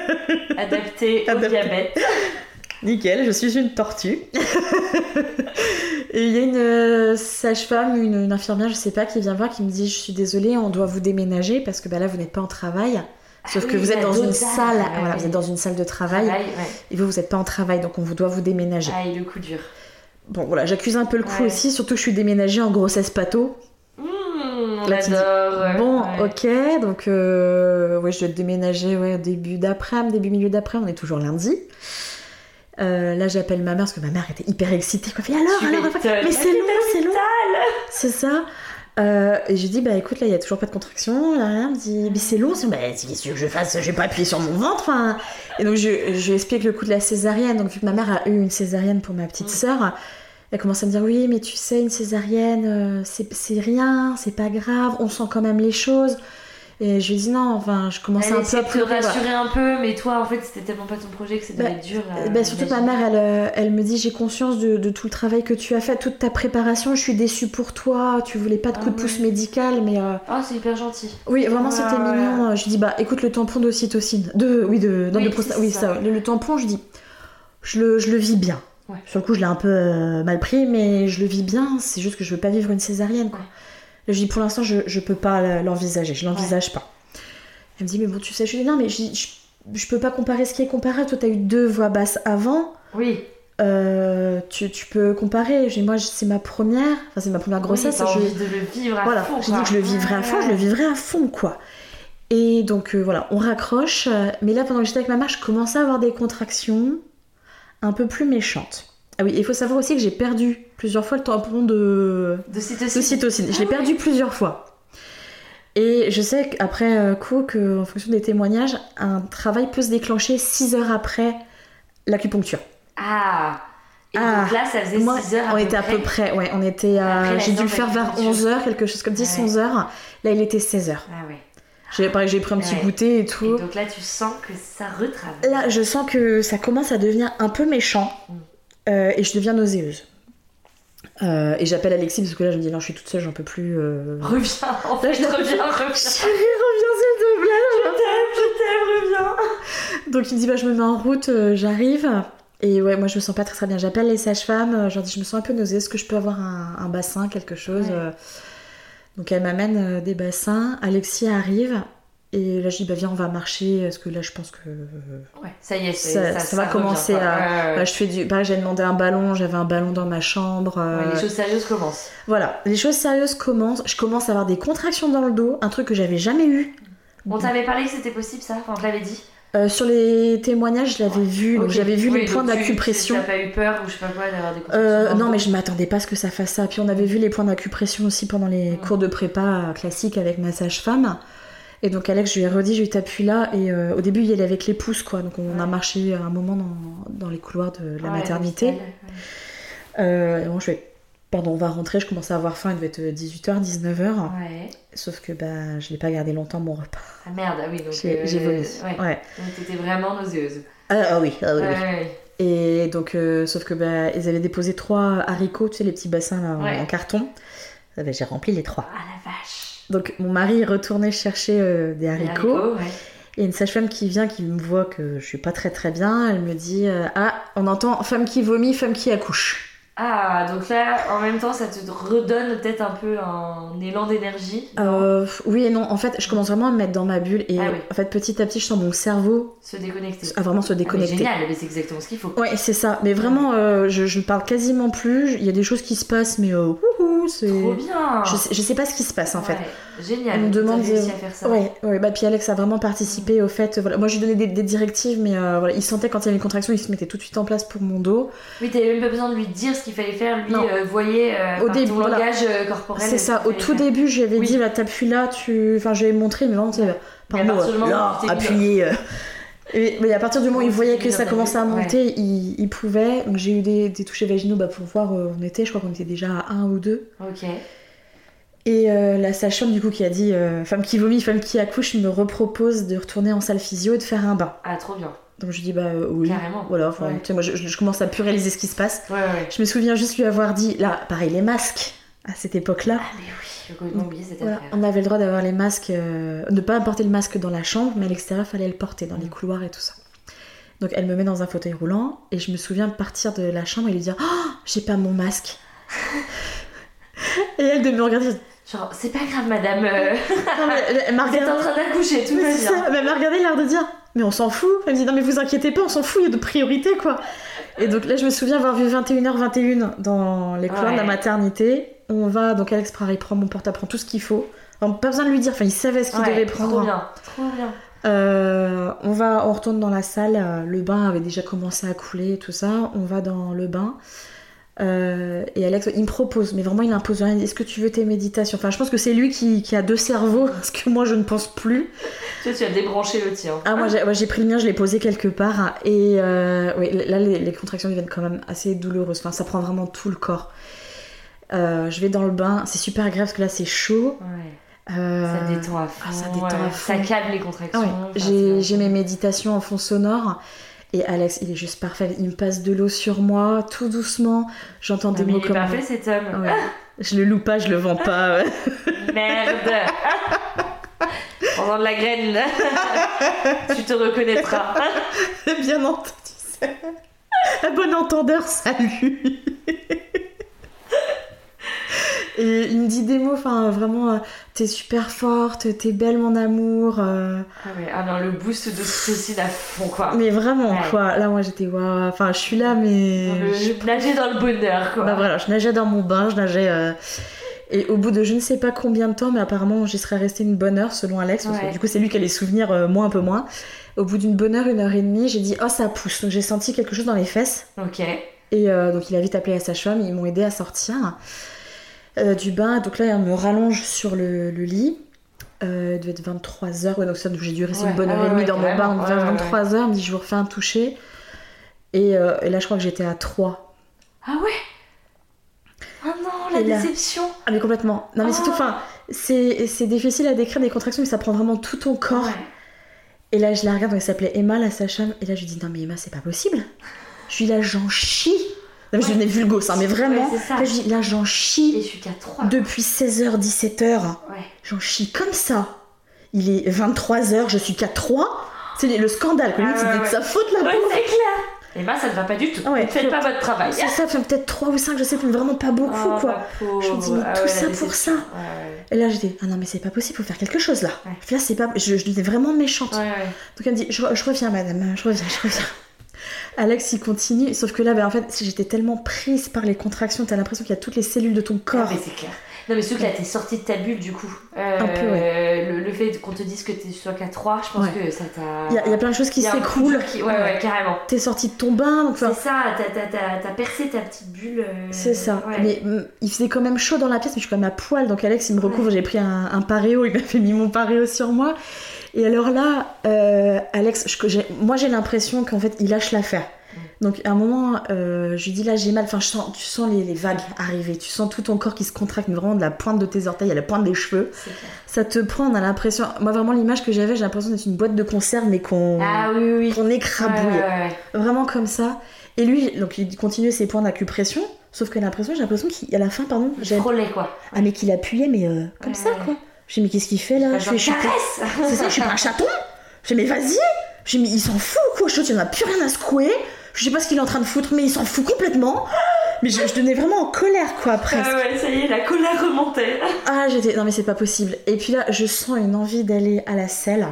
Adapté au Adapté. diabète. Nickel, je suis une tortue. Et il y a une euh, sage-femme, une, une infirmière, je sais pas, qui vient voir, qui me dit Je suis désolée, on doit vous déménager parce que bah, là, vous n'êtes pas en travail. Sauf Ah que oui, vous êtes dans une salle, ouais, voilà, vous êtes dans une salle de travail, Travail, ouais. et vous, vous n'êtes pas en travail, donc on vous doit vous déménager. Ah, et le coup dur. Bon, voilà, j'accuse un peu le coup Ouais. aussi, surtout que je suis déménagée en grossesse pato. On adore. Bon, Ouais. ok, donc euh, ouais, je dois déménager ouais, début d'après, début milieu d'après, on est toujours lundi. Euh, là, j'appelle ma mère parce que ma mère était hyper excitée. Quoi. Fait, alors, Tu alors, mais c'est long, c'est long. C'est ça. Euh, et j'ai dit, bah écoute, là, il y a toujours pas de contraction. Là, rien. Elle me dit, mais c'est long. C'est, bah, qu'est-ce que tu veux que je fasse Je vais pas appuyer sur mon ventre. enfin. Et donc, je, je lui explique le coup de la césarienne. Donc, vu que ma mère a eu une césarienne pour ma petite sœur, elle commence à me dire, oui, mais tu sais, une césarienne, euh, c'est, c'est rien, c'est pas grave, on sent quand même les choses. Et je lui dis, non, enfin, je commence Elle un peu à te pleurer. voilà. rassurer un peu, mais toi, en fait, c'était tellement pas ton projet que ça devait Bah, être dur. à Euh, bah, surtout ma mère, elle, euh, elle me dit j'ai conscience de, de tout le travail que tu as fait, toute ta préparation. Je suis déçue pour toi. Tu voulais pas de Ah coup de pouce médical, mais euh, Oh, c'est hyper gentil. oui, vraiment c'était ouais. mignon. Je lui dis bah écoute le tampon d'ocytocine, de oui de non, Oui, de prostate, c'est oui ça. ça. Le, le tampon, je dis je le, je le vis bien. Ouais. Sur le coup, je l'ai un peu euh, mal pris, mais je le vis bien. C'est juste que je veux pas vivre une césarienne. Quoi. Ouais. Je dis pour l'instant, je, je peux pas l'envisager. Je l'envisage pas. Elle me dit mais bon, tu sais, je dis non, mais je, je, je peux pas comparer ce qui est comparable. Toi, t'as eu deux voix basses avant. Oui. Euh, tu, tu peux comparer. Moi, c'est ma première, enfin c'est ma première grossesse. Oui, je, envie de le vivre à voilà, fond. j'ai dit que je le vivrais à fond, je le vivrais à fond, quoi. Et donc euh, voilà, on raccroche. mais là, pendant que j'étais avec ma mère, je commençais à avoir des contractions un peu plus méchantes. Ah oui, il faut savoir aussi que j'ai perdu plusieurs fois le tampon de, De cytocine. de cytocine. Je l'ai Ah perdu plusieurs fois. Et je sais qu'après euh, coup, que, en fonction des témoignages, un travail peut se déclencher 6 heures après l'acupuncture. Ah. Et Ah. donc là, ça faisait Moi, 6 heures à on peu était à peu près, ouais, on était à. J'ai dû le faire vers d'acupuncture. 11h, quelque chose comme 10, Ouais. 11h. Là, il était 16h. Ah ouais. J'ai pareil, j'ai pris un petit Ouais. goûter et Et tout. donc là, tu sens que ça retravaille. Là, je sens que ça commence à devenir un peu méchant Mm. euh, et je deviens nauséeuse. Euh, et j'appelle Alexis parce que là, je me dis non, je suis toute seule, j'en peux plus. euh. Reviens, en Là, fait, je la- reviens, reviens. Chérie, reviens s'il te plaît. Je t'aime, je t'aime, reviens. Donc il me dit bah je me mets en route, j'arrive. Et ouais, moi je me sens pas très très bien. J'appelle les sages-femmes, je leur dis je me sens un peu nauséeuse, est-ce que je peux avoir un, un bassin, quelque chose Ouais. Euh. Donc elle m'amène euh, des bassins, Alexis arrive. Et là je dis bah viens on va marcher, parce que là je pense que... Ouais, ça y est, Ça- ça, ça va commencer à- Ouais, ouais, Bah, je fais du... Pareil j'ai demandé un ballon, j'avais un ballon dans ma chambre. euh, les choses sérieuses commencent. Voilà, les choses sérieuses commencent. Je commence à avoir des contractions dans le dos, un truc que j'avais jamais eu. On t'avait parlé que c'était possible ça Enfin, on te l'avait dit Euh, sur les témoignages, je l'avais vu, donc j'avais vu Oui, les points d'acupression. T'as pas eu peur ou je sais pas quoi d'avoir des Euh, non, mais je m'attendais pas à ce que ça fasse ça. Puis on avait vu les points d'acupression aussi pendant les Mm. cours de prépa classiques avec ma sage-femme. Et donc Alex, je lui ai redit, je lui t'appuie là. Et euh, au début, il y allait avec les pouces, quoi. Donc on a marché un moment dans, dans les couloirs de la Ouais, maternité. bon, je fais pardon, on va rentrer, je commence à avoir faim, il devait être 18h, 19h. Ouais. Sauf que bah, je l'ai pas gardé longtemps mon repas. Ah merde, ah oui, donc. J'ai euh, vomi. Ouais. Ouais. Donc t'étais vraiment nauséeuse. Ah, ah oui, ah oui, oui. Et donc, euh, sauf que bah, ils avaient déposé trois haricots, tu sais, les petits bassins là, en, Ouais. en carton. Ah bah, J'ai rempli les trois. Ah la vache. Donc, mon mari est retourné chercher euh, des haricots. ouais. Et une sage-femme qui vient, qui me voit que je suis pas très très bien, elle me dit euh, Ah, on entend femme qui vomit, femme qui accouche. Ah, donc là, en même temps, ça te redonne peut-être un peu un élan d'énergie. Euh, oui et non, en fait, je commence vraiment à me mettre dans ma bulle. Et Ah oui. en fait, petit à petit, je sens mon cerveau Se déconnecter. à vraiment se Ah, mais déconnecter. génial, mais c'est exactement ce qu'il faut. Ouais, c'est ça. Mais vraiment, euh, je, je ne parle quasiment plus. Il y a des choses qui se passent, mais euh, wouhou, c'est. Trop bien. Je sais, je sais pas ce qui se passe en fait. Ouais, Génial. Elle me demande. réussi à faire ça. Ouais, ouais, bah puis Alex a vraiment participé au fait. Voilà, moi je lui donnais des, des directives, mais euh, voilà, il sentait quand il y avait une contraction, il se mettait tout de suite en place pour mon dos. Oui, t'avais même pas besoin de lui dire ce qu'il fallait faire. Lui euh, voyait euh, Au début, voilà. langage euh, corporel. C'est ce ça. qu'il Au tout faire. début, je lui avais Oui. dit, là, t'appuies là, tu. Enfin, ai montré, mais vraiment, tu sais, par mot, là, appuyer. euh. Et, mais à partir du moment où il voyait que ça commençait à ouais. monter, il, il pouvait. Donc j'ai eu des, des touchés vaginaux bah, pour voir où on était. Je crois qu'on était déjà à un ou deux. Ok. Et euh, la sage-femme, du coup, qui a dit euh, femme qui vomit, femme qui accouche, me repropose de retourner en salle physio et de faire un bain. Ah, trop bien. Donc je lui dis bah euh, oui. Carrément. Voilà, enfin, Ouais. tu sais, moi je, je commence à plus réaliser ce qui se passe. Ouais, ouais. Je me souviens juste lui avoir dit, là, pareil, les masques à cette époque-là. Ah, mais oui, oublié cette Voilà, on avait le droit d'avoir les masques, euh, ne pas porter le masque dans la chambre, mais à l'extérieur, fallait le porter dans les Mm. couloirs et tout ça. Donc elle me met dans un fauteuil roulant et je me souviens de partir de la chambre et lui dire Oh, j'ai pas mon masque. et elle de me regarder. Genre, c'est pas grave, madame. euh, Non, mais elle- m'a êtes en regardé. train d'accoucher, tout va bien. elle m'a regardé l'air de dire Mais on s'en fout. Elle me dit Non, mais vous inquiétez pas, on s'en fout, il y a d'autres priorités quoi. Et donc là, je me souviens avoir vu 21h21 dans les couloirs de la maternité. On va, donc Alex prend, il prend mon portable, prend tout ce qu'il faut. Enfin, pas besoin de lui dire, enfin, il savait ce qu'il Ouais, devait prendre. Trop bien. Trop bien. Euh, on va, on retourne dans la salle. euh, Le bain avait déjà commencé à couler et tout ça. On va dans le bain. Euh, et Alex, il me propose, mais vraiment il impose rien. Est-ce que tu veux tes méditations? Enfin, je pense que c'est lui qui, qui a deux cerveaux, parce que moi je ne pense plus. Tu sais, tu as débranché le tien. Ah, moi j'ai ouais, pris le mien, je l'ai posé quelque part. hein. Et euh, oui, là les, les contractions deviennent quand même assez douloureuses. Enfin, ça prend vraiment tout le corps. Euh, je vais dans le bain, c'est super agréable parce que là c'est chaud. Ouais. Ça détend à fond. ah, ça détend ouais. à fond. Ça calme les contractions. Ah Enfin, j'ai mes méditations en fond sonore. Et Alex, il est juste parfait. Il me passe de l'eau sur moi, tout doucement. J'entends Ah, des mais mots il est comme. parfait cet homme. Ouais. Je le loue pas, je le vends pas. Merde Pendant de la graine, là. tu te reconnaîtras. Bien entendu. Un bon entendeur, salut. Et il me dit des mots, enfin vraiment, euh, t'es super forte, t'es belle mon amour. euh, Ah, ouais. ah non, le boost d'ocytocine à fond, quoi. Mais vraiment, Ouais. quoi. Là, moi, j'étais, waouh. Enfin, je suis là, mais. Le- je- Nager dans le bonheur, quoi. Bah voilà, je nageais dans mon bain, je nageais. euh, Et au bout de je ne sais pas combien de temps, mais apparemment j'y serais restée une bonne heure selon Alex, parce que du coup c'est lui qui a les souvenirs, euh, moi un peu moins. Au bout d'une bonne heure, une heure et demie, j'ai dit oh ça pousse, donc j'ai senti quelque chose dans les fesses. Ok. Et euh, donc il a vite appelé la sage-femme, ils m'ont aidé à sortir euh, du bain. Donc là, il me rallonge sur le, le lit. Euh, il devait être 23h, ouais, donc ça, j'ai dû rester Ouais, une bonne heure et demie dans mon bain. ouais, ouais, 23h, il me dit je vous refais un toucher. Et, euh, et là, je crois que j'étais à 3. Ah ouais? Ah non, la Et là- déception Ah mais complètement. Non mais Ah. surtout, enfin, c'est difficile à décrire des contractions, mais ça prend vraiment tout ton corps. Ouais. Et là, je la regarde, donc elle s'appelait Emma, la sage-femme. Et là, je lui dis non mais Emma, c'est pas possible. Je lui dis là, j'en chie. Non mais je devenais vulgos, hein, mais vraiment. Ouais, ça. là, je dis j'en Et chie je suis qu'à 3. depuis 16h, 17h. Ouais. J'en chie comme ça. Il est 23h, je suis qu'à 3. C'est le scandale. Ah, Limite, ouais, c'était de sa faute là. Ouais, c'est clair Et bah, ça ne va pas du tout. Ouais, ne faites pas votre travail. C'est ça, fait peut-être 3 ou 5, je sais plus, mais vraiment pas beaucoup Ah, quoi. pauvre. Je me dis, mais Ah tout ça la pour ça. Et là, j'étais, ah non, mais c'est pas possible, faut faire quelque chose là. Là, c'est pas. Je, je étais vraiment méchante. Donc elle me dit, je, je reviens, madame, je reviens, je reviens. Alex, il continue, sauf que là, bah, en fait, j'étais tellement prise par les contractions, t'as l'impression qu'il y a toutes les cellules de ton Ah, corps. mais c'est clair. Non, mais surtout que là, t'es sortie de ta bulle du coup. Euh, Un peu, le, le fait qu'on te dise que tu sois qu'à 3, je pense Ouais. que ça t'a. Il y, a- il y a plein de choses qui s'écroulent. qui- Ouais, ouais, carrément. T'es sorti de ton bain, donc enfin, C'est ça, t'as, percé ta petite bulle. euh, C'est ça. ouais. Mais mm, il faisait quand même chaud dans la pièce, mais je suis quand même à poil. Donc Alex, il me recouvre. J'ai pris un, un paréo. Il m'a fait mis mon paréo sur moi. Et alors là, euh, Alex, je- moi j'ai l'impression qu'en fait, il lâche l'affaire. Donc à un moment, euh, je lui dis là j'ai mal, enfin je sens, tu sens les, les vagues arriver, tu sens tout ton corps qui se contracte, mais vraiment de la pointe de tes orteils à la pointe des cheveux. Ça te prend, on a l'impression, moi vraiment l'image que j'avais, j'ai l'impression d'être une boîte de conserve mais qu'on Ah oui, oui, écrabouille. ouais, ouais. Vraiment comme ça. Et lui, donc il continue ses points d'acupression, sauf que l'impression, j'ai l'impression qu'à la fin, pardon, j'ai quoi. ah mais qu'il appuyait mais euh, comme Ouais, ça quoi. J'ai dit mais qu'est-ce qu'il fait là? Bah, Je je suis C'est ça, je suis pas un chaton. J'ai dit mais vas-y. J'ai dit mais il s'en fout quoi. Je il en a plus rien à secouer. Je sais pas ce qu'il est en train de foutre mais il s'en fout complètement. Mais je, je devenais vraiment en colère quoi presque. Ah ouais, ça y est, la colère remontait. Ah j'étais non mais c'est pas possible. Et puis là je sens une envie d'aller à la selle.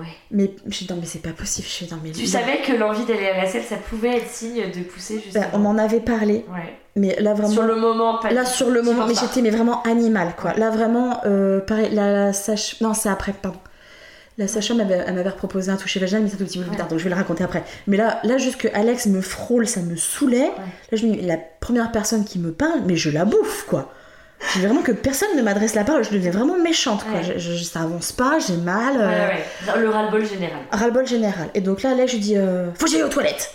Ouais. Mais je dis non mais c'est pas possible. Je fais non mais Tu savais que l'envie d'aller à la selle, ça pouvait être signe de pousser juste Ben, on m'en avait parlé. Ouais. Mais là vraiment. Sur le moment, pas Là sur le moment, mais j'étais mais vraiment animal quoi. Là vraiment, euh, pareil, la, la sage... Non, c'est après, pardon. La sage-femme m'avait- elle m'avait proposé un toucher vaginal, mais c'est un tout petit peu plus tard, donc je vais le raconter après. Mais là, là juste que Alex me frôle, ça me saoulait. Là, je me dis, la première personne qui me parle, mais je la bouffe quoi. J'ai vraiment que personne ne m'adresse la parole, je devenais vraiment méchante quoi. Ouais. Je- je- ça avance pas, j'ai mal. Ouais, euh, ouais. Le ras-le-bol général. ras-le-bol général. Et donc là, Alex, je lui dis, euh, faut que j'aille aux toilettes.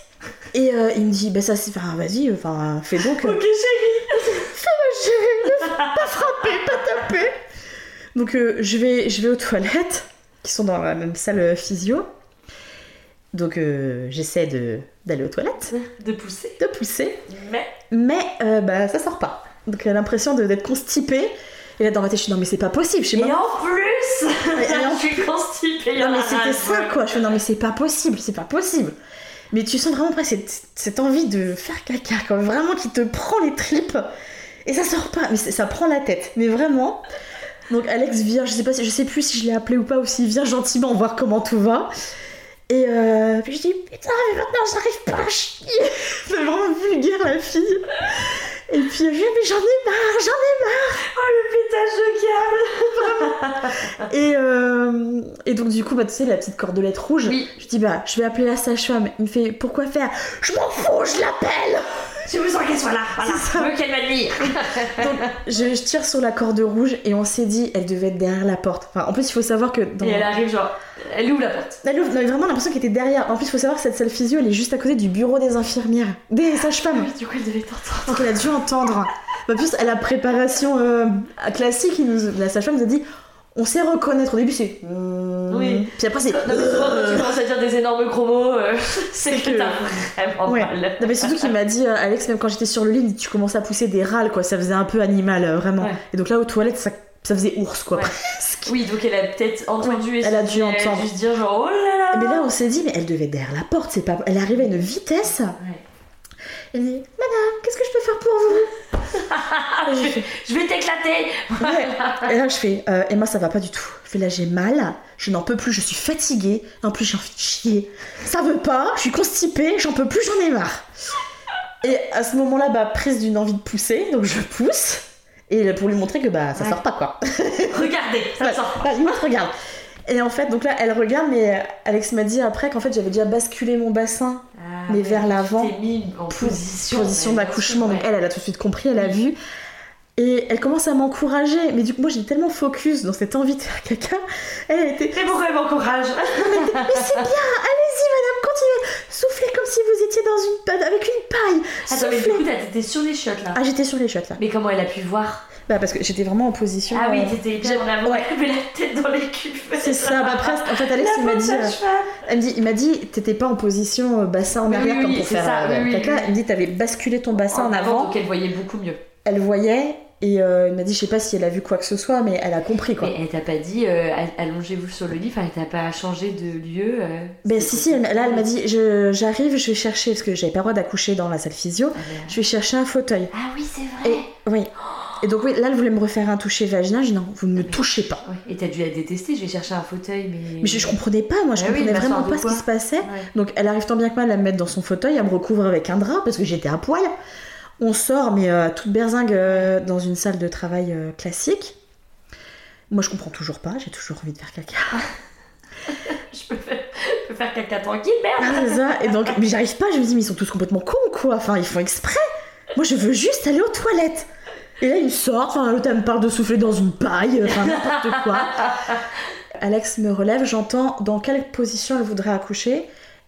Et euh, il me dit, bah ça c'est. Enfin, vas-y, enfin, fais donc. euh, Ok, chérie. Chérie, ne pas frapper, pas taper. Donc je, vais, je vais aux toilettes, qui sont dans la même salle physio. Donc euh, j'essaie de- d'aller aux toilettes, De pousser. de pousser, Mais. mais euh, bah, ça sort pas. Donc elle a l'impression d'être constipée. Et là dans ma tête je suis non mais c'est pas possible chez Et moi. en plus, Et en je suis constipée. Non mais c'était ça quoi. Je fais non mais c'est pas possible, c'est pas possible. Mais tu sens vraiment après cette, cette envie de faire caca, quoi. vraiment qui te prend les tripes. Et ça sort pas, mais ça prend la tête. Mais vraiment. Donc Alex vient, je sais pas si je sais plus si je l'ai appelé ou pas, ou s'il vient gentiment voir comment tout va. Et euh, puis je dis putain mais maintenant j'arrive pas à chier. C'est vraiment vulgaire la fille. Et puis mais j'en ai marre, j'en ai marre. Oh, le pétage de câble. Et, euh, et donc du coup, bah, tu sais, la petite cordelette rouge, Oui. je dis bah je vais appeler la sage-femme. Il me fait pourquoi faire? Je m'en fous, je l'appelle J'ai besoin qu'elle soit là. Voilà. Je veux qu'elle m'admire. Donc je, je tire sur la corde rouge et on s'est dit elle devait être derrière la porte. Enfin en plus il faut savoir que dans... Et elle arrive, genre. Elle ouvre la porte. Elle ouvre- on avait vraiment l'impression qu'elle était derrière. En plus il faut savoir que cette salle physio elle est juste à côté du bureau des infirmières, des sages-femmes. Oui, du coup, elle devait t'entendre. Donc elle a dû entendre. En plus à la préparation euh, classique, il nous- la sage-femme nous a dit on sait reconnaître. Au début c'est... euh, Oui. Puis après c'est... Non, mais souvent, quand tu commences à dire des énormes gros mots, euh, c'est que que- t'as vraiment Ouais. mal. Non, mais surtout qu'il m'a dit, euh, Alex, même quand j'étais sur le lit, tu commences à pousser des râles, quoi. Ça faisait un peu animal, euh, vraiment. Ouais. Et donc là, aux toilettes, ça, ça faisait ours, quoi. Ouais. presque. Oui, donc elle a peut-être entendu et Elle a dû entendre. se dire genre oh là là. Mais là, on s'est dit, mais elle devait derrière la porte, c'est pas. Elle arrivait à une vitesse. Elle dit, Madame, qu'est-ce que je peux faire pour vous? je, vais, t'éclater. Et là, je fais, euh, Emma, ça va pas du tout. Je fais, là, j'ai mal, je n'en peux plus, je suis fatiguée. En plus, j'ai envie de chier. Ça veut pas, je suis constipée, j'en peux plus, j'en ai marre. Et à ce moment-là, bah, prise d'une envie de pousser, donc je pousse. Et pour lui montrer que bah ça Ouais. sort pas quoi. Regardez, ça Ouais. sort. Bah, limite, regarde. Et en fait, donc là, elle regarde, mais Alex m'a dit après qu'en fait j'avais déjà basculé mon bassin Ah, Mais vers l'avant, en position. position ouais, d'accouchement. Donc elle, elle a tout de suite compris, elle a vu. Et elle commence à m'encourager. Mais du coup, moi j'étais tellement focus dans cette envie de faire caca. Elle été. Mais pourquoi elle m'encourage? Mais c'est bien, allez-y madame, continuez. Soufflez comme si vous étiez dans une avec une paille. Attends, mais du coup, t'étais sur les chiottes là. Ah, j'étais sur les shots là. Mais comment elle a pu voir? Bah, parce que j'étais vraiment en position. Ah oui, euh, t'étais hyper en avant, ouais. mais la tête dans les cuves. C'est ça, bah presque. En fait, Alex, il m'a dit. euh. Elle me dit, il m'a dit, t'étais pas en position euh, bassin en arrière oui, comme pour c'est faire ça, euh, oui, oui, caca. oui. Elle me dit, t'avais basculé ton bassin en, En avant. donc elle voyait beaucoup mieux. Elle voyait et euh, il m'a dit, je sais pas si elle a vu quoi que ce soit, mais elle a compris quoi. Mais elle t'a pas dit euh, all- allongez-vous sur le lit, enfin elle t'a pas changé de lieu. euh, Ben si si, elle- là elle m'a dit, j'arrive, je vais chercher parce que j'avais pas le droit d'accoucher dans la salle physio. Ah. Je vais chercher un fauteuil. Ah oui, c'est vrai. Et oui. Et donc oui, là elle voulait me refaire un toucher vaginal. Dit non, vous ne me touchez pas. Ouais. Et t'as dû la détester, je vais chercher un fauteuil, mais. Mais je, je comprenais pas, moi je Ah oui, comprenais vraiment pas ce qui se passait. Ouais. Donc elle arrive tant bien que mal à me mettre dans son fauteuil, à me recouvre avec un drap parce que j'étais à poil. On sort, mais euh, toute berzingue euh, dans une salle de travail euh, classique. Moi je comprends toujours pas, j'ai toujours envie de faire caca. Je peux faire, je peux faire caca tranquille, merde. Ah, ça. Et donc, mais j'arrive pas, je me dis, mais ils sont tous complètement cons quoi. Enfin, ils font exprès. Moi je veux juste aller aux toilettes. Et là ils sortent, enfin l'autre elle me parle de souffler dans une paille, enfin n'importe quoi. Alex me relève, j'entends dans quelle position elle voudrait accoucher.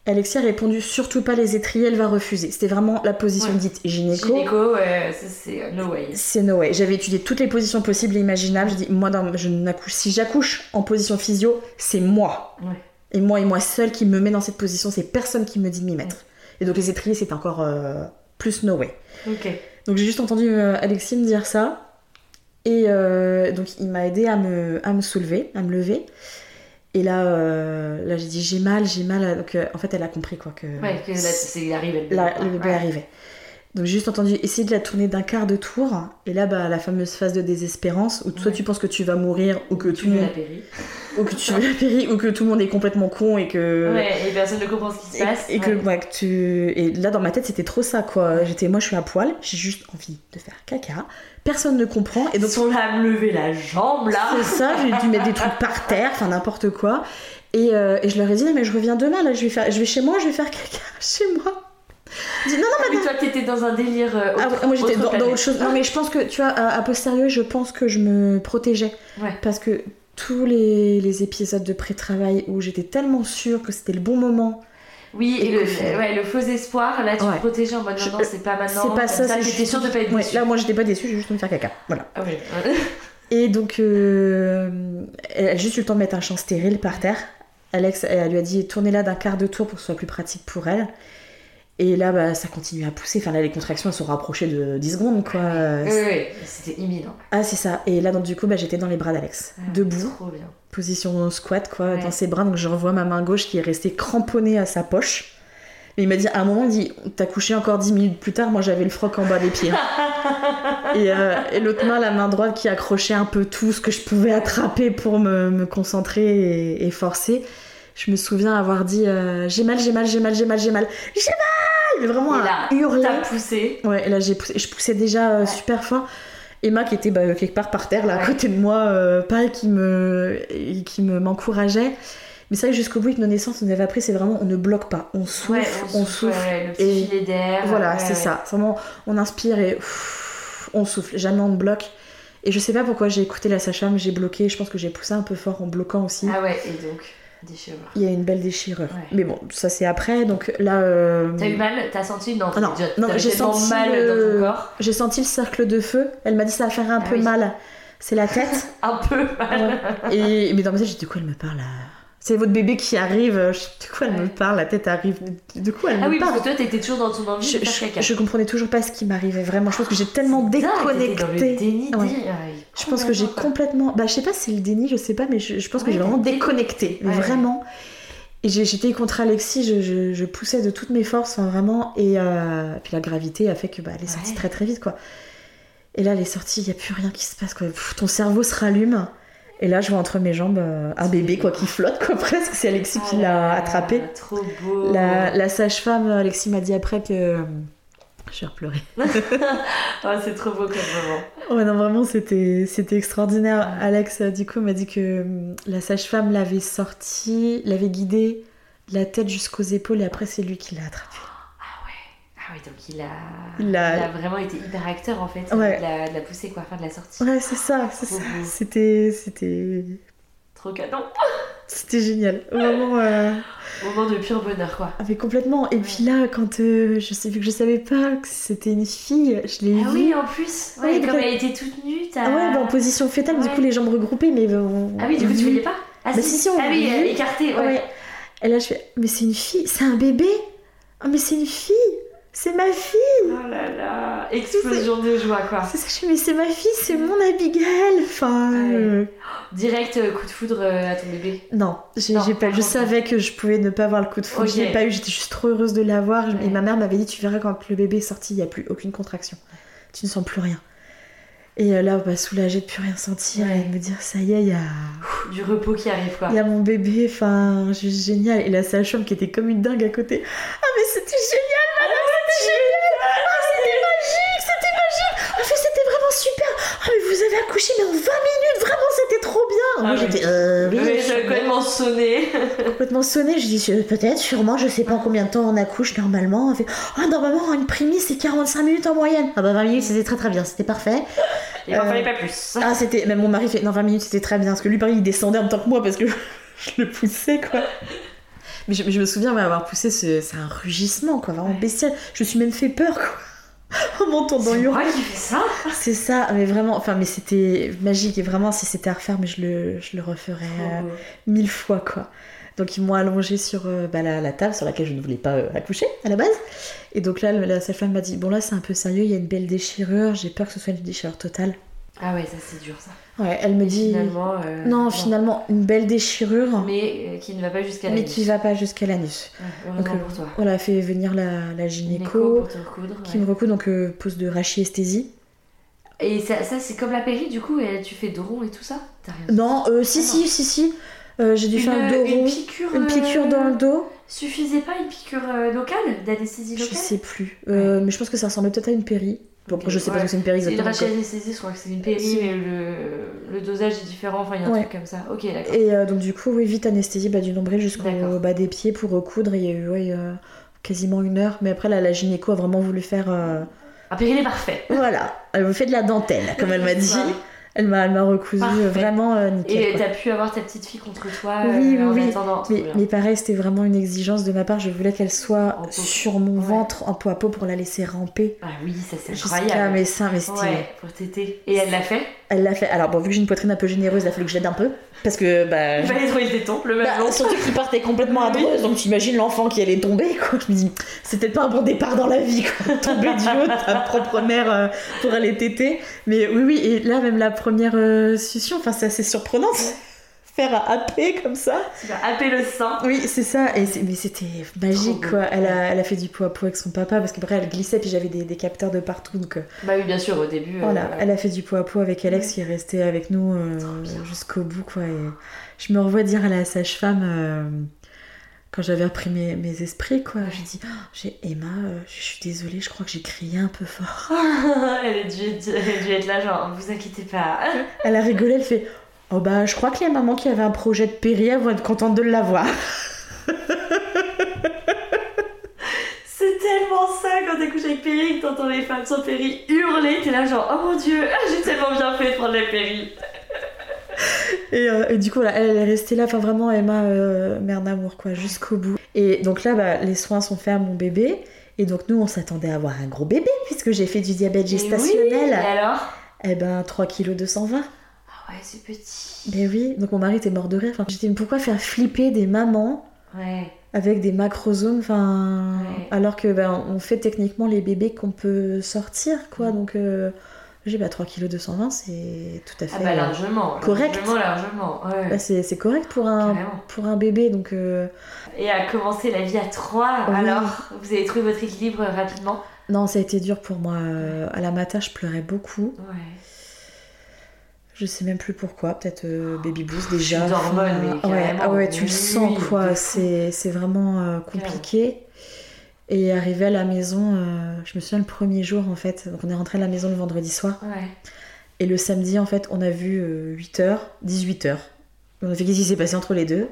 Alexia a répondu surtout pas les étriers, elle va refuser. C'était vraiment la position Ouais. dite gynéco. Gynéco, ouais, c'est euh, no way. C'est no way. J'avais étudié toutes les positions possibles et imaginables. Je dis, moi, je n'accouche. Si j'accouche en position physio, c'est moi. Ouais. Et moi et moi seule qui me met dans cette position. C'est personne qui me dit de m'y mettre. Et donc les étriers, c'est encore euh, plus no way. Ok. Donc j'ai juste entendu euh, Alexis me dire ça. Et euh, donc il m'a aidé à me, à me soulever, à me lever. Et là, euh, là j'ai dit j'ai mal, j'ai mal. Donc euh, en fait, elle a compris quoi que Ouais, que là, c'est arrivé. le la- le bébé ouais. arrivait. Donc j'ai juste entendu essayer de la tourner d'un quart de tour. Et là, bah, la fameuse phase de désespérance où soit tu penses que tu vas mourir ou que Tu tout le monde, ou que tu la périr ou que tout le monde est complètement con et que Ouais, et personne ne comprend ce qui se et, passe. et que, ouais. ouais, que tu et là dans ma tête c'était trop ça quoi. J'étais moi je suis à poil, j'ai juste envie de faire caca. Personne ne comprend et donc Ils sont là à me lever la jambe là. c'est ça, j'ai dû mettre des trucs par terre, enfin n'importe quoi. Et, euh, et je leur ai dit, non, mais je reviens demain, là, je vais, faire, je vais chez moi, je vais faire caca chez moi. Non, non, Ah, mais toi, t'étais dans un délire. euh, ah, autre- moi j'étais dans, autre chose. Non, mais je pense que, tu vois, à, à posteriori, je pense que je me protégeais. Ouais. Parce que tous les, les épisodes de pré-travail où j'étais tellement sûre que c'était le bon moment, Oui, et Et le, que- ouais, le faux espoir, là tu Ouais. te protégeais en mode non, non, c'est pas maintenant. c'est pas ça, T'étais juste- sûre de pas être déçue. là, moi j'étais pas déçue, j'ai juste envie de faire caca. Voilà. Ah oui. Et donc, euh, elle a juste eu le temps de mettre un champ stérile par terre. Alex, elle lui a dit tournez-la d'un quart de tour pour que ce soit plus pratique pour elle. Et là, bah, ça continue à pousser. Enfin, là, les contractions, elles se rapprochaient de 10 secondes, quoi. Oui, oui, c'était imminent. Ah, c'est ça. Et là, donc, du coup, bah, j'étais dans les bras d'Alex. Ah, Debout, Trop bien. position squat, quoi, Ouais. dans ses bras. Donc, je revois ma main gauche qui est restée cramponnée à sa poche. Et il m'a dit, à un moment, il dit, t'as couché encore 10 minutes plus tard, moi j'avais le froc en bas des pieds. et euh, et l'autre main, la main droite qui accrochait un peu tout ce que je pouvais attraper pour me, me concentrer et, et forcer. Je me souviens avoir dit, euh, j'ai mal, j'ai mal, j'ai mal, j'ai mal, j'ai mal, j'ai mal Mais vraiment Et à là, hurler. t'as poussé. Ouais, là j'ai poussé, je poussais déjà euh, Ouais. super fort. Emma qui était bah, quelque part par terre là à côté de moi, euh, pareil qui me qui me m'encourageait. Mais c'est vrai que jusqu'au bout de nos naissances, on avait appris, c'est vraiment on ne bloque pas, on souffle, Ouais, on souffle. ouais, le petit et filet d'air. Voilà, c'est ça. Vraiment, on inspire et on souffle, jamais on ne bloque. Et je sais pas pourquoi j'ai écouté la sage-femme, j'ai bloqué. Je pense que j'ai poussé un peu fort en bloquant aussi. Ah ouais, et donc, déchirure. Il y a une belle déchirure. Ouais. Mais bon, ça c'est après. Donc là, euh, T'as eu mal T'as senti Non, Ah non, non, t'avais j'ai senti mal le- dans ton corps. j'ai senti le cercle de feu. Elle m'a dit ça va faire un Ah peu oui. mal. C'est la tête. Un peu mal. Ouais. Et mais dans ma tête, j'ai dit de quoi elle me parle C'est votre bébé qui arrive. Je dis, De quoi elle me parle La tête arrive. De quoi elle Ah me oui, parle parce que toi, t'étais toujours dans ton envie je, de faire je, caca. je comprenais toujours pas ce qui m'arrivait vraiment. Je pense que j'ai tellement t'étais dans le déconnecté. déni, Ouais. euh, Je pense que j'ai complètement. Bah, je sais pas si c'est le déni, je sais pas, mais je, je pense que j'ai vraiment déconnecté. Mais vraiment. Et j'étais contre Alexis, je, je- je poussais de toutes mes forces, enfin, vraiment. Et euh, puis la gravité a fait que bah, elle est sortie Ouais. très très vite, quoi. Et là, elle est sortie, il n'y a plus rien qui se passe, quoi. Pff, ton cerveau se rallume. Et là, je vois entre mes jambes euh, un bébé, quoi, qui flotte, quoi, presque. C'est Alexis qui l'a attrapé. Trop beau. La, la sage-femme, Alexis m'a dit après que. euh, Je vais repleurer. Ah, c'est trop beau comme moment. Ouais, non, vraiment, c'était, c'était extraordinaire. Alex, euh, du coup, m'a dit que hum, la sage-femme l'avait sorti, l'avait guidé de la tête jusqu'aux épaules, et après, c'est lui qui l'a attrapé. Ah oui, donc il a... Il a- il a vraiment été hyper acteur en fait. Ouais. De, la, de la poussée quoi, enfin de la sortie. Ouais, c'est ça, c'est ça. C'était, c'était, Trop canon. c'était génial. Vraiment, euh, Moment de pur bonheur quoi. ah, mais complètement. Et puis là, quand euh, je sais, vu que je savais pas que c'était une fille, je l'ai Ah vue. oui, en plus. Ouais, comme elle était toute nue, t'as. Ah ouais, bah, en position fétale, du coup, les jambes regroupées, mais. euh, Ah oui, du coup tu voyais pas? Ah Bah si, si, on Ah oui, euh, vu. écarté, ouais. Ouais. Et là, je fais, mais c'est une fille, c'est un bébé? Ah, mais c'est une fille, c'est ma fille. Oh là là, explosion de joie quoi. C'est ça, je mais c'est ma fille, c'est mon Abigail. Enfin, Ouais. euh, Direct euh, coup de foudre euh, à ton bébé. non, j'ai Non, j'ai pas, je savais que je pouvais ne pas avoir le coup de foudre. Je l'ai pas eu, j'étais juste trop heureuse de l'avoir. Ouais. Et ma mère m'avait dit, tu verras quand le bébé est sorti, il y a plus aucune contraction. Tu ne sens plus rien. Et là, bah, soulagée de plus rien sentir Ouais. et de me dire, ça y est, il y a. Du repos qui arrive quoi. Il y a mon bébé, enfin, génial. Et la sage-femme qui était comme une dingue à côté. Ah, mais c'était génial, madame, génial. Ah, c'était magique, c'était magique. En fait, c'était vraiment super. Ah, mais vous avez accouché, mais en 20 minutes, vraiment, c'était trop bien. Moi, Ah, j'étais, euh, oui, je complètement sonné. complètement sonnée. Je dis, peut-être, sûrement, je sais pas en combien de temps on accouche normalement. On fait, ah, normalement, une prémisse, c'est 45 minutes en moyenne. Ah, bah, 20 minutes, c'était très très bien, c'était parfait. Il m'en Euh, fallait pas plus. Ah, c'était. Même mon mari fait. Non, 20 minutes, c'était très bien. Parce que lui, pareil, il descendait en même temps que moi parce que je le poussais, quoi. Mais je, je me souviens avoir poussé ce. C'est un rugissement, quoi, vraiment bestial. Je me suis même fait peur, quoi. en m'entendant C'est hurler. qui fais ça C'est ça, mais vraiment, enfin, mais c'était magique et vraiment, si c'était à refaire, mais je le, je le referais euh, mille fois, quoi. Donc ils m'ont allongé sur euh, bah, la, la table sur laquelle je ne voulais pas euh, accoucher à la base. Et donc là, la sage-femme m'a dit Bon, là, c'est un peu sérieux, il y a une belle déchirure, j'ai peur que ce soit une déchirure totale. Ah ouais, ça c'est dur ça. Ouais, elle me dit Finalement. euh, Non, finalement, une belle déchirure, mais, Mais euh, qui ne va pas jusqu'à la qui va pas jusqu'à l'anus. Ouais, Donc, euh, pour toi. on a fait venir la, la Gynéco gynéco pour te recoudre. qui ouais. me recoud, donc pose de rachiesthésie. Et ça, ça, c'est comme la péri, du coup, et tu fais dos rond et tout ça? Rien Non, si, Ah si, si, si. J'ai dû une, faire le dos une piqûre, une piqûre dans le dos. Suffisait pas une piqûre locale D'anesthésie Je locale? sais plus. Mais je pense que ça ressemble peut-être à une péri. Ok, je sais pas ouais. que c'est une péri exactement. quoi. rachianesthésie, je crois que c'est une péri, mais le, le dosage est différent, enfin il y a un Ouais. truc comme ça. Ok, d'accord. Et euh, donc, du coup, oui, vite anesthésie bah, du nombril jusqu'au bas des pieds pour recoudre. Il y a eu ouais, euh, quasiment une heure. Mais après, là, la gynéco a vraiment voulu faire. euh, Un périnée parfait. Voilà, elle me fait de la dentelle, comme elle m'a dit. Elle m'a, elle m'a recousu Parfait. euh, vraiment euh, nickel. Et t'as pu avoir ta petite fille contre toi Oui, euh, en oui, oui. Mais, pareil, c'était vraiment une exigence de ma part. Je voulais qu'elle soit sur mon Ouais. ventre en peau à peau pour la laisser ramper Ah oui, ça c'est incroyable. mes seins. Mais c'était- Ouais, pour t'aider. Et elle l'a fait? Elle l'a fait. Alors, bon, vu que j'ai une poitrine un peu généreuse, il a fallu que je l'aide un peu. Parce que, bah. Il fallait trouver le téton, le même bah, surtout qu'il partait complètement à droite, donc t'imagines l'enfant qui allait tomber, quoi. Je me dis, c'est peut-être pas un bon départ dans la vie, quoi. Tomber du haut de ta propre mère euh, pour aller téter. Mais oui, oui, et là, même la première euh, succion, enfin, c'est assez surprenant. Faire à happer comme ça. Tu vas happer le sein. Oui, c'est ça. Et c'est- mais c'était magique, quoi. Elle a, elle a fait du pot à pot avec son papa, parce qu'après, elle glissait, puis j'avais des, des capteurs de partout, donc. euh, Bah oui, bien sûr, au début. euh, voilà, elle a fait du pot à pot avec Alex qui est resté avec nous euh, jusqu'au bout quoi. Et je me revois dire à la sage-femme euh, quand j'avais repris mes, mes esprits quoi, j'ai dit Oh, j'ai Emma, euh, je suis désolée, je crois que j'ai crié un peu fort. elle, a dû, être- elle a dû être là, genre, vous inquiétez pas. Elle a rigolé, elle fait Oh bah je crois qu'il y a maman qui avait un projet de péri, elle va être contente de l'avoir. C'est tellement ça quand t'écoutes avec Perry, que t'entends les femmes sans Perry hurler, t'es là genre, oh mon dieu, j'ai tellement bien fait de prendre les Perry. Et, euh, et du coup, là, elle, est restée là, enfin vraiment Emma, euh, mère d'amour, quoi, jusqu'au bout. Et donc là, bah, les soins sont faits à mon bébé. Et donc nous, on s'attendait à avoir un gros bébé, puisque j'ai fait du diabète Et oui, gestationnel. et alors? Eh ben, 3 kg 220. Ah ouais, c'est petit. Ben oui, donc mon mari était mort de rire. Enfin, j'étais, pourquoi faire flipper des mamans Ouais. avec des macrosomes enfin, Ouais. Alors que ben, on fait techniquement les bébés qu'on peut sortir, quoi. Mm. Donc, euh, j'ai bah, 3 kg 220, c'est tout à fait. Ah bah largement. correct. Largement, largement. Ouais. Bah, c'est, c'est correct pour un, Carrément. pour un bébé, donc. euh, Et à commencer la vie à 3, Oui. alors, vous avez trouvé votre équilibre rapidement? Non, ça a été dur pour moi. Euh, À la matin, je pleurais beaucoup. Ouais. Je sais même plus pourquoi, peut-être euh, baby blues déjà. Chute d'hormones, mais ouais, ah ouais, tu le sens quoi. C'est, vraiment euh, compliqué. Et arrivé à la maison, euh, je me souviens le premier jour en fait. Donc on est rentré à la maison le vendredi soir. Ouais. Et le samedi en fait, on a vu 8h, 18h. On a fait qu'est-ce qui s'est passé entre les deux?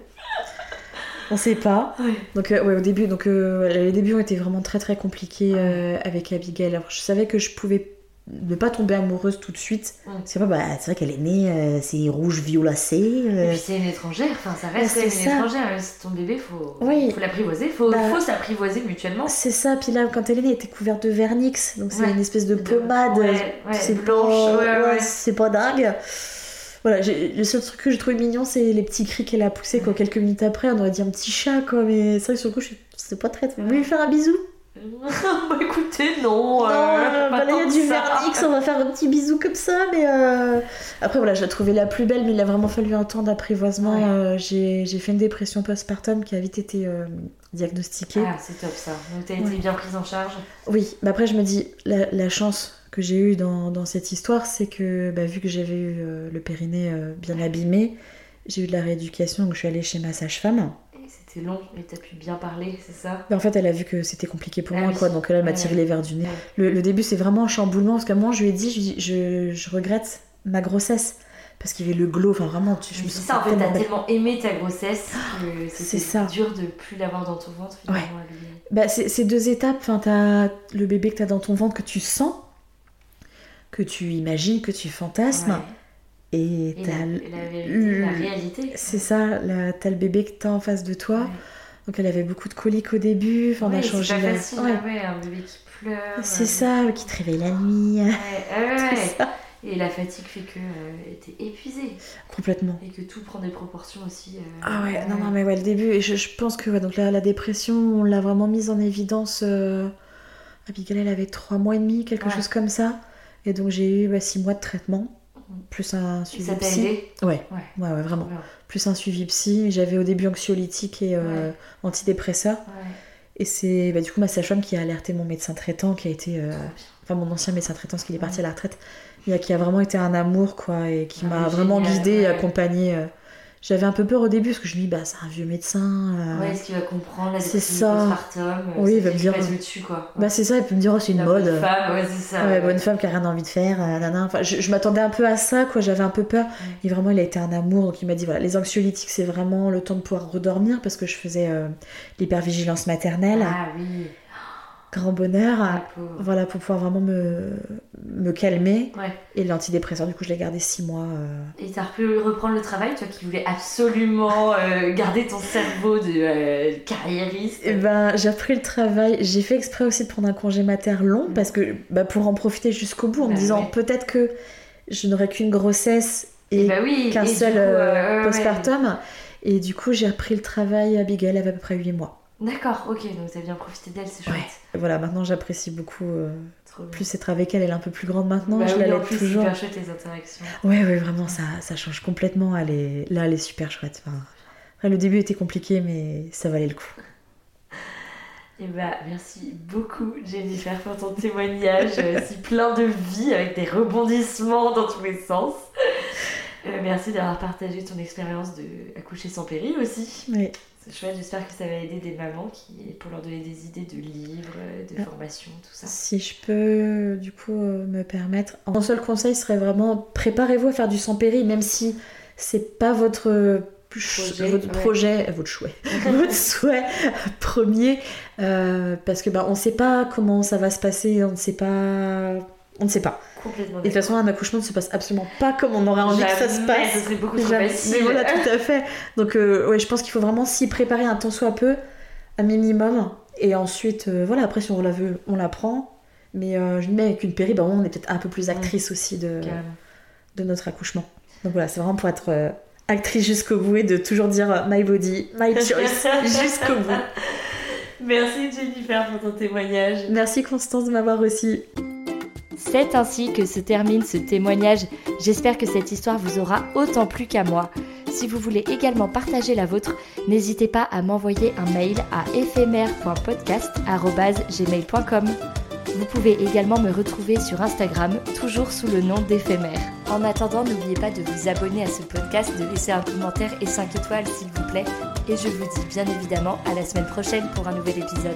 On sait pas. Ouais. Donc euh, ouais, au début, donc euh, les débuts ont été vraiment très très compliqués euh, avec Abigail. Alors je savais que je pouvais ne pas tomber amoureuse tout de suite. Mm. C'est vrai, bah, c'est vrai qu'elle est née, euh, c'est rouge violacé. Et euh, puis c'est une étrangère, enfin ça reste Bah, c'est une ça. étrangère, même si ton bébé faut, Oui. faut l'apprivoiser, faut, Bah. faut s'apprivoiser mutuellement. c'est ça, puis là, quand elle est née, elle était couverte de vernix, donc c'est Ouais. une espèce de De- pommade. ouais, ouais, c'est blanche, pas, c'est pas dingue. Voilà, le seul truc que j'ai trouvé mignon, c'est les petits cris qu'elle a poussés, quoi. Quelques minutes après, on aurait dit un petit chat, quoi. Mais c'est vrai que sur le coup, je c'est pas très. Vous voulez lui faire un bisou bah écoutez, non. Non, euh, euh, bah là, il y a du vernix, on va faire un petit bisou comme ça, mais euh, après voilà, je la trouvais la plus belle, mais il a vraiment fallu un temps d'apprivoisement. Ouais. Euh, j'ai fait une dépression postpartum qui a vite été diagnostiquée. Ah, c'est top ça. Donc t'as été Ouais. bien prise en charge? Oui, mais après je me dis, la, la chance que j'ai eue dans, dans cette histoire, c'est que bah, vu que j'avais eu le périnée bien abîmé, j'ai eu de la rééducation, donc je suis allée chez ma sage-femme. Et C'était long, mais t'as pu bien parler, c'est ça? Mais en fait, elle a vu que c'était compliqué pour Ah moi, oui. quoi, donc là, elle m'a Ouais, tiré ouais. les verres du nez. Ouais. Le, le début, c'est vraiment un chamboulement, parce qu'à un moment, je lui ai dit, je, je, je regrette ma grossesse, parce qu'il y avait le glow, enfin vraiment, tu, je me sentais ça, en fait, t'as tellement aimé ta grossesse que C'est dur de plus l'avoir dans ton ventre lui. Bah, c'est c'est deux étapes. Enfin, t'as le bébé que t'as dans ton ventre que tu sens, que tu imagines, que tu fantasmes, Ouais. Et Et t'as la, le- réalité. C'est ça, t'as le bébé que t'as en face de toi. Ouais. Donc elle avait beaucoup de coliques au début. Enfin, on a changé. C'est pas facile, Ouais. hein, ouais, un bébé qui pleure. C'est euh, ça, qui te réveille la nuit. Ça. Et la fatigue fait que euh, était épuisée Complètement. et que tout prend des proportions aussi. euh, Ah ouais, non, non, mais ouais, le début, et je, je pense que donc la, la dépression, on l'a vraiment mise en évidence. Euh... Abigail, elle avait trois mois et demi, quelque chose comme ça. Et donc j'ai eu ouais, six mois de traitement, plus un suivi ça psy. aidé Ouais, Ouais. ouais, ouais, vraiment. Ouais. Plus un suivi psy. J'avais au début anxiolytique et euh, antidépresseur. Et c'est bah, du coup ma sage-femme qui a alerté mon médecin traitant, qui a été. euh, enfin, mon ancien médecin traitant, parce qu'il est parti à la retraite, mais qui a vraiment été un amour, quoi, et qui Ah, m'a vraiment guidée et accompagnée. euh. J'avais un peu peur au début, parce que je me dis, bah, c'est un vieux médecin. euh, Ouais, est-ce qu'il va comprendre la c'est ça. postpartum euh, Oui, il va me dire- passe dessus quoi. Bah, c'est ça, il peut me dire, oh, c'est une La mode. bonne femme, ouais, c'est ça. Ouais, bonne femme qui a rien envie de faire, euh, nanana. Enfin, je, je m'attendais un peu à ça, quoi. J'avais un peu peur. Et vraiment, il a été un amour. Donc, il m'a dit voilà, les anxiolytiques, c'est vraiment le temps de pouvoir redormir parce que je faisais euh, l'hypervigilance maternelle. Ah oui, Grand bonheur. pauvre. Voilà, pour pouvoir vraiment me, me calmer. Ouais. Et l'antidépresseur, du coup, je l'ai gardé six mois. euh. Et t'as pu reprendre le travail, toi qui voulais absolument euh, garder ton cerveau de euh, carriériste? Et ben, j'ai repris le travail. J'ai fait exprès aussi de prendre un congé mater long parce que bah, pour en profiter jusqu'au bout en Bah me disant ouais. peut-être que je n'aurai qu'une grossesse et bah oui, qu'un et du seul coup, euh, ouais, postpartum. Et du coup, j'ai repris le travail. Abigail avait à peu près 8 mois. D'accord, ok, donc t'as bien profité d'elle, c'est chouette. Et voilà, maintenant j'apprécie beaucoup euh, plus être avec elle. Elle est un peu plus grande maintenant. Bah je oui, la en laisse plus, toujours. super chouette les interactions. Ouais, ouais, vraiment, ça, ça change complètement. Elle est... Là, elle est super chouette. Enfin, après, le début était compliqué, mais ça valait le coup. Et bah, merci beaucoup, Jennifer, pour ton témoignage euh, si plein de vie avec des rebondissements dans tous les sens. Euh, merci d'avoir partagé ton expérience de accoucher sans péri aussi. Oui. C'est chouette, j'espère que ça va aider des mamans qui, pour leur donner des idées de livres, de Ah. formation, tout ça. Si je peux, du coup, euh, me permettre. Mon seul conseil serait vraiment préparez-vous à faire du sans péri, même si c'est pas votre. Projet, votre ouais. projet, euh, votre souhait, votre souhait premier, euh, parce que bah, on sait pas comment ça va se passer, on ne sait pas, on ne sait pas. Complètement. Et de toute façon, un accouchement ne se passe absolument pas comme on aurait envie que ça se passe. ce serait beaucoup trop facile. Mais voilà, tout à fait. Donc, euh, ouais, je pense qu'il faut vraiment s'y préparer un temps soit peu, un minimum. Et ensuite, euh, voilà, après, si on la veut, on la prend. Mais euh, je me mets avec une péri, bah, on est peut-être un peu plus actrice aussi de, Carrément. de notre accouchement. Donc voilà, c'est vraiment pour être euh, actrice jusqu'au bout et de toujours dire euh, my body, my choice jusqu'au bout. Merci Jennifer pour ton témoignage. Merci Constance de m'avoir reçue. C'est ainsi que se termine ce témoignage. J'espère que cette histoire vous aura autant plu qu'à moi. Si vous voulez également partager la vôtre, n'hésitez pas à m'envoyer un mail à éphémère.podcast.gmail.com. Vous pouvez également me retrouver sur Instagram, toujours sous le nom d'éphémère. En attendant, n'oubliez pas de vous abonner à ce podcast, de laisser un commentaire et 5 étoiles s'il vous plaît. Et je vous dis bien évidemment à la semaine prochaine pour un nouvel épisode.